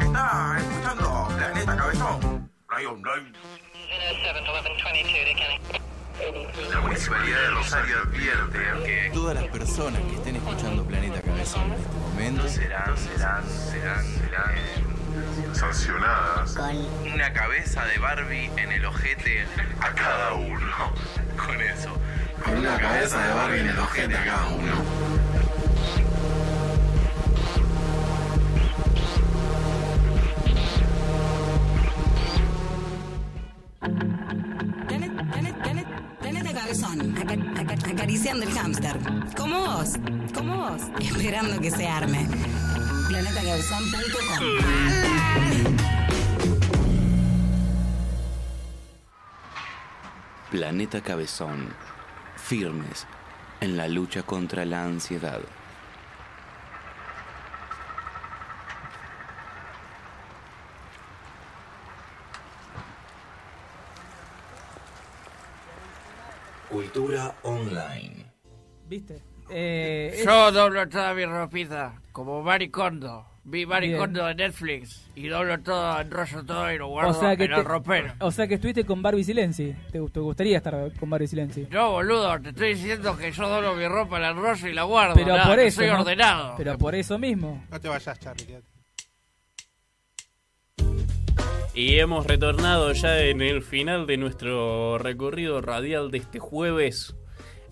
Está escuchando Planeta Cabezón. Radio Online. La Municipalidad de Rosario advierte que Todas las personas que estén escuchando Planeta Cabezón en este momento serán, serán, serán, serán Sancionadas. una cabeza de Barbie en el ojete a cada uno. Con eso. Con una cabeza de Barbie en el ojete a cada uno. Acariciando el hámster. Como vos, como vos, esperando que se arme. Planetacabezón.com Planeta Cabezón. Firmes en la lucha contra la ansiedad. Cultura online. ¿Viste? Eh, Yo doblo toda mi ropita, como Maricondo. Vi Maricondo de Netflix y doblo todo, enrollo todo y lo guardo o sea que en el te- ropero. O sea que estuviste con Barbie Silenzi. ¿Te, te gustaría estar con Barbie Silenzi? No, boludo, te estoy diciendo que yo doblo mi ropa, la enrollo y la guardo. Pero nada, por eso. soy ¿no? ordenado. Pero por eso mismo. No te vayas, Charlie. quédate. Y hemos retornado ya en el final de nuestro recorrido radial de este jueves.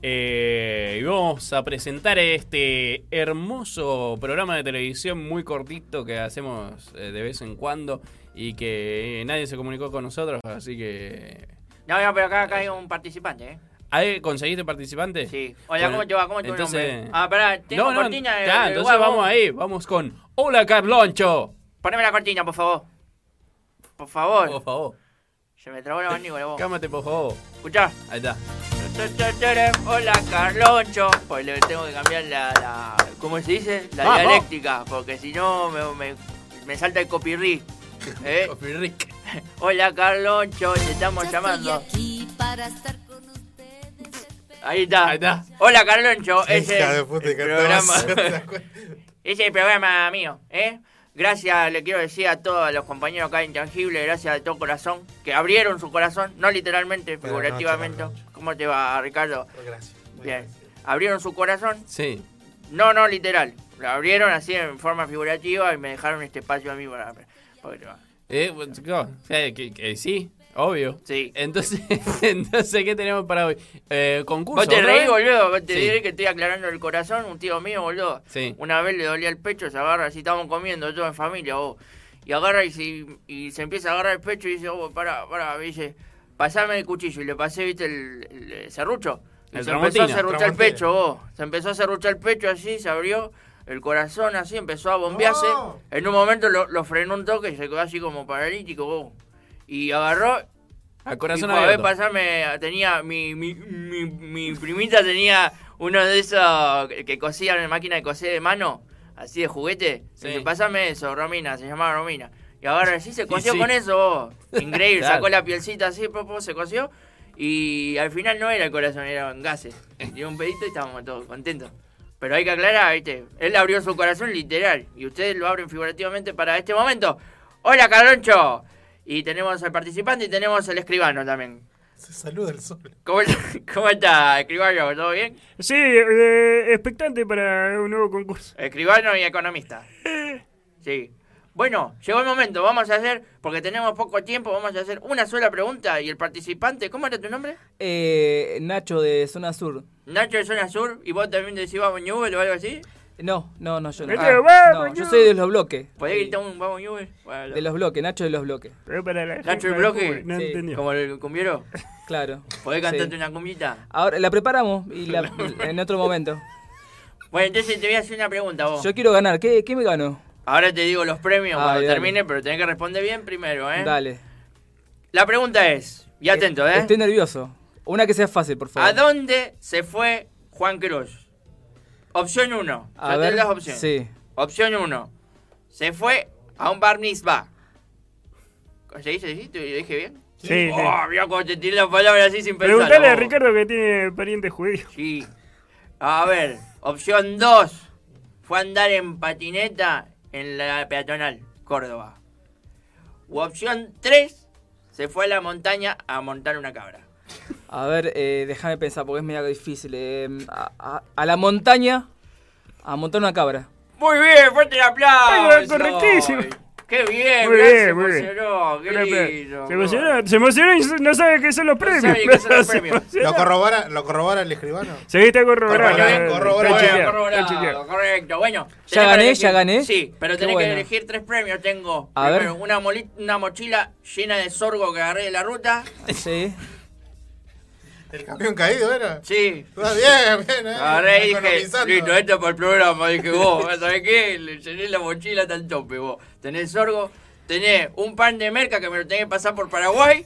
Eh, y vamos a presentar este hermoso programa de televisión muy cortito que hacemos eh, de vez en cuando y que nadie se comunicó con nosotros, así que... No, no, pero acá, acá hay un participante, ¿eh? ¿Ahí ¿Conseguiste participante? Sí. Hola, ¿cómo te va? ¿Cómo tu entonces... Ah, pará, tengo No, no, cortina de- ya, entonces vamos ahí, vamos con... Hola Carloncho. Poneme la cortina, por favor. Por favor. Por favor. Se me trabó la mandíbula, vos. Cámate, por favor. Escuchá. Ahí está. Hola, Carloncho. Pues le tengo que cambiar la, la ¿cómo se dice? La Vamos. dialéctica, porque si no me, me, me salta el copirri. ¿Eh? Copirri. Hola, Carloncho, te estamos llamando. Ahí está. Ahí está. Hola, Carloncho. Ese es el programa. Ese es el programa mío, ¿eh? Gracias, le quiero decir a todos los compañeros acá de Intangible, gracias de todo corazón, que abrieron su corazón, no literalmente, Buenas figurativamente. noches, ¿Cómo te va, Ricardo? Gracias. Bien. Abrieron su corazón, Sí. no, no literal. Lo abrieron así en forma figurativa y me dejaron este espacio a mí para... Eh, que sí, obvio. Sí. Entonces, entonces ¿qué tenemos para hoy? Eh, concurso. Vos te ¿otra reí, vez? boludo, vos te Sí. diré que estoy aclarando el corazón, un tío mío, boludo. Sí. Una vez le dolía el pecho, se agarra, así estábamos comiendo todo en familia, vos. Y agarra y se, y se empieza a agarrar el pecho y dice, oh, para, para, me dice, pasame el cuchillo. Y le pasé, viste, el, el, eh, serrucho. El se empezó a serruchar el pecho, vos. Se empezó a serruchar el pecho así, se abrió el corazón así, empezó a bombearse. En un momento lo, lo frenó un toque y se quedó así como paralítico, vos. Y agarró Al corazón a ver, pasame, tenía, mi, mi, mi, mi primita tenía uno de esos que cosían en máquina de coser de mano, así de juguete. Sí. Dice, pasame eso, Romina, se llamaba Romina. Y ahora sí se sí. con eso, vos. Increíble, Claro. sacó la pielcita así, po, po, se cosió. Y al final no era el corazón, eran gases. Dio un pedito y estábamos todos contentos. Pero hay que aclarar, ¿viste? Él abrió su corazón literal. Y ustedes lo abren figurativamente para este momento. Hola, Carloncho. Y tenemos al participante y tenemos al escribano también. Se saluda el sol. ¿Cómo, cómo está, escribano? ¿Todo bien? Sí, eh, expectante para un nuevo concurso. Escribano y economista. Sí. Bueno, llegó el momento, vamos a hacer, porque tenemos poco tiempo, vamos a hacer una sola pregunta y el participante, ¿cómo era tu nombre? Eh, Nacho de Zona Sur. Nacho de Zona Sur, y vos también decís vamos Newell o algo así. No, no, no, yo no. Este, Ah, no, yo no. soy de los bloques. ¿Podés gritar un vamos Newell? Bueno, De los bloques, Nacho de los bloques. Nacho el bloque, Sí. como el cumbiero. Claro. ¿Podés cantarte Sí. una cumbita? Ahora la preparamos y la- en otro momento. Bueno, entonces te voy a hacer una pregunta vos. Yo quiero ganar. ¿Qué, qué me gano? Ahora te digo los premios Ah, cuando dale. termine, pero tenés que responder bien primero, ¿eh? Dale. La pregunta es, y atento, ¿eh? Estoy nervioso. Una que sea fácil, por favor. ¿A dónde se fue Juan Cruz? Opción 1. A ver, las opciones. sí. Opción 1. Se fue a un bar mitzvah. ¿Se dice, sí? ¿Te lo dije bien? Sí, sí. Oh, mira cuando te tiré la palabra así sin pensar. Preguntale a Ricardo que tiene parientes judíos. Sí. A ver, opción 2. Fue a andar en patineta en la peatonal, Córdoba. U opción 3. Se fue a la montaña a montar una cabra. A ver, eh, déjame pensar porque es medio difícil. eh, a, a- a la montaña a montar una cabra. Muy bien, fuerte el aplauso. Ay, correctísimo. Qué bien, Muy bien, se muy bien. emocionó, qué lindo. Se emocionó, se emocionó y no sabe qué son los premios. sabe qué son los premios. ¿Lo corrobora, ¿Lo corrobora el escribano? Sí, está corroborado. Corroborado, Está está correcto. Bueno, ¿Ya gané? elegir- ¿Ya gané? Sí, pero tenés bueno. que elegir tres premios. Tengo A primero ver. Una, moli- una mochila llena de sorgo que agarré de la ruta. Sí. ¿El campeón caído era? Sí. Ah, bien, bien, eh. Agarré y dije, listo, esto es para el programa. Dije, vos, ¿sabés qué? Le llené la mochila hasta el tope, vos. Tenés sorgo, tenés un pan de merca que me lo tenés que pasar por Paraguay.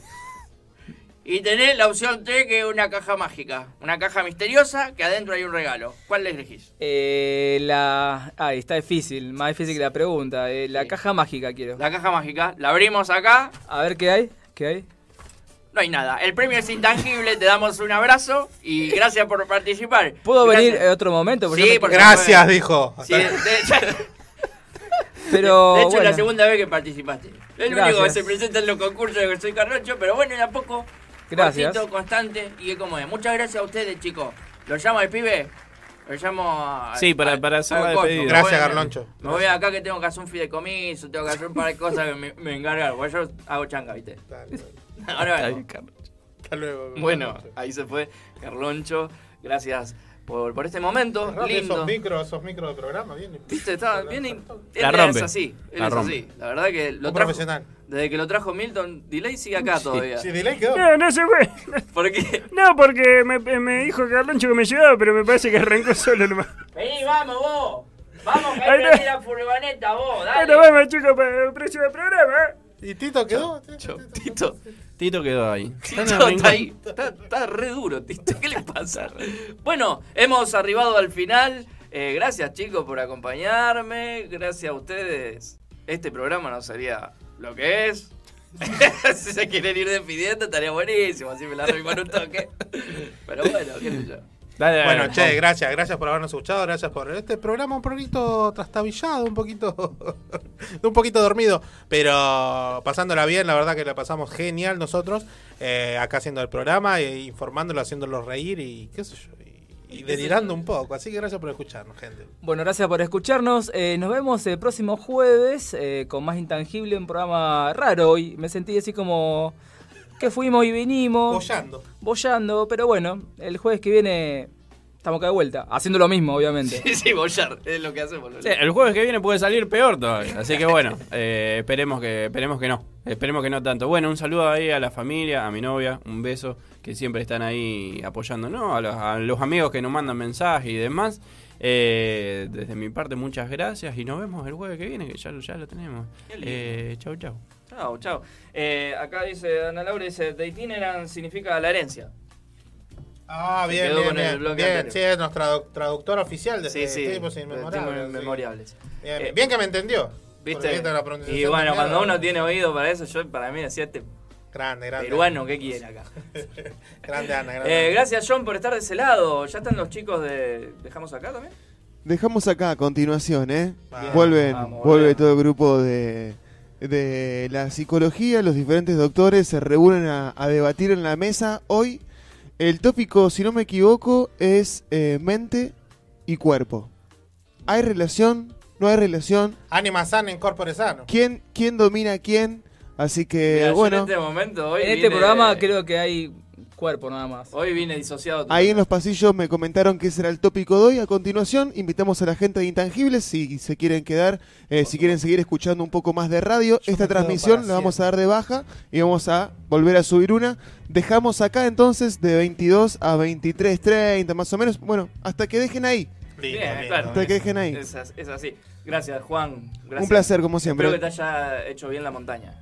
Y tenés la opción 3, que es una caja mágica. Una caja misteriosa que adentro hay un regalo. ¿Cuál le elegís? Eh, la. Ay, está difícil, más difícil que la pregunta. Eh, la caja mágica quiero. La caja mágica. La abrimos acá. A ver qué hay. ¿Qué hay? No hay nada. El premio es intangible. Te damos un abrazo y gracias por participar. ¿Puedo Gracias. venir en otro momento? Porque Sí, porque Gracias, dijo. Sí, de, de- Pero. de hecho, es la segunda vez que participaste. Es el único que se presenta en los concursos de que soy Carrocho, pero bueno, de a poco. Gracias. cortito, constante y es como es. Muchas gracias a ustedes, chicos. ¿Lo llamo al pibe? Lo llamo a. Sí, para- para hacer la despedida. Gracias, Garloncho. Me voy acá que tengo que hacer un fideicomiso, tengo que hacer un par de cosas que me, me encargan. Porque yo hago changa, ¿viste? Ahora Está vengo. bien, Carlos. Hasta luego. Bueno, ahí se fue Carloncho. Gracias por, por este momento. Rompe Lindo. Esos micros, esos micros de programa, bien. Viste, está bien. Él La rompe. es así. Él La es rompe. así. La verdad que lo Un trajo. profesional. Desde que lo trajo Milton, Delay sigue acá todavía. Sí, delay quedó. No, no se fue. ¿Por qué? No, porque me, me dijo Carloncho que me llevaba, pero me parece que arrancó solo nomás. Vení, vamos, vos. Vamos, que hay que la furgoneta, vos, dale. Bueno, vamos, chicos, para el próximo programa. ¿eh? ¿Y Tito quedó? Tito, Tito quedó ahí. Está Tito está ahí. Está, está re duro, Tito. ¿Qué le pasa? Bueno, hemos arribado al final. Eh, gracias, chicos, por acompañarme. Gracias a ustedes. Este programa no sería lo que es. si se quieren ir despidiendo, estaría buenísimo. Así me la arriban un toque. Pero bueno, qué sé yo. Dale, dale, Bueno, dale. che, gracias, gracias por habernos escuchado, gracias por este programa un poquito trastabillado, un poquito un poquito dormido, pero pasándola bien, la verdad que la pasamos genial nosotros, eh, acá haciendo el programa, e informándolo, haciéndolo reír y qué sé yo, y, y delirando un poco, así que gracias por escucharnos, gente. Bueno, gracias por escucharnos. Eh, nos vemos el próximo jueves eh, con más intangible, un programa raro hoy. Me sentí así como que fuimos y vinimos. Bollando. Bollando, pero bueno, el jueves que viene estamos acá de vuelta, haciendo lo mismo, obviamente. Sí, sí, bollar. Es lo que hacemos. Sí, el jueves que viene puede salir peor todavía. Así que bueno, eh, esperemos que esperemos que no. Esperemos que no tanto. Bueno, un saludo ahí a la familia, a mi novia, un beso, que siempre están ahí apoyándonos, a los, a los amigos que nos mandan mensajes y demás. Eh, desde mi parte, muchas gracias y nos vemos el jueves que viene, que ya, lo- ya lo tenemos. Qué lindo. Eh, chau, chau. Chao, chao. Eh, acá dice Ana Laura, dice, de itineran significa la herencia. Ah, bien, bien, bien, bien, sí, es nuestra traductora oficial de Sí, sí. tiempos inmemorables. tiempos sí. inmemorables. Bien, Eh, bien, que me entendió. ¿Viste? Y bueno, cuando uno tiene oído para eso, yo para mí decía este Grande, grande. peruano, ¿qué quiere acá? Grande Ana, grande. Eh, gracias John por estar de ese lado. ¿Ya están los chicos de... ¿Dejamos acá también? Dejamos acá a continuación, ¿eh? Bien. Vuelven, Vamos, vuelve todo el grupo de, de la psicología, los diferentes doctores se reúnen a, a debatir en la mesa. Hoy el tópico, si no me equivoco, es eh, mente y cuerpo. ¿Hay relación? ¿No hay relación? Anima sana en corpore sano. ¿Quién, quién domina a quién? Así que, Mira, bueno, en este momento, hoy en este vine- programa creo que hay cuerpo nada más. Hoy vine disociado. ahí en los pasillos me comentaron que ese era el tópico de hoy. A continuación, invitamos a la gente de Intangibles si se quieren quedar, eh, si quieren seguir escuchando un poco más de radio. Esta transmisión la vamos a dar de baja y vamos a volver a subir una. Dejamos acá entonces de 22 a 23.30 más o menos. Bueno, hasta que dejen ahí. Bien, claro. Hasta que dejen ahí. Es, as- es así. Gracias, Juan. Gracias. Un placer, como siempre. Espero que te haya hecho bien la montaña.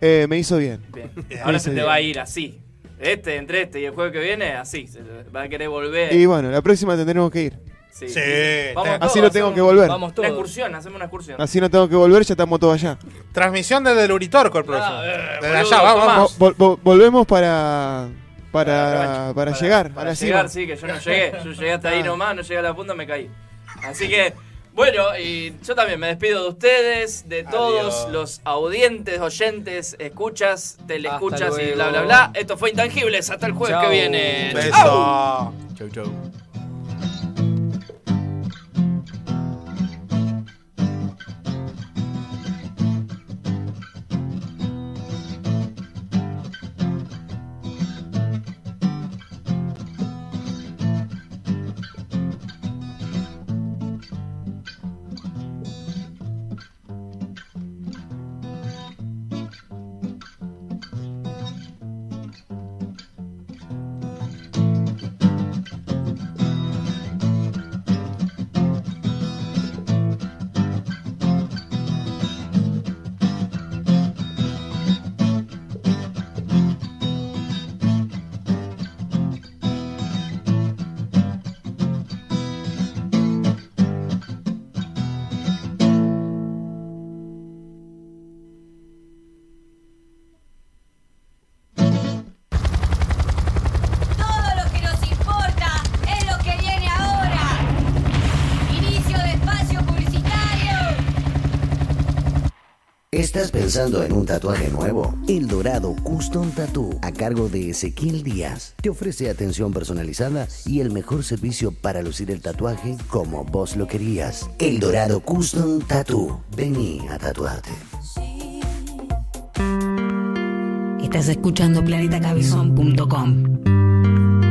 Eh, me hizo bien. Bien. Ahora se te bien. va a ir así. Este, entre este y el juego que viene, así. Se va a querer volver. Y bueno, la próxima tendremos que ir. Sí. Sí, Vamos te- todos, Así no tengo hacemos- que volver. Vamos Una todos. excursión, hacemos una excursión. Así no tengo que volver, ya estamos todos allá. Transmisión desde el Uritorco el próximo. eh, desde boludo, allá, vamos. Vol- vol- volvemos para para, para, llegar Para llegar, cima. sí, que yo no llegué. Yo llegué hasta ahí Ah. nomás, no llegué a la punta, me caí. Así que, bueno, y yo también me despido de ustedes, de todos Adiós. los audientes, oyentes, escuchas, teleescuchas y bla, bla, bla. Esto fue Intangibles. Hasta el jueves Chau. que viene. Beso. ¡Au! Chau, chau. Pensando en un tatuaje nuevo? El Dorado Custom Tattoo, a cargo de Ezequiel Díaz, te ofrece atención personalizada y el mejor servicio para lucir el tatuaje como vos lo querías. El Dorado Custom Tattoo. Vení a tatuarte. Estás escuchando planetacabezón.com.